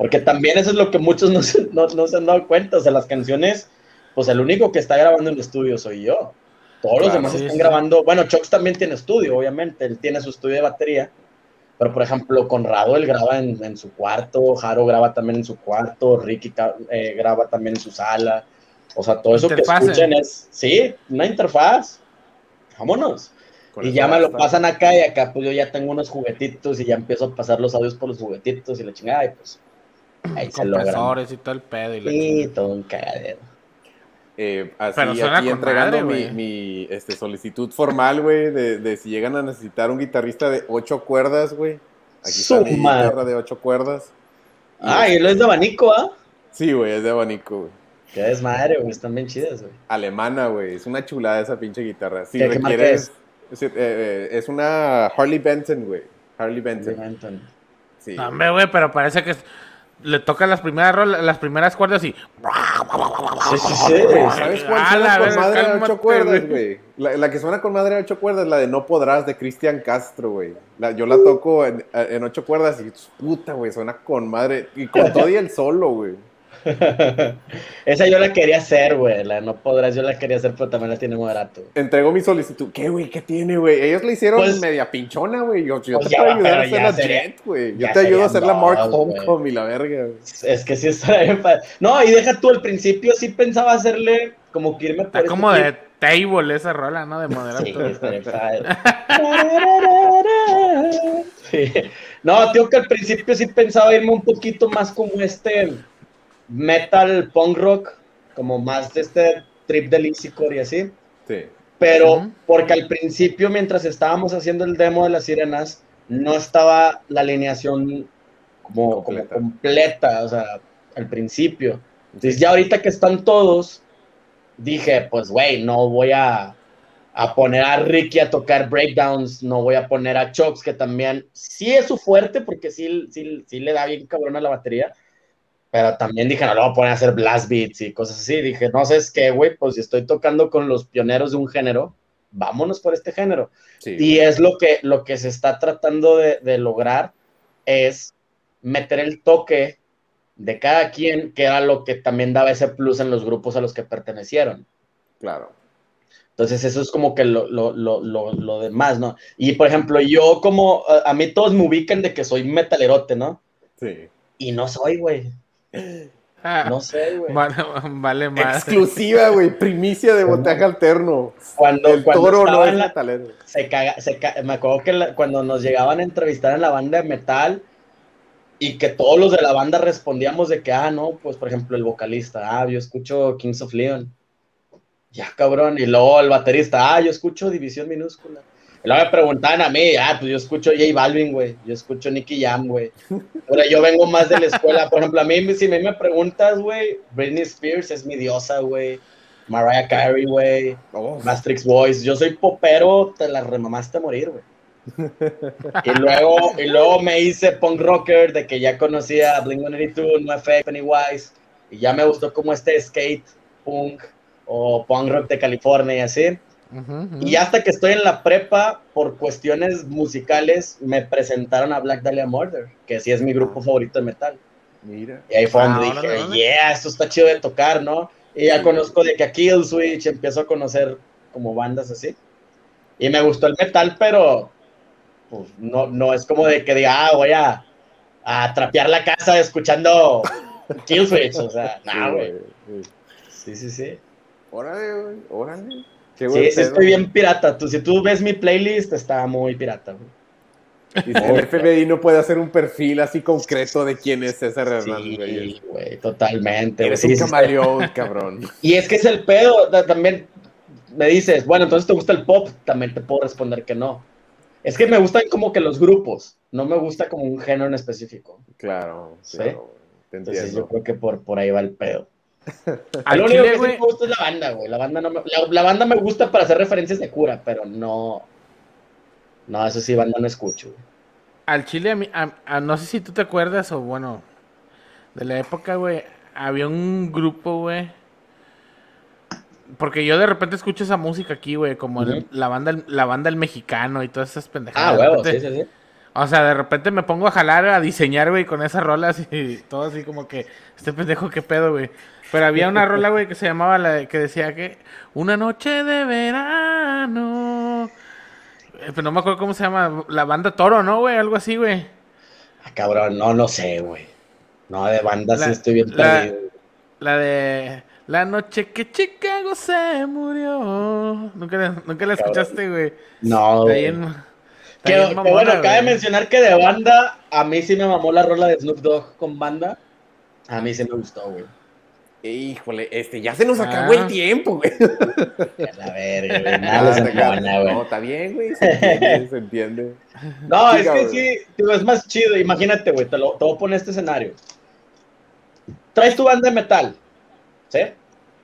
[SPEAKER 2] Porque también eso es lo que muchos no se, no, no se han dado cuenta, o sea, las canciones, pues el único que está grabando en el estudio soy yo. Todos claro, los demás sí, están sí. grabando. Bueno, Chox también tiene estudio, obviamente. Él tiene su estudio de batería. Pero, por ejemplo, Conrado, él graba en, en su cuarto. Jaro graba también en su cuarto. Ricky eh, graba también en su sala. O sea, todo eso interfaz, que escuchen es. Sí, una interfaz. Vámonos. Con y ya me lo pasan acá y acá, pues yo ya tengo unos juguetitos y ya empiezo a pasar los audios por los juguetitos y la chingada. Y pues. Ahí se logra.
[SPEAKER 1] y todo el pedo. Y
[SPEAKER 2] sí, todo un cagadero.
[SPEAKER 3] Eh, así aquí entregando madre, mi, mi este, solicitud formal, güey, de, de, si llegan a necesitar un guitarrista de ocho cuerdas, güey. Aquí está mi guitarra de ocho cuerdas.
[SPEAKER 2] Ah, y lo es de abanico, ¿ah?
[SPEAKER 3] Sí, güey, es de abanico, güey.
[SPEAKER 2] Qué desmadre, güey, están bien chidas, güey.
[SPEAKER 3] Alemana, güey, es una chulada esa pinche guitarra. Si ¿Qué, requieres, es? Es, eh, es? una Harley Benton, güey. Harley Benton.
[SPEAKER 2] Harley Benton.
[SPEAKER 1] Sí. No, hombre, güey, pero parece que... Es le toca las primeras rolas, las primeras cuerdas y.
[SPEAKER 3] Sí, sí, sí. ¿Sabes cuál suena con madre de ocho cuerdas, güey? La, la, que suena con madre de ocho cuerdas, la de No Podrás, de Cristian Castro, güey. Yo la toco en, en ocho cuerdas y puta, güey, suena con madre. Y con todo y el solo, güey.
[SPEAKER 2] Esa yo la quería hacer, güey. La no podrás, yo la quería hacer, pero también la tiene moderato.
[SPEAKER 3] Entrego mi solicitud. ¿Qué, güey? ¿Qué tiene, güey? Ellos la hicieron pues, media pinchona, güey. Yo, yo pues te puedo ayudar a hacer la Jet, güey. Yo te ayudo a hacer la Mark Homecoming y la verga, güey.
[SPEAKER 2] Es que sí está bien padre. No, y deja tú, al principio sí pensaba hacerle como que irme
[SPEAKER 1] por Está como de table esa rola, ¿no? De moderato.
[SPEAKER 2] Sí, está bien padre. sí. No, tío, que al principio sí pensaba irme un poquito más como este metal punk rock, como más de este trip de Lizzycore y así.
[SPEAKER 3] Sí.
[SPEAKER 2] Pero uh -huh. porque al principio, mientras estábamos haciendo el demo de las sirenas, no estaba la alineación como completa, como completa o sea, al principio. Entonces, ya ahorita que están todos, dije, pues, güey, no voy a, a poner a Ricky a tocar breakdowns, no voy a poner a Chox, que también sí es su fuerte, porque sí, sí, sí le da bien cabrón a la batería, pero también dije, no, lo voy a poner a hacer blast beats y cosas así. Dije, no sé, es que, güey, pues si estoy tocando con los pioneros de un género, vámonos por este género. Sí, y es lo que, lo que se está tratando de, de, lograr, es meter el toque de cada quien, que era lo que también daba ese plus en los grupos a los que pertenecieron.
[SPEAKER 3] Claro.
[SPEAKER 2] Entonces eso es como que lo, lo, lo, lo demás, ¿no? Y por ejemplo, yo como, a, a mí todos me ubican de que soy metalerote, ¿no?
[SPEAKER 3] Sí.
[SPEAKER 2] Y no soy, güey. No sé, güey.
[SPEAKER 1] Vale, vale más.
[SPEAKER 3] Exclusiva, güey. Primicia de botaje alterno.
[SPEAKER 2] Cuando,
[SPEAKER 3] el
[SPEAKER 2] cuando
[SPEAKER 3] toro no es
[SPEAKER 2] la,
[SPEAKER 3] metalero.
[SPEAKER 2] Se caga, se caga, me acuerdo que la, cuando nos llegaban a entrevistar en la banda de metal y que todos los de la banda respondíamos de que, ah, no, pues por ejemplo el vocalista, ah, yo escucho Kings of Leon. Ya, cabrón. Y luego el baterista, ah, yo escucho División Minúscula. Y luego me preguntaban a mí, ah, pues yo escucho J Balvin, güey. Yo escucho Nicky Jam, güey. Yo vengo más de la escuela. Por ejemplo, a mí, si me preguntas, güey, Britney Spears es mi diosa, güey. Mariah Carey, güey.
[SPEAKER 3] Oh,
[SPEAKER 2] Mastrix Boys. Yo soy popero, te la remamaste a morir, güey. y, luego, y luego me hice punk rocker de que ya conocía a Blink-182, NoFX, Pennywise. Y ya me gustó como este skate punk o punk rock de California y así. Y hasta que estoy en la prepa, por cuestiones musicales, me presentaron a Black Dahlia Murder, que sí es mi grupo favorito de metal.
[SPEAKER 3] mira.
[SPEAKER 2] Y ahí fue donde
[SPEAKER 1] Ah,
[SPEAKER 2] dije, yeah, esto está chido de tocar, ¿no? Y ya conozco de que a Kill Switch, empiezo a conocer como bandas así. Y me gustó el metal, pero pues, no, no es como de que diga, ah, voy a, a trapear la casa escuchando Kill Switch. O sea,
[SPEAKER 3] Sí,
[SPEAKER 2] no, güey. Sí, sí, sí.
[SPEAKER 3] Órale, güey, órale. Qué
[SPEAKER 2] Sí, sí, estoy bien pirata. Tú, si tú ves mi playlist, está muy pirata, güey.
[SPEAKER 3] Y el FBI no puede hacer un perfil así concreto de quién es César Hernández, güey.
[SPEAKER 2] Sí, güey, totalmente.
[SPEAKER 3] Eres un camaleón, cabrón.
[SPEAKER 2] Y es que es el pedo, también me dices, bueno, entonces te gusta el pop, también te puedo responder que no. Es que me gustan como que los grupos, no me gusta como un género en específico.
[SPEAKER 3] Claro,
[SPEAKER 2] Sí.
[SPEAKER 3] Te
[SPEAKER 2] Entonces yo creo que por, por ahí va el pedo.
[SPEAKER 1] Al
[SPEAKER 2] Lo único que sí me gusta es la banda, güey. La banda, no me, la, la banda me gusta para hacer referencias de cura, pero no... No, eso sí, banda no escucho. güey.
[SPEAKER 1] Al chile, a mí- a- a- no sé si tú te acuerdas o bueno, de la época, güey, había un grupo, güey. Porque yo de repente escucho esa música aquí, güey, como el- la banda la banda el mexicano y todas esas pendejadas.
[SPEAKER 2] Ah, huevo, sí, sí, sí.
[SPEAKER 1] O sea, de repente me pongo a jalar, a diseñar, güey, con esas rolas y todo así como que, este pendejo, qué pedo, güey. Pero había una rola, güey, que se llamaba, la de- que decía que, una noche de verano. Eh, Pero no me acuerdo cómo se llama, la banda Toro, ¿no, güey? Algo así, güey.
[SPEAKER 2] Ah, cabrón, no, no sé, güey. No, de banda sí estoy bien
[SPEAKER 1] la-
[SPEAKER 2] perdido.
[SPEAKER 1] La de, la noche que Chicago se murió. Nunca, la- nunca la escuchaste, güey.
[SPEAKER 2] No, güey. Que, bueno, cabe
[SPEAKER 1] güey.
[SPEAKER 2] mencionar que de banda, a mí sí me mamó la rola de Snoop Dogg con banda. A mí sí me gustó, güey.
[SPEAKER 3] Híjole, este, ya se nos
[SPEAKER 1] Ah.
[SPEAKER 3] acabó el tiempo, güey.
[SPEAKER 2] A la verga, güey. Nada.
[SPEAKER 3] No, está bien, güey. Se entiende, se entiende.
[SPEAKER 2] No, es que sí, es más chido. Imagínate, güey, te, lo, te voy a poner este escenario. Traes tu banda de metal, ¿sí?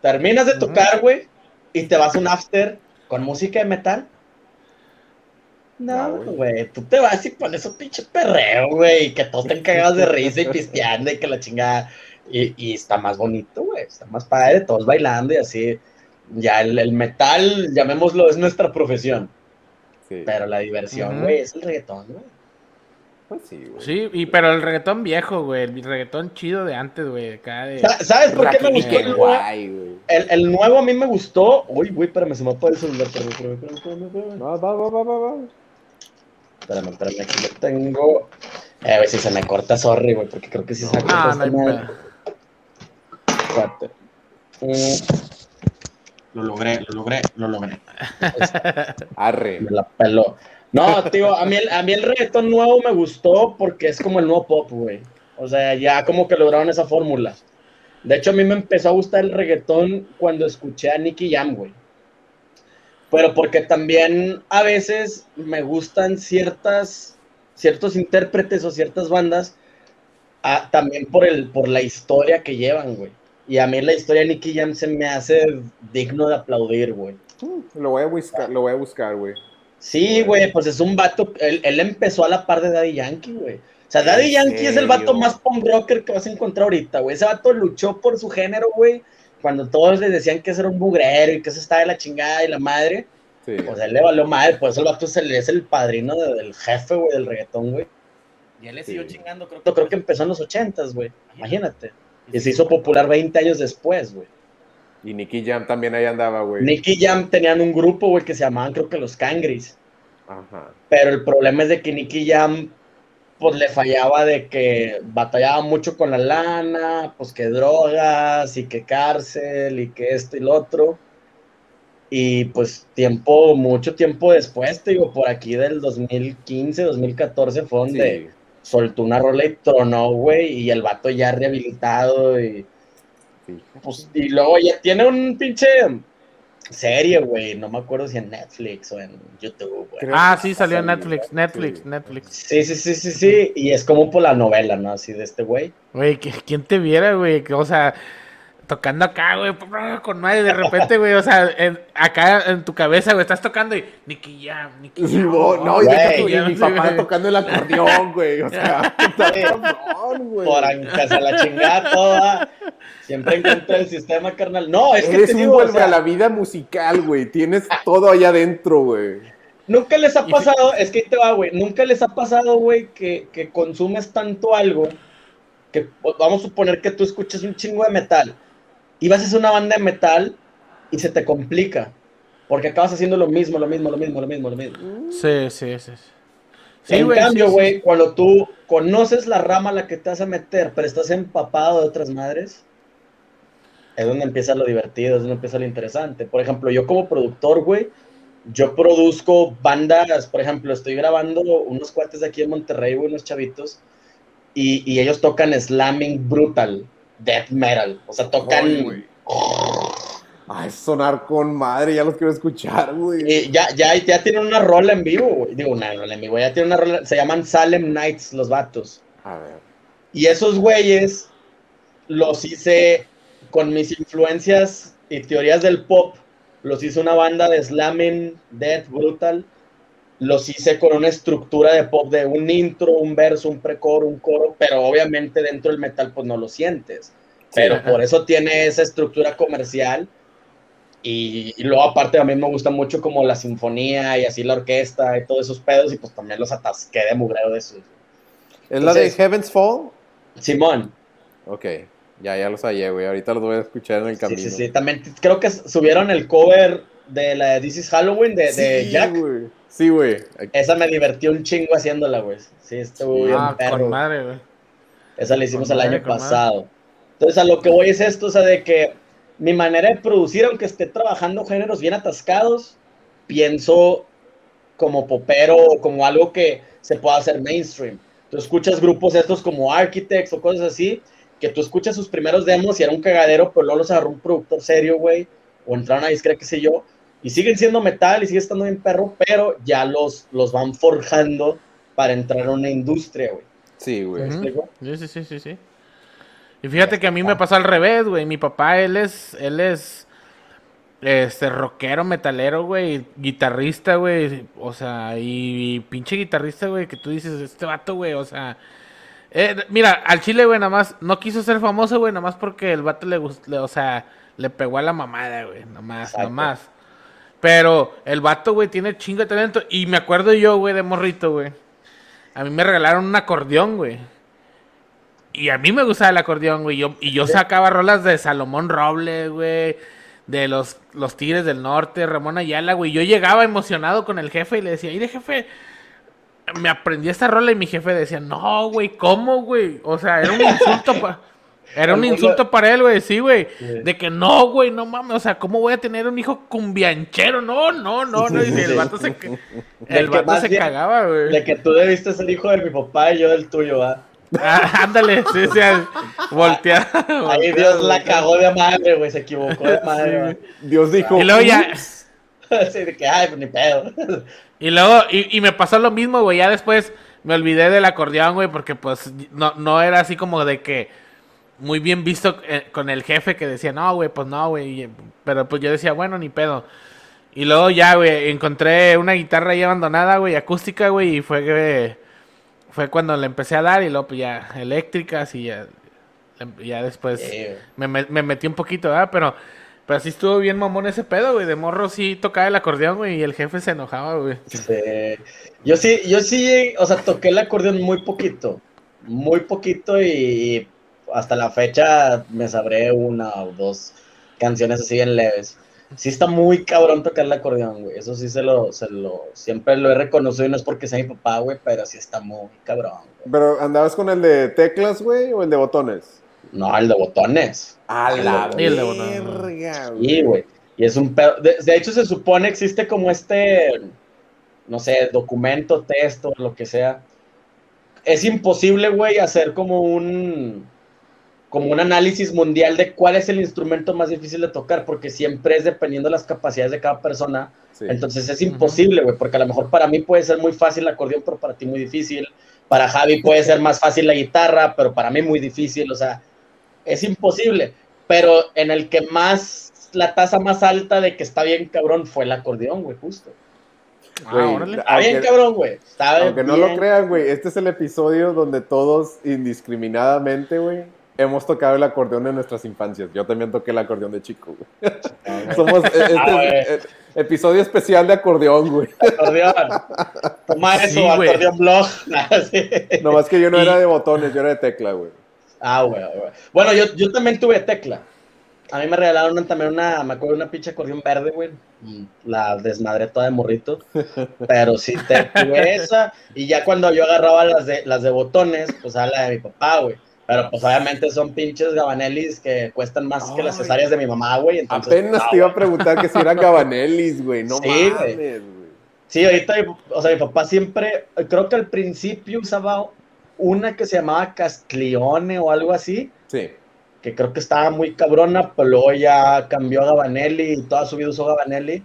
[SPEAKER 2] Terminas de tocar, güey, y te vas a un after con música de metal.
[SPEAKER 3] No, güey,
[SPEAKER 2] tú te vas y pones un pinche perreo, güey, y que todos te cagados de risa y pisteando y que la chingada. Y, y está más bonito, güey, está más padre, todos bailando y así. Ya el, el metal, llamémoslo, es nuestra profesión.
[SPEAKER 3] Sí,
[SPEAKER 2] Pero la diversión, güey, es el reggaetón, güey.
[SPEAKER 3] pues sí, güey.
[SPEAKER 1] Sí, y, pero el reggaetón viejo, güey. El reggaetón chido de antes, güey. Acá de...
[SPEAKER 2] Sa- ¿Sabes por qué me gustó el nuevo?
[SPEAKER 3] guay, güey.
[SPEAKER 2] El, el nuevo a mí me gustó. Uy, güey, espérame, se me apaga el celular. Espérame, espérame, espérame, espérame.
[SPEAKER 3] Va, va, va, va, va.
[SPEAKER 2] Espérame, espérame, aquí lo tengo. Eh, a ver si se me corta, sorry, güey, porque creo que sí se me corta
[SPEAKER 1] Ah, no
[SPEAKER 2] esta
[SPEAKER 1] hay
[SPEAKER 2] madre.
[SPEAKER 1] pedo.
[SPEAKER 2] Espérate. Mm. Lo logré, lo logré, lo logré.
[SPEAKER 3] Arre.
[SPEAKER 2] Me la peló. No, tío, a mí, el, a mí el reggaetón nuevo me gustó porque es como el nuevo pop, güey. O sea, ya como que lograron esa fórmula. De hecho, a mí me empezó a gustar el reggaetón cuando escuché a Nicky Jam, güey. Pero porque también a veces me gustan ciertas, ciertos intérpretes o ciertas bandas, ah, también por, el, por la historia que llevan, güey. Y a mí la historia de Nicky Jam se me hace digno de aplaudir, güey.
[SPEAKER 3] Lo voy a buscar, lo voy a buscar, güey.
[SPEAKER 2] Sí, güey, pues es un vato, él, él empezó a la par de Daddy Yankee, güey. O sea, Daddy
[SPEAKER 3] ¿En
[SPEAKER 2] Yankee es el vato más punk rocker que vas a encontrar ahorita, güey. Ese vato luchó por su género, güey. Cuando todos le decían que ese era un bugrero y que eso estaba de la chingada y la madre,
[SPEAKER 3] Sí.
[SPEAKER 2] pues él le valió madre. Pues el vato es el, es el padrino de- del jefe, güey, del reggaetón, güey.
[SPEAKER 5] Y él le
[SPEAKER 3] Sí.
[SPEAKER 5] siguió chingando, creo
[SPEAKER 2] Yo creo que empezó en los ochentas, güey. Imagínate. Y se hizo popular 20 años después, güey.
[SPEAKER 3] Y Nicky Jam también ahí andaba, güey.
[SPEAKER 2] Nicky Jam tenían un grupo, güey, que se llamaban, creo que los Cangris.
[SPEAKER 3] Ajá.
[SPEAKER 2] Pero el problema es de que Nicky Jam, pues le fallaba de que batallaba mucho con la lana, pues que drogas y que cárcel y que esto y lo otro. Y pues tiempo, mucho tiempo después, te digo, por aquí del 2015, 2014 fue donde
[SPEAKER 3] Sí.
[SPEAKER 2] Soltó una rola y tronó, güey, y el vato ya rehabilitado y pues, y luego ya tiene un pinche serie, güey, no me acuerdo si en Netflix o en YouTube, güey.
[SPEAKER 1] Ah, sí, salió en Netflix, Netflix,
[SPEAKER 3] sí.
[SPEAKER 1] Netflix.
[SPEAKER 2] Sí, sí, sí, sí, sí. Y es como por la novela, ¿no? Así de este güey.
[SPEAKER 1] Güey, ¿qui- ¿quién te viera, güey? Que, O sea, tocando acá, güey, con madre, de repente, güey, o sea, en- acá en tu cabeza, güey, estás tocando y Nicky Jam, Nicky Jam.
[SPEAKER 3] no, y,
[SPEAKER 2] güey.
[SPEAKER 3] deja tú, y mi papá
[SPEAKER 1] güey.
[SPEAKER 3] tocando el acordeón, güey. O sea, cabrón, güey.
[SPEAKER 2] Por se la chingada toda. Siempre en contra del sistema, carnal. No, es que
[SPEAKER 3] Eres
[SPEAKER 2] te
[SPEAKER 3] un
[SPEAKER 2] digo, o
[SPEAKER 3] vuelve
[SPEAKER 2] sea,
[SPEAKER 3] a la vida musical, güey. Tienes todo allá adentro, güey.
[SPEAKER 2] nunca les ha pasado, es que ahí te va, güey, nunca les ha pasado, güey, que, que consumes tanto algo que vamos a suponer que tú escuchas un chingo de metal y vas a hacer una banda de metal y se te complica. Porque acabas haciendo lo mismo, lo mismo, lo mismo, lo mismo, lo mismo.
[SPEAKER 1] Sí, sí, sí. Sí,
[SPEAKER 2] en
[SPEAKER 1] güey,
[SPEAKER 2] cambio,
[SPEAKER 1] sí, sí.
[SPEAKER 2] güey, cuando tú conoces la rama a la que te vas a meter, pero estás empapado de otras madres, es donde empieza lo divertido, es donde empieza lo interesante. Por ejemplo, yo como productor, güey, yo produzco bandas, por ejemplo, estoy grabando unos cuates de aquí en Monterrey, güey, unos chavitos, y, y ellos tocan slamming brutal, death metal, o sea, tocan...
[SPEAKER 3] Ay, sonar con madre, ya los quiero escuchar, güey.
[SPEAKER 2] Y ya, ya, ya tienen una rola en vivo, güey. Digo, una rola en vivo, ya tienen una rola, se llaman Salem Nights los vatos.
[SPEAKER 3] A ver.
[SPEAKER 2] Y esos güeyes los hice con mis influencias y teorías del pop. Los hice una banda de slamming, death, brutal. Los hice con una estructura de pop de un intro, un verso, un precoro, un coro, pero obviamente dentro del metal pues no lo sientes. Pero por eso tiene esa estructura comercial. Y, y luego aparte a mí me gusta mucho como la sinfonía y así la orquesta y todos esos pedos y pues también los atasqué de mugreo de esos.
[SPEAKER 3] ¿Es la de Heaven's Fall?
[SPEAKER 2] Simón,
[SPEAKER 3] Ok, ya, ya los hallé, güey. Ahorita los voy a escuchar en el
[SPEAKER 2] Sí,
[SPEAKER 3] camino.
[SPEAKER 2] sí, sí. También t- creo que subieron el cover de la de This is Halloween de, de
[SPEAKER 3] Sí,
[SPEAKER 2] Jack.
[SPEAKER 3] güey. Sí, güey.
[SPEAKER 2] Esa me divertió un chingo haciéndola, güey. Sí, estuvo bien
[SPEAKER 1] Ah,
[SPEAKER 2] perro.
[SPEAKER 1] con madre, güey.
[SPEAKER 2] Esa la hicimos
[SPEAKER 1] Con
[SPEAKER 2] el
[SPEAKER 1] madre,
[SPEAKER 2] año
[SPEAKER 1] madre.
[SPEAKER 2] pasado. Entonces, a lo que voy es esto, o sea, de que mi manera de producir, aunque esté trabajando géneros bien atascados, pienso como popero o como algo que se pueda hacer mainstream. Tú escuchas grupos estos como Architects o cosas así, que tú escuchas sus primeros demos y era un cagadero, pero luego los agarró un productor serio, güey, o entraron a discreta, qué sé yo, y siguen siendo metal y sigue estando bien perro, pero ya los, los van forjando para entrar a una industria, güey.
[SPEAKER 3] Sí, güey.
[SPEAKER 1] Sí, sí, sí, sí, sí. Y fíjate que a mí me pasó al revés, güey. Mi papá, él es, él es, este, rockero, metalero, güey, guitarrista, güey. O sea, y, pinche guitarrista, güey, que tú dices, este vato, güey, o sea... eh, mira, al chile, güey, nada más, no quiso ser famoso, güey, nada más porque el vato le gustó, o sea, le pegó a la mamada, güey, nada más, nada más. Pero el vato, güey, tiene chingo de talento. Y me acuerdo yo, güey, de morrito, güey. A mí me regalaron un acordeón, güey. Y a mí me gustaba el acordeón, güey. Yo, y yo sacaba rolas de Salomón Robles, güey. De los, los Tigres del Norte, Ramón Ayala, güey. Yo llegaba emocionado con el jefe y le decía, mire, jefe, me aprendí esta rola y mi jefe decía, no, güey, ¿cómo, güey? O sea, era un insulto pa- Era un insulto para él, güey, sí, güey.
[SPEAKER 2] Sí.
[SPEAKER 1] De que no, güey, no mames, o sea, ¿cómo voy a tener un hijo cumbianchero? No, no, no, no. Y el vato se, el vato se
[SPEAKER 2] bien-
[SPEAKER 1] cagaba, güey.
[SPEAKER 2] De que tú debiste ser hijo de mi papá y yo del tuyo, ¿va?
[SPEAKER 1] Ah, ándale, sí, sí, voltea.
[SPEAKER 2] Ahí Dios la cagó de madre, güey, se equivocó de madre, güey.
[SPEAKER 3] Dios dijo.
[SPEAKER 1] Y luego ya.
[SPEAKER 2] Así de que, ay, pues ni pedo.
[SPEAKER 1] y luego, y, y me pasó lo mismo, güey, ya después me olvidé del acordeón, güey, porque pues no, no era así como de que muy bien visto eh, con el jefe que decía, no, güey, pues no, güey, pero pues yo decía, bueno, ni pedo. Y luego ya, güey, encontré una guitarra ahí abandonada, güey, acústica, güey, y fue que fue cuando le empecé a dar y luego pues ya eléctricas y ya, ya después me, me- me metí un poquito, ¿verdad? Pero, pero sí estuvo bien mamón ese pedo, güey. De morro sí tocaba el acordeón, güey, y el jefe se enojaba, güey.
[SPEAKER 2] Sí. Yo sí, yo sí, o sea, toqué el acordeón muy poquito. Muy poquito y hasta la fecha me sabré una o dos canciones así bien leves. Sí está muy cabrón tocar el acordeón, güey. Eso sí se lo, se lo, siempre lo he reconocido y no es porque sea mi papá, güey, pero sí está muy cabrón. güey.
[SPEAKER 3] Pero andabas con el de teclas, güey, o el de botones.
[SPEAKER 2] No, el de botones.
[SPEAKER 3] A la
[SPEAKER 1] Y el de botones.
[SPEAKER 3] verga,
[SPEAKER 2] Sí, güey. Y es un pedo. De, de hecho, se supone existe como este, no sé, documento, texto, lo que sea. Es imposible, güey, hacer como un como un análisis mundial de cuál es el instrumento más difícil de tocar, porque siempre es dependiendo de las capacidades de cada persona.
[SPEAKER 3] Sí.
[SPEAKER 2] Entonces es imposible, güey, porque a lo mejor para mí puede ser muy fácil el acordeón, pero para ti muy difícil. Para Javi puede ser más fácil la guitarra, pero para mí muy difícil. O sea, es imposible. pero en el que más, la tasa más alta de que está bien cabrón fue el acordeón, güey, justo.
[SPEAKER 1] Ah,
[SPEAKER 3] Güey,
[SPEAKER 1] órale.
[SPEAKER 2] Está bien
[SPEAKER 3] aunque-
[SPEAKER 2] cabrón, güey.
[SPEAKER 3] Aunque no lo crean, güey, este es el episodio donde todos indiscriminadamente, güey, hemos tocado el acordeón en nuestras infancias. Yo también toqué el acordeón de chico, güey. Somos eh, este
[SPEAKER 2] Ah, güey.
[SPEAKER 3] es, eh, episodio especial de acordeón, güey.
[SPEAKER 2] Acordeón. Toma eso,
[SPEAKER 1] Sí,
[SPEAKER 2] acordeón blog. Sí.
[SPEAKER 3] Nomás que yo no
[SPEAKER 1] Y-
[SPEAKER 3] era de botones, yo era de tecla, güey.
[SPEAKER 2] Ah, güey, güey. Bueno, yo, yo también tuve tecla. A mí me regalaron también una, me acuerdo, una pinche acordeón verde, güey. La desmadré toda de morrito. Pero sí te tuve esa. Y ya cuando yo agarraba las de, las de botones, pues era la de mi papá, güey. Pero pues obviamente son pinches gabanelis que cuestan más que las cesáreas de mi mamá, güey. Entonces,
[SPEAKER 3] Apenas
[SPEAKER 2] no,
[SPEAKER 3] te iba a preguntar que si eran Gabanelis, güey. No
[SPEAKER 2] Sí,
[SPEAKER 3] mames,
[SPEAKER 2] güey. Sí, ahorita, o sea, mi papá siempre, creo que al principio usaba una que se llamaba Castiglione o algo así.
[SPEAKER 3] Sí.
[SPEAKER 2] que creo que estaba muy cabrona, pero luego ya cambió a Gabanelli y toda su vida usó Gabanelli.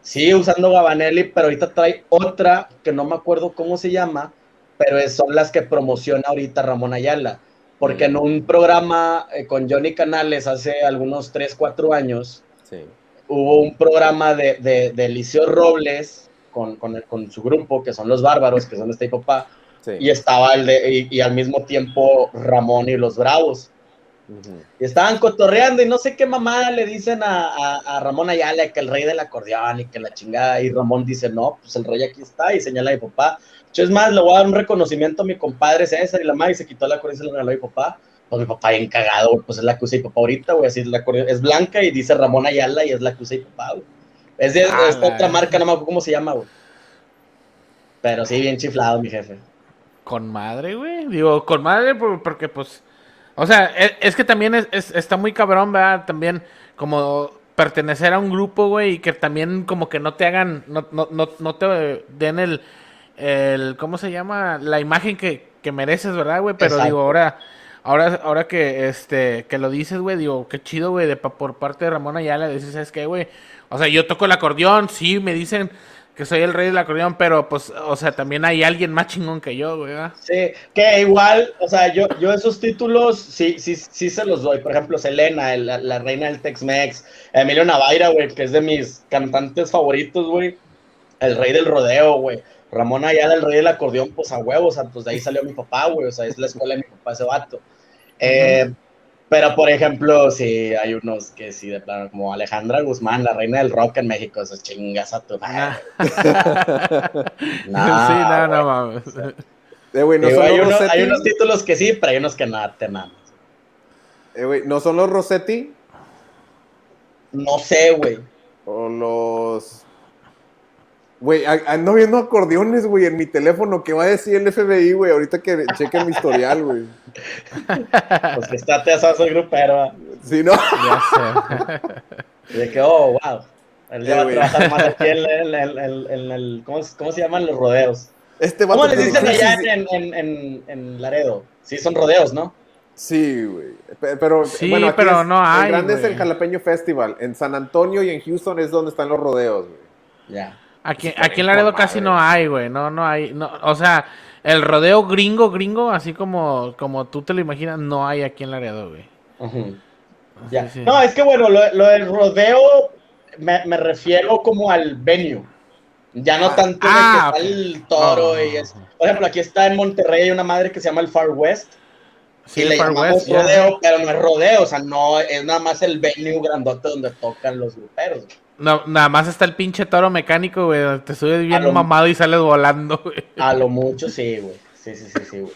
[SPEAKER 2] Sigue usando Gabanelli, pero ahorita trae otra que no me acuerdo cómo se llama, pero es- son las que promociona ahorita Ramón Ayala. Porque en un programa eh, con Johnny Canales hace algunos 3, 4 años,
[SPEAKER 3] Sí.
[SPEAKER 2] hubo un programa de, de, de Eliseo Robles con, con, el- con su grupo, que son los bárbaros, que son este y papá,
[SPEAKER 3] Sí.
[SPEAKER 2] y estaba el de, y, y al mismo tiempo Ramón y los Bravos. Y estaban cotorreando y no sé qué mamada le dicen a, a- a Ramón Ayala que el rey del acordeón y que la chingada. Y Ramón dice, no, pues el rey aquí está y señala a mi papá. Yo es más, le voy a dar un reconocimiento a mi compadre César y la madre y se quitó la acordeón y se lo regaló a mi papá. Pues mi papá bien cagado, pues es la que usa mi papá ahorita, güey, así es la acordeón. Es blanca y dice Ramón Ayala y es la que usa mi papá, güey. Es de
[SPEAKER 1] Ah,
[SPEAKER 2] es
[SPEAKER 1] la-
[SPEAKER 2] otra marca, no me acuerdo cómo se llama, güey. Pero sí, bien chiflado, mi jefe.
[SPEAKER 1] Con madre, güey. Digo, con madre por- porque, pues... O sea, e- es, que también es, es- está muy cabrón, ¿verdad? También como pertenecer a un grupo, güey, y que también como que no te hagan, no, no, no, no te den el, el, ¿cómo se llama? La imagen que, que mereces, ¿verdad, güey? Pero
[SPEAKER 2] Exacto.
[SPEAKER 1] digo, ahora, ahora, ahora que, este, que lo dices, güey, digo, qué chido, güey, de, por parte de Ramón Ayala, dices, ¿sabes qué, güey? O sea, yo toco el acordeón, sí, me dicen que soy el rey del acordeón, pero pues, o sea, también hay alguien más chingón que yo, güey.
[SPEAKER 2] Sí, que igual, o sea, yo, yo esos títulos sí, sí, sí se los doy. Por ejemplo, Selena, el- la, la reina del Tex-Mex, Emilio Navaira, güey, que es de mis cantantes favoritos, güey. El rey del rodeo, güey. Ramón Ayala, el rey del acordeón, pues a huevos, o sea, pues de ahí salió mi papá, güey, o sea, es la escuela de mi papá ese vato. Eh, Pero, por ejemplo, sí, hay unos que sí, de plano, como Alejandra Guzmán, la reina del rock en México, esas chingas a tu madre.
[SPEAKER 1] Ah. sí, no, no mames.
[SPEAKER 3] Eh, güey, no,
[SPEAKER 2] Digo, hay,
[SPEAKER 3] los
[SPEAKER 2] unos,
[SPEAKER 3] Rossetti?
[SPEAKER 2] hay unos títulos que sí, pero hay unos que no te mames.
[SPEAKER 3] Eh, güey, ¿no son los Rossetti?
[SPEAKER 2] No sé, güey.
[SPEAKER 3] O los... Güey, ando viendo acordeones, güey, en mi teléfono. ¿Qué va a decir el FBI, güey? Ahorita que chequen mi historial, güey.
[SPEAKER 2] Pues que está te asas el grupero.
[SPEAKER 3] Si no...
[SPEAKER 1] Ya sé.
[SPEAKER 2] De que, oh, wow. Él ya
[SPEAKER 3] Eh,
[SPEAKER 2] va a trabajar más aquí en el, el- el- ¿cómo, cómo se llaman los rodeos?
[SPEAKER 3] Este
[SPEAKER 2] ¿Cómo les dicen
[SPEAKER 3] sí, sí,
[SPEAKER 2] allá
[SPEAKER 3] sí.
[SPEAKER 2] en, en, en, en Laredo? Sí, son rodeos, ¿no?
[SPEAKER 3] Sí, güey. Pe- Pero,
[SPEAKER 1] Sí,
[SPEAKER 3] bueno, aquí
[SPEAKER 1] pero
[SPEAKER 3] es-
[SPEAKER 1] no hay,
[SPEAKER 3] El grande es el Jalapeño Festival. En San Antonio y en Houston es donde están los rodeos, güey.
[SPEAKER 2] Ya.
[SPEAKER 1] Aquí, aquí en Laredo casi no hay, güey. No, no hay. No, o sea, el rodeo gringo, gringo, así como, como tú te lo imaginas, no hay aquí en Laredo, güey.
[SPEAKER 2] Ujú.
[SPEAKER 1] Así,
[SPEAKER 2] Ya.
[SPEAKER 1] sí.
[SPEAKER 2] No, es que bueno, lo, lo del rodeo me, me refiero como al venue. Ya no
[SPEAKER 3] Ah,
[SPEAKER 2] tanto
[SPEAKER 1] ah,
[SPEAKER 2] que está el toro
[SPEAKER 1] No.
[SPEAKER 2] y es. Por ejemplo, aquí está en Monterrey hay una madre que se llama el Far West.
[SPEAKER 1] Sí,
[SPEAKER 2] y le
[SPEAKER 1] el Far
[SPEAKER 2] llamamos
[SPEAKER 1] West,
[SPEAKER 2] rodeo, pero no es rodeo, o sea, no, es nada más el venue grandote donde tocan los gruperos. güey.
[SPEAKER 1] No, nada más está el pinche toro mecánico, güey. donde Te subes bien
[SPEAKER 2] lo-
[SPEAKER 1] mamado y sales volando, güey.
[SPEAKER 2] A lo mucho sí, güey. Sí, sí, sí, sí, güey.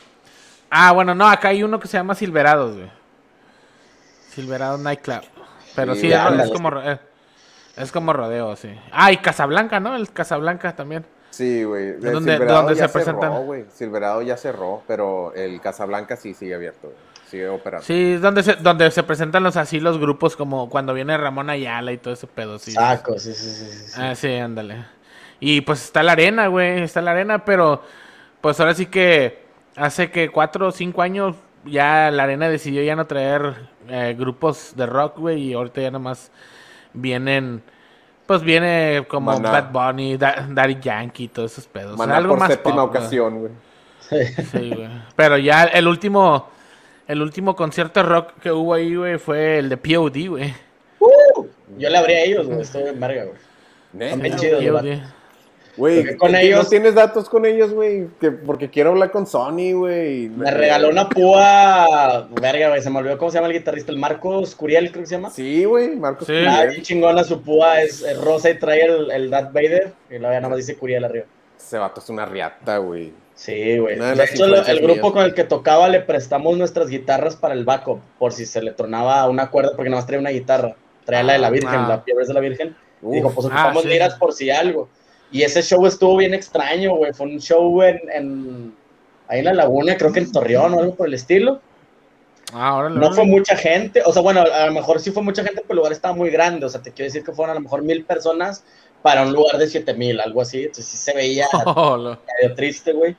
[SPEAKER 1] Ah, bueno, no, acá hay uno que se llama Silverados, güey. Silverado Nightclub. Pero
[SPEAKER 3] Sí,
[SPEAKER 1] es, es como, ro- eh, es como rodeo, sí. Ah, y Casablanca, ¿no? El Casablanca también.
[SPEAKER 3] Sí, güey.
[SPEAKER 1] ¿Dónde-
[SPEAKER 3] Silverado
[SPEAKER 1] dónde
[SPEAKER 3] ya
[SPEAKER 1] se presentan?
[SPEAKER 3] Cerró, güey. Silverado ya cerró, pero el Casablanca sí sigue abierto, güey. Sigue operando.
[SPEAKER 1] Sí, es donde se, donde se presentan los así los grupos como cuando viene Ramón Ayala y todo ese pedo, sí.
[SPEAKER 2] Saco, sí, sí, sí. sí.
[SPEAKER 1] Ah, sí, ándale. Y pues está la arena, güey, está la arena, pero pues ahora sí que hace que cuatro o cinco años ya la arena decidió ya no traer eh, grupos de rock, güey, y ahorita ya nomás vienen, pues viene como
[SPEAKER 3] Maná.
[SPEAKER 1] Bad Bunny, Da- Daddy Yankee, todos esos pedos.
[SPEAKER 3] Maná
[SPEAKER 1] algo
[SPEAKER 3] por
[SPEAKER 1] más
[SPEAKER 3] séptima
[SPEAKER 1] pop,
[SPEAKER 3] ocasión, güey.
[SPEAKER 1] Sí, güey. Pero ya el último, el último concierto de rock que hubo ahí, güey, fue el de POD, güey.
[SPEAKER 2] Yo le abrí a ellos, güey. Estoy en verga, güey. Bien chidos, güey.
[SPEAKER 3] Güey,
[SPEAKER 2] con
[SPEAKER 3] ¿no
[SPEAKER 2] ellos-
[SPEAKER 3] tienes datos con ellos, güey? Que- Porque quiero hablar con Sony, güey.
[SPEAKER 2] Me regaló una púa. Verga, güey. Se me olvidó cómo se llama el guitarrista. El Marcos Curiel, creo que se llama.
[SPEAKER 3] Sí, güey, Marcos.
[SPEAKER 1] Sí.
[SPEAKER 3] Curiel.
[SPEAKER 2] bien chingona su púa. Es, es rosa y trae el, el Darth Vader. Y ya nada más dice Curiel arriba.
[SPEAKER 3] Ese vato es una riata, güey.
[SPEAKER 2] Sí, güey.
[SPEAKER 3] De
[SPEAKER 2] hecho, el grupo
[SPEAKER 3] mías.
[SPEAKER 2] con el que tocaba le prestamos nuestras guitarras para el backup. Por si se le tronaba una cuerda, porque nada más traía una guitarra. Traía la de la Virgen,
[SPEAKER 1] Ah.
[SPEAKER 2] la fiebre de la Virgen.
[SPEAKER 3] Uf,
[SPEAKER 2] Dijo, pues
[SPEAKER 1] Ah,
[SPEAKER 2] ocupamos
[SPEAKER 1] sí.
[SPEAKER 2] liras por si algo. Y ese show estuvo bien extraño, güey. Fue un show en, en- ahí en la laguna, creo que en Torreón o algo por el estilo.
[SPEAKER 1] Ah, órale,
[SPEAKER 2] No
[SPEAKER 1] órale.
[SPEAKER 2] fue mucha gente, o sea, bueno, a lo mejor sí fue mucha gente, pero el lugar estaba muy grande. O sea, te quiero decir que fueron a lo mejor mil personas para un lugar de siete mil, algo así. Entonces sí se veía
[SPEAKER 1] Oh,
[SPEAKER 2] medio triste, güey.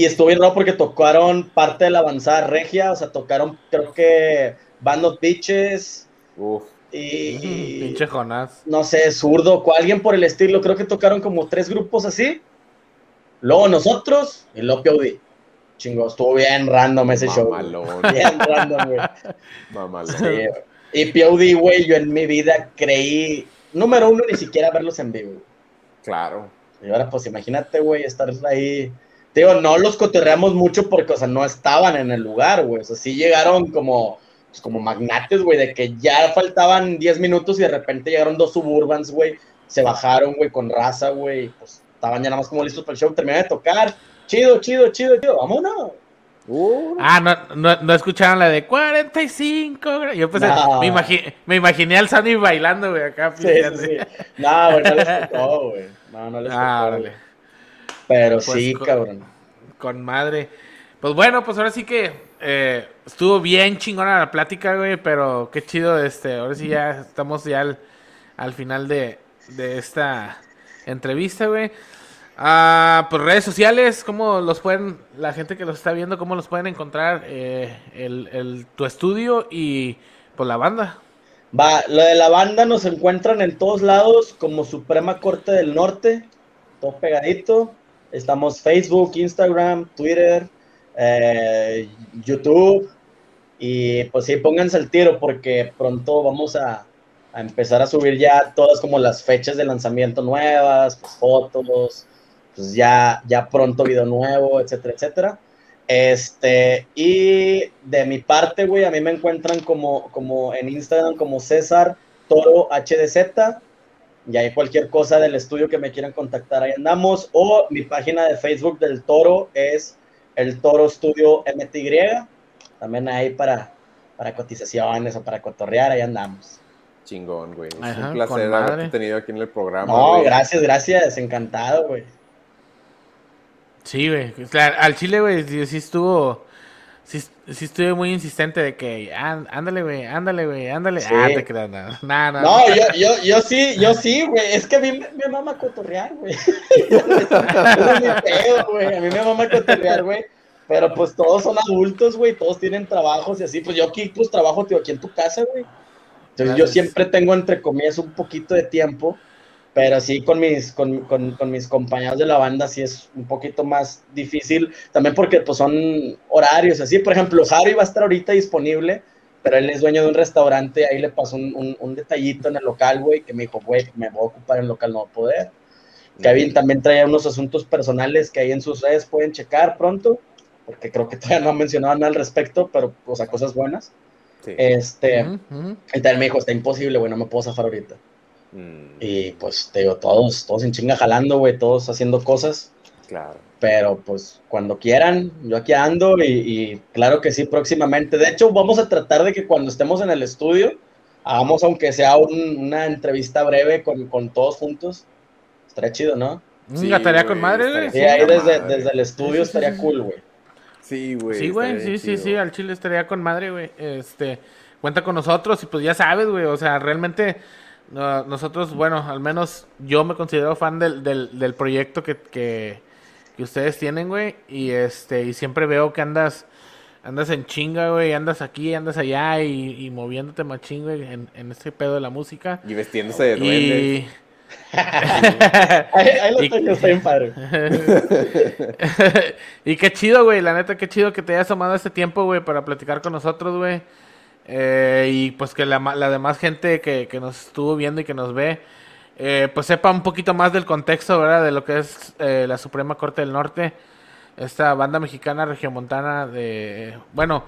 [SPEAKER 2] Y estuvo bien raro porque tocaron parte de la avanzada regia, o sea, tocaron, creo que Band of Bitches
[SPEAKER 3] Uf.
[SPEAKER 2] y, y-
[SPEAKER 1] Pinche Jonás.
[SPEAKER 2] no sé, zurdo, o alguien por el estilo. Creo que tocaron como tres grupos así. Luego nosotros y luego POD. Chingo, estuvo bien random ese show. Bien random, güey.
[SPEAKER 3] Mamalón.
[SPEAKER 2] Sí, güey. y POD, güey, yo en mi vida creí, número uno, ni siquiera verlos en vivo. güey.
[SPEAKER 3] Claro.
[SPEAKER 2] Y ahora, pues imagínate, güey, estar ahí. Digo, no los cotorreamos mucho porque, o sea, no estaban en el lugar, güey. O sea, sí llegaron como, pues, como magnates, güey, de que ya faltaban 10 minutos y de repente llegaron dos suburbans, güey. Se bajaron, güey, con raza, güey. Pues estaban ya nada más como listos para el show. Terminaron de tocar. Chido, chido, chido, chido. Vámonos.
[SPEAKER 3] Uh,
[SPEAKER 1] Ah, no, no, no escucharon la de 45. gra- Yo pensé,
[SPEAKER 2] No.
[SPEAKER 1] me, imagi- me imaginé al Sammy bailando, güey, acá.
[SPEAKER 2] Sí, sí, sí. No, güey, no les tocó, güey. No, no les tocó.
[SPEAKER 1] Ah,
[SPEAKER 2] güey.
[SPEAKER 1] órale.
[SPEAKER 2] Pero
[SPEAKER 1] Pues,
[SPEAKER 2] sí, cabrón.
[SPEAKER 1] Con madre. Pues bueno, pues ahora sí que eh, estuvo bien chingona la plática, güey, pero qué chido, este, ahora sí ya estamos ya al, al final de, de esta entrevista, güey. Ah, pues redes sociales, ¿cómo los pueden, la gente que los está viendo, cómo los pueden encontrar eh, el, el- tu estudio y pues la banda?
[SPEAKER 2] Va, lo de la banda nos encuentran en todos lados como Suprema Corte del Norte, todo pegadito. Estamos Facebook, Instagram, Twitter, eh, YouTube. Y pues sí, pónganse al tiro porque pronto vamos a, a empezar a subir ya todas como las fechas de lanzamiento nuevas, pues, fotos, pues ya, ya pronto video nuevo, etcétera, etcétera. Este, y de mi parte, güey, a mí me encuentran como, como en Instagram como César Toro HDZ. Y ahí cualquier cosa del estudio que me quieran contactar, ahí andamos. O mi página de Facebook del Toro es el Toro Studio MTY. También ahí para, para cotizaciones o para cotorrear, ahí andamos.
[SPEAKER 3] chingón, güey. Es
[SPEAKER 1] Ajá,
[SPEAKER 3] un placer haberte tenido aquí en el programa.
[SPEAKER 2] No,
[SPEAKER 3] güey.
[SPEAKER 2] gracias, gracias, encantado, güey.
[SPEAKER 1] Sí, güey. Al Chile, güey, sí, sí estuvo. Sí, sí estuve muy insistente de que. "Án- Ándale, güey, ándale, güey, ándale.
[SPEAKER 2] Sí.
[SPEAKER 1] Ah, te
[SPEAKER 2] No, yo, yo, yo sí, yo sí, güey. Es que a mí me, me mama cotorrear, güey. A mí me mama cotorrear, güey. Pero pues todos son adultos, güey. Todos tienen trabajos y así. Pues yo aquí, pues trabajo, tío, aquí en tu casa, güey. Entonces yo siempre tengo, entre comillas, un poquito de tiempo. Pero sí, con mis, con, con, con mis compañeros de la banda sí es un poquito más difícil. También porque pues son horarios así. Por ejemplo, Harry va a estar ahorita disponible pero él es dueño de un restaurante, ahí le pasó un, un- un detallito en el local, güey, que me dijo, güey, me voy a ocupar en el local, no voy a poder. Kevin también traía unos asuntos personales que ahí en sus redes pueden checar pronto, porque creo que todavía no han mencionado nada al respecto, pero, o sea, cosas buenas.
[SPEAKER 3] Sí.
[SPEAKER 2] Este,
[SPEAKER 1] Ujú, ujú.
[SPEAKER 2] y también me dijo, está imposible, güey, no me puedo zafar ahorita.
[SPEAKER 3] Mm,
[SPEAKER 2] Y pues, te digo, todos, todos en chinga jalando, güey, todos haciendo cosas.
[SPEAKER 3] claro.
[SPEAKER 2] Pero pues cuando quieran, yo aquí ando y, y claro que sí, próximamente. De hecho, vamos a tratar de que cuando estemos en el estudio, hagamos aunque sea un- una entrevista breve con, con todos juntos. Estaría chido, ¿no?
[SPEAKER 3] Sí,
[SPEAKER 1] Una tarea con madre, güey.
[SPEAKER 2] Sí, ahí
[SPEAKER 3] la
[SPEAKER 2] desde,
[SPEAKER 3] madre.
[SPEAKER 2] desde el estudio
[SPEAKER 1] Sí, sí, sí,
[SPEAKER 2] estaría
[SPEAKER 1] sí.
[SPEAKER 2] cool, güey.
[SPEAKER 3] Sí, güey.
[SPEAKER 1] Sí, güey, sí, sí, sí, al chile estaría con madre, güey. Este, cuenta con nosotros y pues ya sabes, güey, o sea, realmente no- nosotros, bueno, al menos yo me considero fan del, del, del proyecto que, que, que ustedes tienen, güey, y este, y siempre veo que andas, andas en chinga, güey, andas aquí, andas allá y, y moviéndote machín, güey, en, en este pedo de la música.
[SPEAKER 3] Y vestiéndose de duende.
[SPEAKER 1] Y
[SPEAKER 2] Ahí, ahí lo
[SPEAKER 1] Y-
[SPEAKER 2] tengo, está bien padre.
[SPEAKER 1] y qué chido, güey. La neta, qué chido que te hayas tomado este tiempo, güey, para platicar con nosotros, güey. Eh, y pues que la, la demás gente que, que nos estuvo viendo y que nos ve, eh, pues sepa un poquito más del contexto, ¿verdad? De lo que es eh, la Suprema Corte del Norte. Esta banda mexicana regiomontana de... Bueno,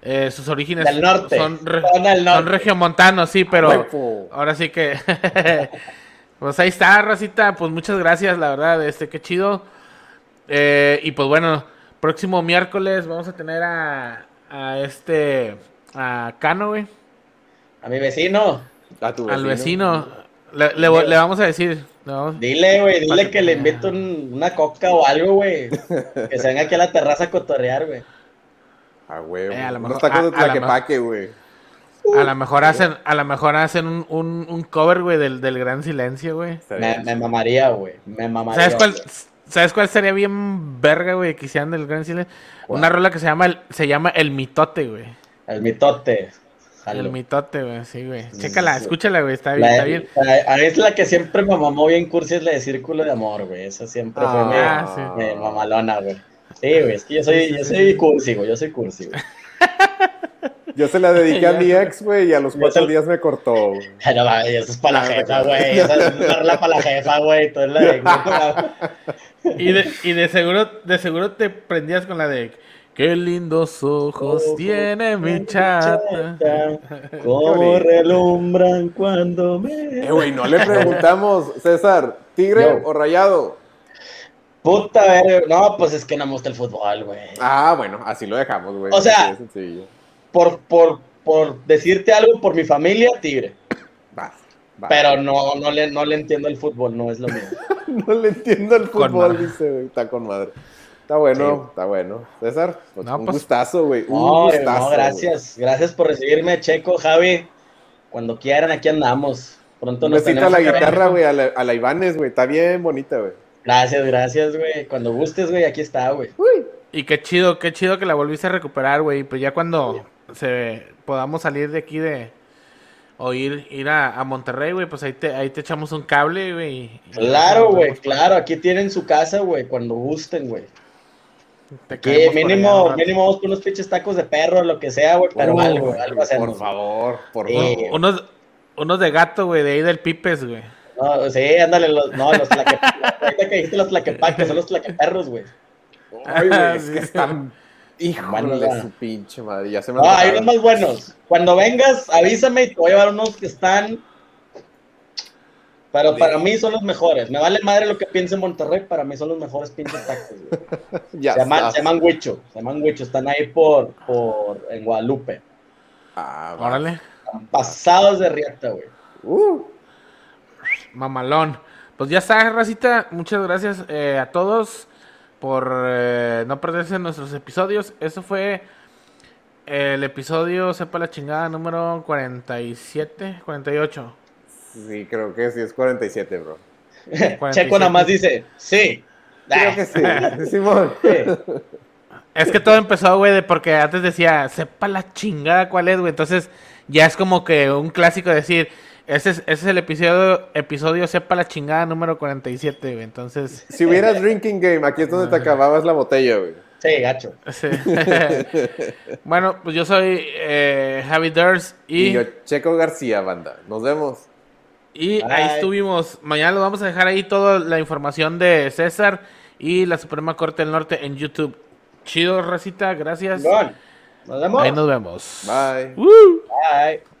[SPEAKER 1] eh, sus orígenes
[SPEAKER 2] Del norte.
[SPEAKER 1] son, re-
[SPEAKER 2] norte.
[SPEAKER 1] son regiomontanos, sí, pero...
[SPEAKER 3] Huevo.
[SPEAKER 1] Ahora sí que. pues ahí está, Racita. Pues muchas gracias, la verdad. Este, qué chido. Y pues bueno, próximo miércoles vamos a tener a, a este. A Cano, güey.
[SPEAKER 2] A mi vecino.
[SPEAKER 3] A tu
[SPEAKER 1] Al vecino. Le, le vamos a decir. le vamos-
[SPEAKER 2] Dile, güey, dile que le invito un- una coca o algo, güey. Que se venga aquí a la terraza a cotorrear, güey.
[SPEAKER 3] A huevo.
[SPEAKER 1] Eh, a lo mejor-
[SPEAKER 3] tacos de tlaquepaque, güey.
[SPEAKER 1] A lo mejor hacen, a lo mejor hacen un, un, un cover, güey, del, del gran silencio, güey.
[SPEAKER 2] Me, me mamaría, güey. Me mamaría.
[SPEAKER 1] ¿Sabes cuál,
[SPEAKER 2] güey.
[SPEAKER 1] ¿Sabes cuál sería bien verga, güey? Que hicieran del gran silencio. Una rola que se llama el, se llama El Mitote, güey.
[SPEAKER 2] El mitote. Jalo.
[SPEAKER 1] El mitote, güey, sí, güey. Chécala, escúchala, güey, está bien,
[SPEAKER 2] La,
[SPEAKER 1] está bien.
[SPEAKER 2] la- a mí es la que siempre me mamó bien cursi, es la de Círculo de Amor, güey. Esa siempre fue mi,
[SPEAKER 1] Ah, sí.
[SPEAKER 2] mi mamalona, güey. Sí, güey, es que yo soy, yo soy cursi, güey. Yo soy cursi, güey.
[SPEAKER 3] Yo se la dediqué a mi ex, güey, y a los cuatro
[SPEAKER 2] se-
[SPEAKER 3] días me cortó. güey.
[SPEAKER 2] Pero, güey, eso es para la
[SPEAKER 3] Ah,
[SPEAKER 2] jefa, güey. Esa es rola para la jefa, güey. Tú es la de...
[SPEAKER 1] Y de, y de seguro, de seguro te prendías con la de Qué lindos ojos tiene mi chata.
[SPEAKER 2] Cómo relumbran cuando me...
[SPEAKER 3] Eh, güey, no le preguntamos, César, ¿tigre
[SPEAKER 2] Yo.
[SPEAKER 3] o rayado?
[SPEAKER 2] Puta, ver, no, pues es que no me gusta el fútbol, güey.
[SPEAKER 3] Ah, bueno, así lo dejamos, güey.
[SPEAKER 2] O sea-. Por, por, por decirte algo, por mi familia, Tigre.
[SPEAKER 3] Va, va.
[SPEAKER 2] Pero no, no, le, no le entiendo el fútbol, no es lo mío.
[SPEAKER 3] No le entiendo el fútbol, dice, güey. Está con madre. Está bueno,
[SPEAKER 2] Sí.
[SPEAKER 3] está bueno. César, pues,
[SPEAKER 1] No,
[SPEAKER 3] un
[SPEAKER 1] pues-
[SPEAKER 3] gustazo, güey. Un
[SPEAKER 2] No,
[SPEAKER 3] gustazo.
[SPEAKER 2] no, gracias. Gracias por recibirme, Checo, Javi. Cuando quieran, aquí andamos. Pronto nos
[SPEAKER 3] besito a
[SPEAKER 2] tenemos
[SPEAKER 3] la guitarra, güey, a la, a la Ivanes, güey. Está bien bonita, güey.
[SPEAKER 2] Gracias, gracias, güey. Cuando gustes, güey, aquí está, güey.
[SPEAKER 1] Y qué chido, qué chido que la volviste a recuperar, güey. Pues ya cuando se podamos salir de aquí de o ir, ir a, a Monterrey, güey, pues ahí te, ahí te echamos un cable, güey.
[SPEAKER 2] Claro, güey, claro. Aquí tienen su casa, güey, cuando gusten, güey.
[SPEAKER 1] Te caemos por allá
[SPEAKER 2] mínimo, mínimo unos pinches tacos de perro, lo que sea, güey. Pero
[SPEAKER 3] Uh,
[SPEAKER 2] algo, algo hacemos.
[SPEAKER 3] Por favor, por
[SPEAKER 2] Eh,
[SPEAKER 3] favor.
[SPEAKER 1] Unos, unos de gato, güey, de ahí del Pipes, güey.
[SPEAKER 2] No, sí, ándale, los, no, los tlaque... Ahorita que dijiste los tlaquepaques, son los tlaqueperros, güey.
[SPEAKER 3] Ay, güey, es que
[SPEAKER 1] Sí.
[SPEAKER 3] están.
[SPEAKER 2] Va.
[SPEAKER 3] su pinche madre. Ya se me
[SPEAKER 2] No, hay unos más buenos. Cuando vengas, avísame y te voy a llevar unos que están. Pero para mí son los mejores. Me vale madre lo que piense en Monterrey, para mí son los mejores pinches tacos, güey.
[SPEAKER 3] Ya
[SPEAKER 2] Se llaman, se llaman Huicho, se llaman Huicho, están ahí por, por, en Guadalupe.
[SPEAKER 3] Ah.
[SPEAKER 1] Órale,
[SPEAKER 2] Están pasados de riata, güey.
[SPEAKER 3] Uh,
[SPEAKER 1] mamalón. Pues ya está, racita. Muchas gracias eh, a todos por eh, no perderse nuestros episodios. Eso fue el episodio, sepa la chingada, número 47, 48.
[SPEAKER 3] Sí, creo que sí es 47, bro.
[SPEAKER 1] 47.
[SPEAKER 2] Checo nada más dice, sí.
[SPEAKER 3] Creo que sí. Simón.
[SPEAKER 2] Sí.
[SPEAKER 1] Es que todo empezó, güey, de porque antes decía, sepa la chingada cuál es, güey. Entonces, ya es como que un clásico decir, ese es, ese es el episodio, episodio sepa la chingada número 47, güey. Entonces,
[SPEAKER 3] Si hubieras drinking game, aquí es donde te acababas la botella, güey.
[SPEAKER 2] Sí, gacho.
[SPEAKER 1] sí. bueno, pues yo soy eh, Javi Durs
[SPEAKER 3] Y
[SPEAKER 1] y,
[SPEAKER 3] yo, Checo García, banda. Nos vemos.
[SPEAKER 1] Y
[SPEAKER 2] Bye.
[SPEAKER 1] ahí estuvimos. Mañana lo vamos a dejar ahí toda la información de César y la Suprema Corte del Norte en YouTube. Chido, racita, gracias.
[SPEAKER 2] Nos vemos.
[SPEAKER 1] Ahí nos vemos.
[SPEAKER 3] Bye.
[SPEAKER 1] Woo.
[SPEAKER 2] Bye.